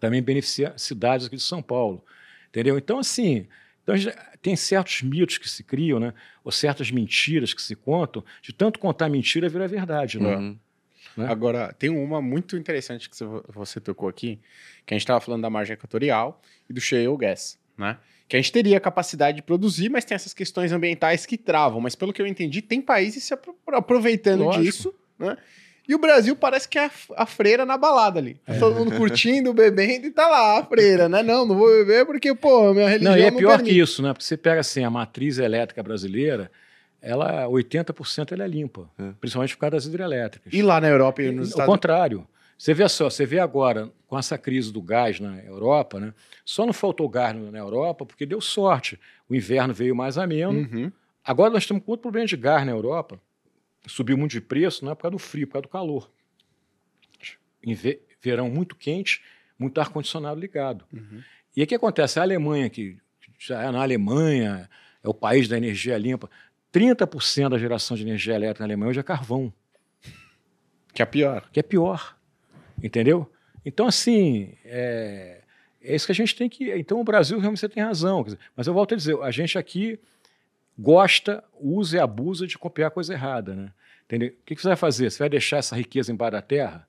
também beneficia cidades aqui de São Paulo. Entendeu? Então, assim, então, tem certos mitos que se criam, né? ou certas mentiras que se contam, de tanto contar mentira vira verdade. Né? Uhum. Né? Agora, tem uma muito interessante que você- tocou aqui, que a gente estava falando da margem equatorial e do shale gas, né? Que a gente teria capacidade de produzir, mas tem essas questões ambientais que travam. Mas pelo que eu entendi, tem países se apro- aproveitando Lógico. disso, né? E o Brasil parece que é a, a freira na balada ali. É. Todo mundo curtindo, bebendo e tá lá a freira, né? Não, não vou beber porque, pô, minha religião Não, e é não pior permite. que isso, né? Porque você pega assim, a matriz elétrica brasileira, ela 80% ela é limpa, É. principalmente por causa das hidrelétricas. E lá na Europa e nos Ao Estados contrário. Você vê só, você vê agora, com essa crise do gás na Europa, né? Só não faltou gás na Europa porque deu sorte. O inverno veio mais ameno. Uhum. Agora nós estamos com outro problema de gás na Europa. Subiu muito de preço, não é por causa do frio, é por causa do calor. Em ve- verão muito quente, muito ar-condicionado ligado. Uhum. E o que acontece? A Alemanha, que já é na Alemanha, é o país da energia limpa, 30% da geração de energia elétrica na Alemanha hoje é carvão Que é pior. que é pior. Entendeu? Então, assim, é, é isso que a gente tem que. Então, o Brasil realmente você tem razão. mas eu volto a dizer, a gente aqui gosta, usa e abusa de copiar coisa errada. Né? Entendeu? O que, que você vai fazer? Você vai deixar essa riqueza embaixo da terra?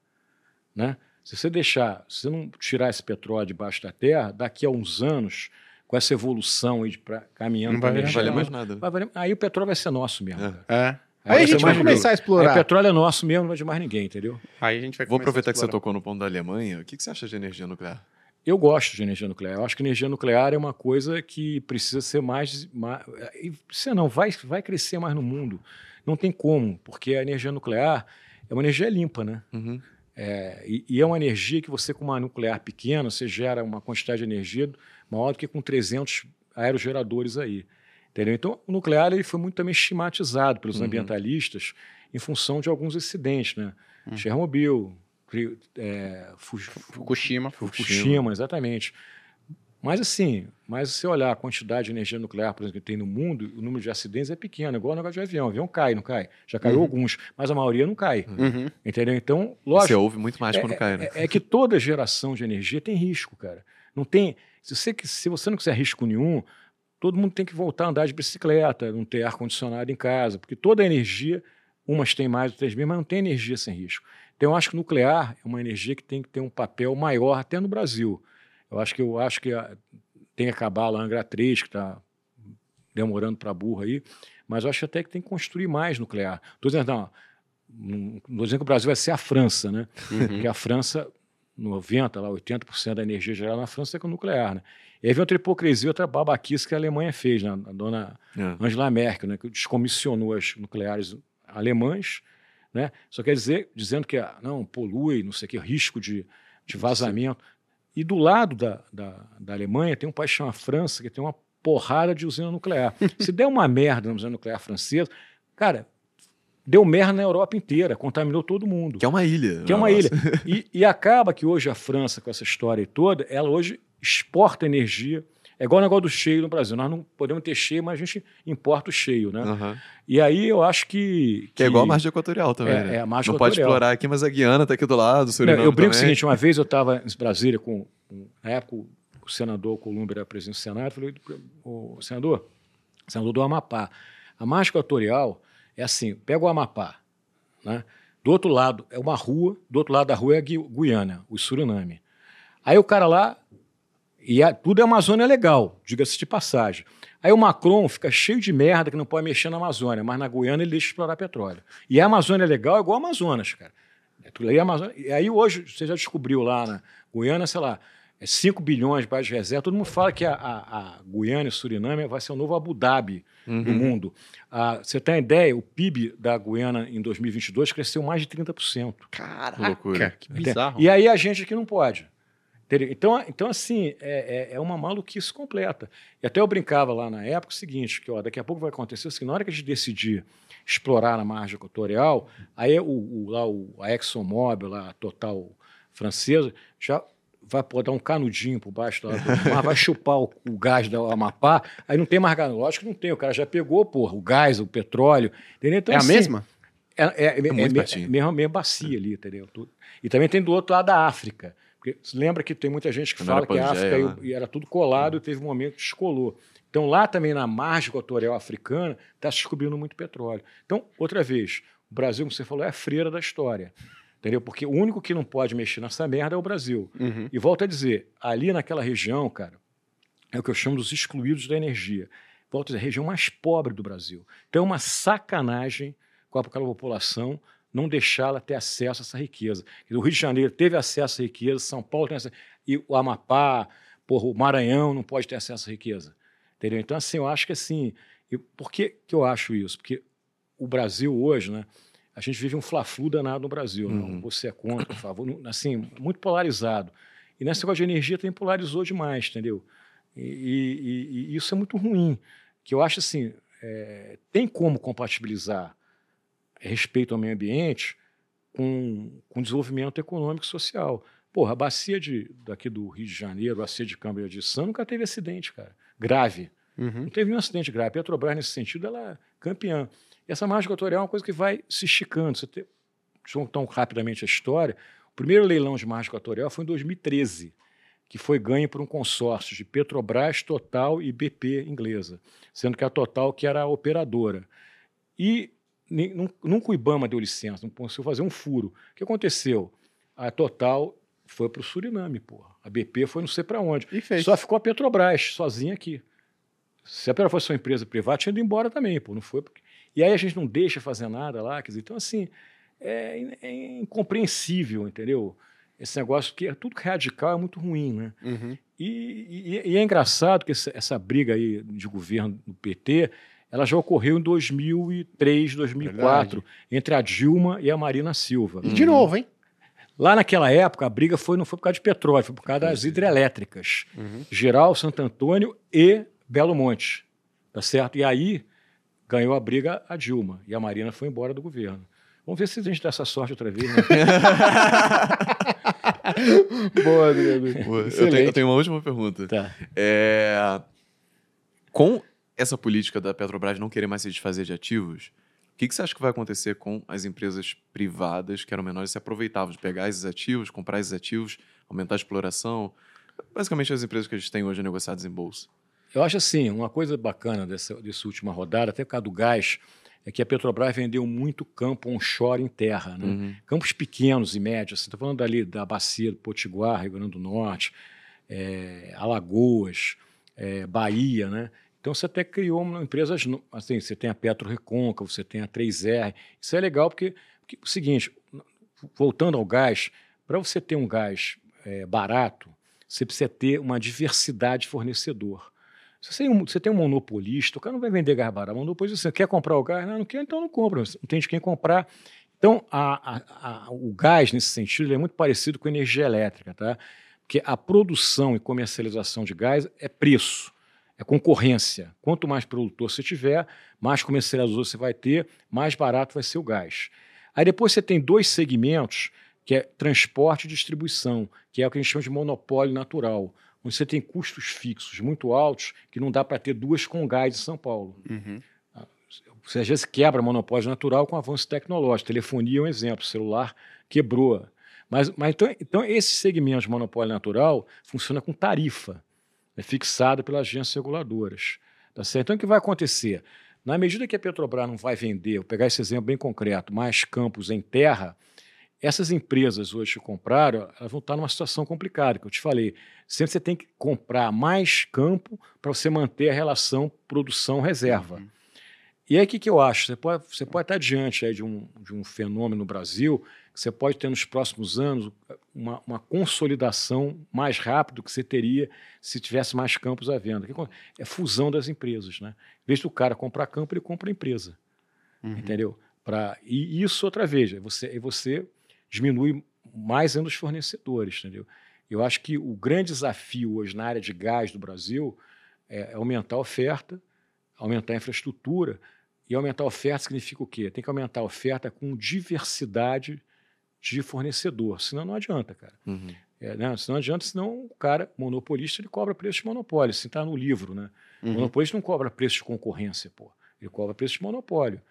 Né? Se você deixar, se você não tirar esse petróleo debaixo da terra, daqui a uns anos, com essa evolução aí de pra, caminhando Não vai pra valer Não energia vale mais nada. vai valer- aí o petróleo vai ser nosso mesmo. É. cara. É. Aí Aí, a vai gente vai começar a Aí explorar. o petróleo é nosso mesmo, não vai de mais ninguém, entendeu? Aí a gente vai Vou aproveitar que você tocou no ponto da Alemanha. O que que você acha de energia nuclear? Eu gosto de energia nuclear. Eu acho que energia nuclear é uma coisa que precisa ser mais. mais e você não vai, vai crescer mais no mundo. Não tem como, porque a energia nuclear é uma energia limpa, né? Uhum. É, e, e é uma energia que você, com uma nuclear pequena, você gera uma quantidade de energia maior do que com 300 aerogeradores aí. Entendeu? Então, o nuclear ele foi muito também estigmatizado pelos Uhum. ambientalistas em função de alguns acidentes, né? Uhum. Chernobyl, é, Fu- Fukushima. Fukushima, exatamente. Mas assim, mas se você olhar a quantidade de energia nuclear, por exemplo, que tem no mundo, o número de acidentes é pequeno, igual o negócio de avião. O avião cai, não cai? Já caiu Uhum. alguns, mas a maioria não cai. Uhum. Entendeu? Então, Você lógico, ouve muito mais quando cai, né? é, é que toda geração de energia tem risco, cara. Não tem. Se você, se você não quiser risco nenhum, todo mundo tem que voltar a andar de bicicleta, não ter ar-condicionado em casa, porque toda energia, umas têm mais, outras menos, mas não tem energia sem risco. Então, eu acho que o nuclear é uma energia que tem que ter um papel maior até no Brasil. Eu acho que eu acho que a- tem que acabar a Angra 3, que está demorando para burro aí, mas eu acho até que tem que construir mais nuclear. Estou dizendo, não, não estou dizendo que o Brasil vai ser a França, né? Uhum. Porque a França, 90%, lá, 80% da energia gerada na França é com nuclear, né? E aí vem outra hipocrisia, outra babaquice que a Alemanha fez, né? A dona É. Angela Merkel, né? Que descomissionou as nucleares alemãs, né? Só quer dizer, dizendo que ah, não, polui, não sei o que, risco de, de vazamento. E do lado da, da, da Alemanha tem um país chamado França, que tem uma porrada de usina nuclear. [LAUGHS] Se der uma merda na usina nuclear francesa, cara, deu merda na Europa inteira, contaminou todo mundo. Que é uma ilha. Que é uma o ilha. E, e acaba que hoje a França, com essa história toda, ela hoje exporta energia. É igual o negócio do cheio no Brasil. Nós não podemos ter cheio, mas a gente importa o cheio, né? Aham. E aí eu acho que. Que é igual a margem equatorial também, É, né? é a margem Não pode equatorial. explorar aqui, mas a Guiana tá aqui do lado, o Não, Suriname eu brinco o também. seguinte: uma vez eu estava em Brasília com. Na época, o o senador Columbre era presidente do Senado. Eu falei, o senador, senador do Amapá. A margem equatorial é assim: pega o Amapá, né? Do outro lado é uma rua, do outro lado da rua é a Gui- Guiana, o Suriname. Aí o cara lá, e a- tudo é Amazônia legal, diga-se de passagem. Aí o Macron fica cheio de merda que não pode mexer na Amazônia, mas na Guiana ele deixa explorar petróleo. E a Amazônia legal é igual a Amazonas, cara. É tudo aí, Amazônia. E aí hoje, você já descobriu lá na Guiana, sei lá, é 5 bilhões de reserva. Todo mundo fala que a, a, a Guiana e Suriname vai ser o novo Abu Dhabi do Uhum. mundo. Ah, você tem uma ideia? O PIB da Guiana em 2022 cresceu mais de 30%. Caraca, Que loucura. que bizarro. E aí a gente aqui não pode. Então, então assim, é, é, é, uma maluquice completa. E até eu brincava lá na época o seguinte, que ó, daqui a pouco vai acontecer assim, na hora que a gente decidir explorar na margem equatorial, aí o, o, lá o, a ExxonMobil, lá, a Total francesa, já vai dar um canudinho por baixo do mar, vai chupar o, o, gás da Amapá, aí não tem mais gás. Lógico que não tem, o cara já pegou, porra, o gás, o petróleo. Entendeu? Então, é assim, a mesma? É, é, é, é, é, mesmo, mesmo bacia ali, entendeu? E também tem do outro lado da África. Porque lembra que tem muita gente que fala que a África né? e era tudo colado e teve um momento que descolou. Então, lá também na margem equatorial africana, está se descobrindo muito petróleo. Então, outra vez, o Brasil, como você falou, é a freira da história. Entendeu? Porque o único que não pode mexer nessa merda é o Brasil. Uhum. E volto a dizer, ali naquela região, cara, é o que eu chamo dos excluídos da energia. Volto a dizer, a região mais pobre do Brasil. Então é uma sacanagem com aquela população não deixá-la ter acesso a essa riqueza. O Rio de Janeiro teve acesso à riqueza, São Paulo tem acesso, e o Amapá, porra, o Maranhão não pode ter acesso à riqueza. Entendeu? Então, assim, eu acho que assim. por que, que eu acho isso? Porque o Brasil hoje, né? A gente vive um fla-flu danado no Brasil. Uhum. Você é contra, a favor, assim, muito polarizado. E nesse negócio de energia também polarizou demais, entendeu? E, e, e isso é muito ruim. Que eu acho assim, é, tem como compatibilizar respeito ao meio ambiente com, com desenvolvimento econômico e social. Porra, a bacia de, daqui do Rio de Janeiro, a bacia de Câmara de São, nunca teve acidente, cara. Grave. Uhum. Não teve um acidente grave. A Petrobras, nesse sentido, ela é campeã. E essa margem equatorial é uma coisa que vai se esticando. Você tem, deixa eu contar rapidamente a história. O primeiro leilão de margem equatorial foi em 2013, que foi ganho por um consórcio de Petrobras, Total e BP inglesa, sendo que a Total que era a operadora. E nunca o Ibama deu licença, não conseguiu fazer um furo. O que aconteceu? A Total foi para o Suriname, porra. A BP foi não sei para onde. Só ficou a Petrobras sozinha aqui. Se a Petrobras fosse uma empresa privada, tinha ido embora também, pô. Não foi porque e aí a gente não deixa fazer nada lá, quer dizer, então assim, é, é incompreensível, entendeu? Esse negócio que é tudo radical é muito ruim, né? Uhum. E, e, e, é engraçado que essa, essa, briga aí de governo do PT, ela já ocorreu em 2003, 2004, Verdade. entre a Dilma e a Marina Silva. E de novo, hein? Lá naquela época, a briga foi, não foi por causa de petróleo, foi por causa das hidrelétricas. Uhum. Geral, Santo Antônio e Belo Monte. Tá certo? E aí, ganhou a briga a Dilma e a Marina foi embora do governo. Vamos ver se a gente dá essa sorte outra vez. Né? [LAUGHS] Boa, Adriano. Eu tenho, eu tenho, uma última pergunta. Tá. É... Com essa política da Petrobras não querer mais se desfazer de ativos, o que, que você acha que vai acontecer com as empresas privadas que eram menores e se aproveitavam de pegar esses ativos, comprar esses ativos, aumentar a exploração? Basicamente as empresas que a gente tem hoje negociadas em bolsa. Eu acho assim, uma coisa bacana dessa, dessa última rodada, até por causa do gás, é que a Petrobras vendeu muito campo onshore em terra, né? Uhum. Campos pequenos e médios. Estou falando ali da bacia do Potiguar, Rio Grande do Norte, é, Alagoas, é, Bahia, né? Então você até criou empresas, assim, você tem a Petro Reconca, você tem a 3R. Isso é legal porque, porque o seguinte, voltando ao gás, para você ter um gás é, barato, você precisa ter uma diversidade de fornecedor. Se você um, você tem um monopolista, o cara não vai vender gás barato. Monopolista, você quer comprar o gás? Não, não quer, então não compra. Não tem de quem comprar. Então, a, a, a, o gás, nesse sentido, é muito parecido com a energia elétrica, tá? Porque a produção e comercialização de gás é preço, é concorrência. Quanto mais produtor você tiver, mais comercializador você vai ter, mais barato vai ser o gás. Aí depois você tem dois segmentos, que é transporte e distribuição, que é o que a gente chama de monopólio natural você tem custos fixos muito altos, que não dá para ter duas com gás em São Paulo. Uhum. Você às vezes quebra monopólio natural com avanço tecnológico. Telefonia é um exemplo, celular quebrou. Mas, mas então, então esse segmento de monopólio natural funciona com tarifa, é fixada pelas agências reguladoras. Tá certo? Então o que vai acontecer? Na medida que a Petrobras não vai vender, vou pegar esse exemplo bem concreto, mais campos em terra, essas empresas hoje que compraram, elas vão estar numa situação complicada, que eu te falei. Sempre você tem que comprar mais campo para você manter a relação produção-reserva. Uhum. E aí o que, que eu acho? Você pode, você pode estar diante aí de, um, de um fenômeno no Brasil que você pode ter nos próximos anos uma, uma consolidação mais rápida do que você teria se tivesse mais campos à venda. É fusão das empresas. Né? Em vez do cara comprar campo, ele compra a empresa. Uhum. Entendeu? Pra, e isso, outra vez, é você, é você diminui mais ainda os fornecedores, entendeu? Eu acho que o grande desafio hoje na área de gás do Brasil é aumentar a oferta, aumentar a infraestrutura. E aumentar a oferta significa o quê? Tem que aumentar a oferta com diversidade de fornecedor, senão não adianta, cara. Uhum. É, né? Senão não adianta, senão o cara monopolista ele cobra preço de monopólio, assim está no livro, né? Uhum. O monopolista não cobra preço de concorrência, pô. Ele cobra preço de monopólio.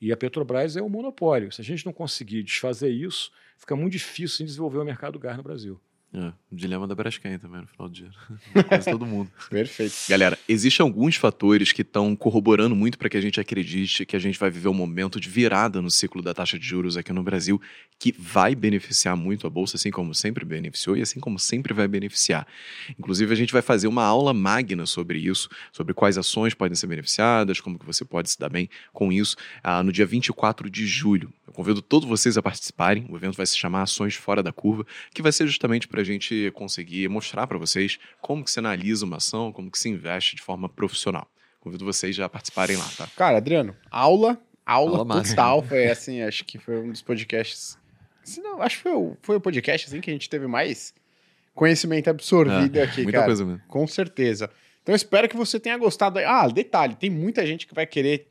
E a Petrobras é um monopólio. Se a gente não conseguir desfazer isso, fica muito difícil desenvolver o mercado do gás no Brasil. É, o dilema da Braskem também no final do dia. [LAUGHS] Quase todo mundo. [LAUGHS] Perfeito. Galera, existem alguns fatores que estão corroborando muito para que a gente acredite que a gente vai viver um momento de virada no ciclo da taxa de juros aqui no Brasil, que vai beneficiar muito a Bolsa, assim como sempre beneficiou e assim como sempre vai beneficiar. Inclusive, a gente vai fazer uma aula magna sobre isso, sobre quais ações podem ser beneficiadas, como que você pode se dar bem com isso, ah, no dia 24 de julho. Eu convido todos vocês a participarem. O evento vai se chamar Ações Fora da Curva, que vai ser justamente para a gente conseguir mostrar para vocês como que se analisa uma ação, como que se investe de forma profissional. Convido vocês já a participarem lá, tá? Cara, Adriano, aula, aula, aula total. Foi [LAUGHS] assim, acho que foi um dos podcasts. Não, acho que foi o, foi o podcast assim, que a gente teve mais conhecimento absorvido é, aqui, muita cara. Coisa mesmo. Com certeza. Então espero que você tenha gostado. Ah, detalhe, tem muita gente que vai querer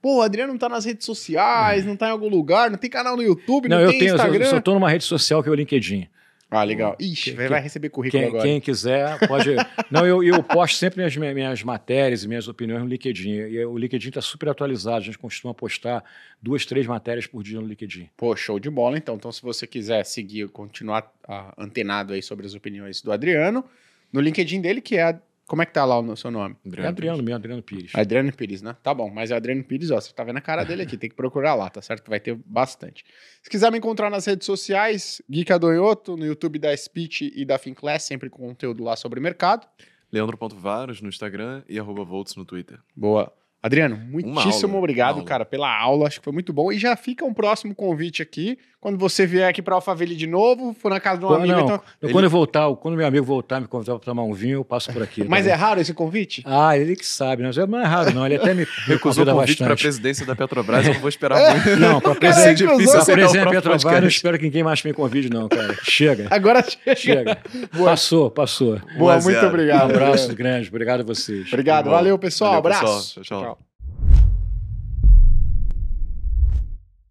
Pô, o Adriano não tá nas redes sociais, não tá em algum lugar, não tem canal no YouTube, não, não tem eu tenho, Instagram. Eu só tô numa rede social que é o LinkedIn. Ah, legal. Ixi, quem, vai receber currículo quem, agora. Quem quiser, pode. [LAUGHS] não, eu, eu posto sempre minhas, minhas matérias e minhas opiniões no LinkedIn. E o LinkedIn está super atualizado. A gente costuma postar duas, três matérias por dia no LinkedIn. Pô, show de bola, então. Então, se você quiser seguir, continuar uh, antenado aí sobre as opiniões do Adriano, no LinkedIn dele, que é como é que tá lá o seu nome? Adriano é Adriano mesmo, Adriano Pires. Adriano Pires, né? Tá bom, mas é Adriano Pires, ó, você tá vendo a cara dele aqui, tem que procurar lá, tá certo? Vai ter bastante. Se quiser me encontrar nas redes sociais, Gui Cadonhoto, no YouTube da Speech e da Finclass, sempre com conteúdo lá sobre mercado. Leandro.varos no Instagram e arroba Volts no Twitter. Boa. Adriano, muitíssimo aula, obrigado, cara, pela aula. Acho que foi muito bom. E já fica um próximo convite aqui. Quando você vier aqui para Alphaville de novo, for na casa de um Pô, amigo. Não, então... Ele... Quando eu voltar, quando meu amigo voltar me convidar para tomar um vinho, eu passo por aqui. Mas tá é raro esse convite? Ah, ele que sabe, né? Não é raro, não. Ele até me recusou o convite para a presidência da Petrobras. eu não vou esperar muito. [LAUGHS] Não, para a presidência, da Petrobras, eu não espero que ninguém mais me convide, não, cara. Chega. Agora chega. chega. Passou, passou. Boa, muito obrigado. Um abraço grande. Obrigado a vocês. Obrigado. Valeu, pessoal. Valeu, abraço. Pessoal. Tchau, tchau.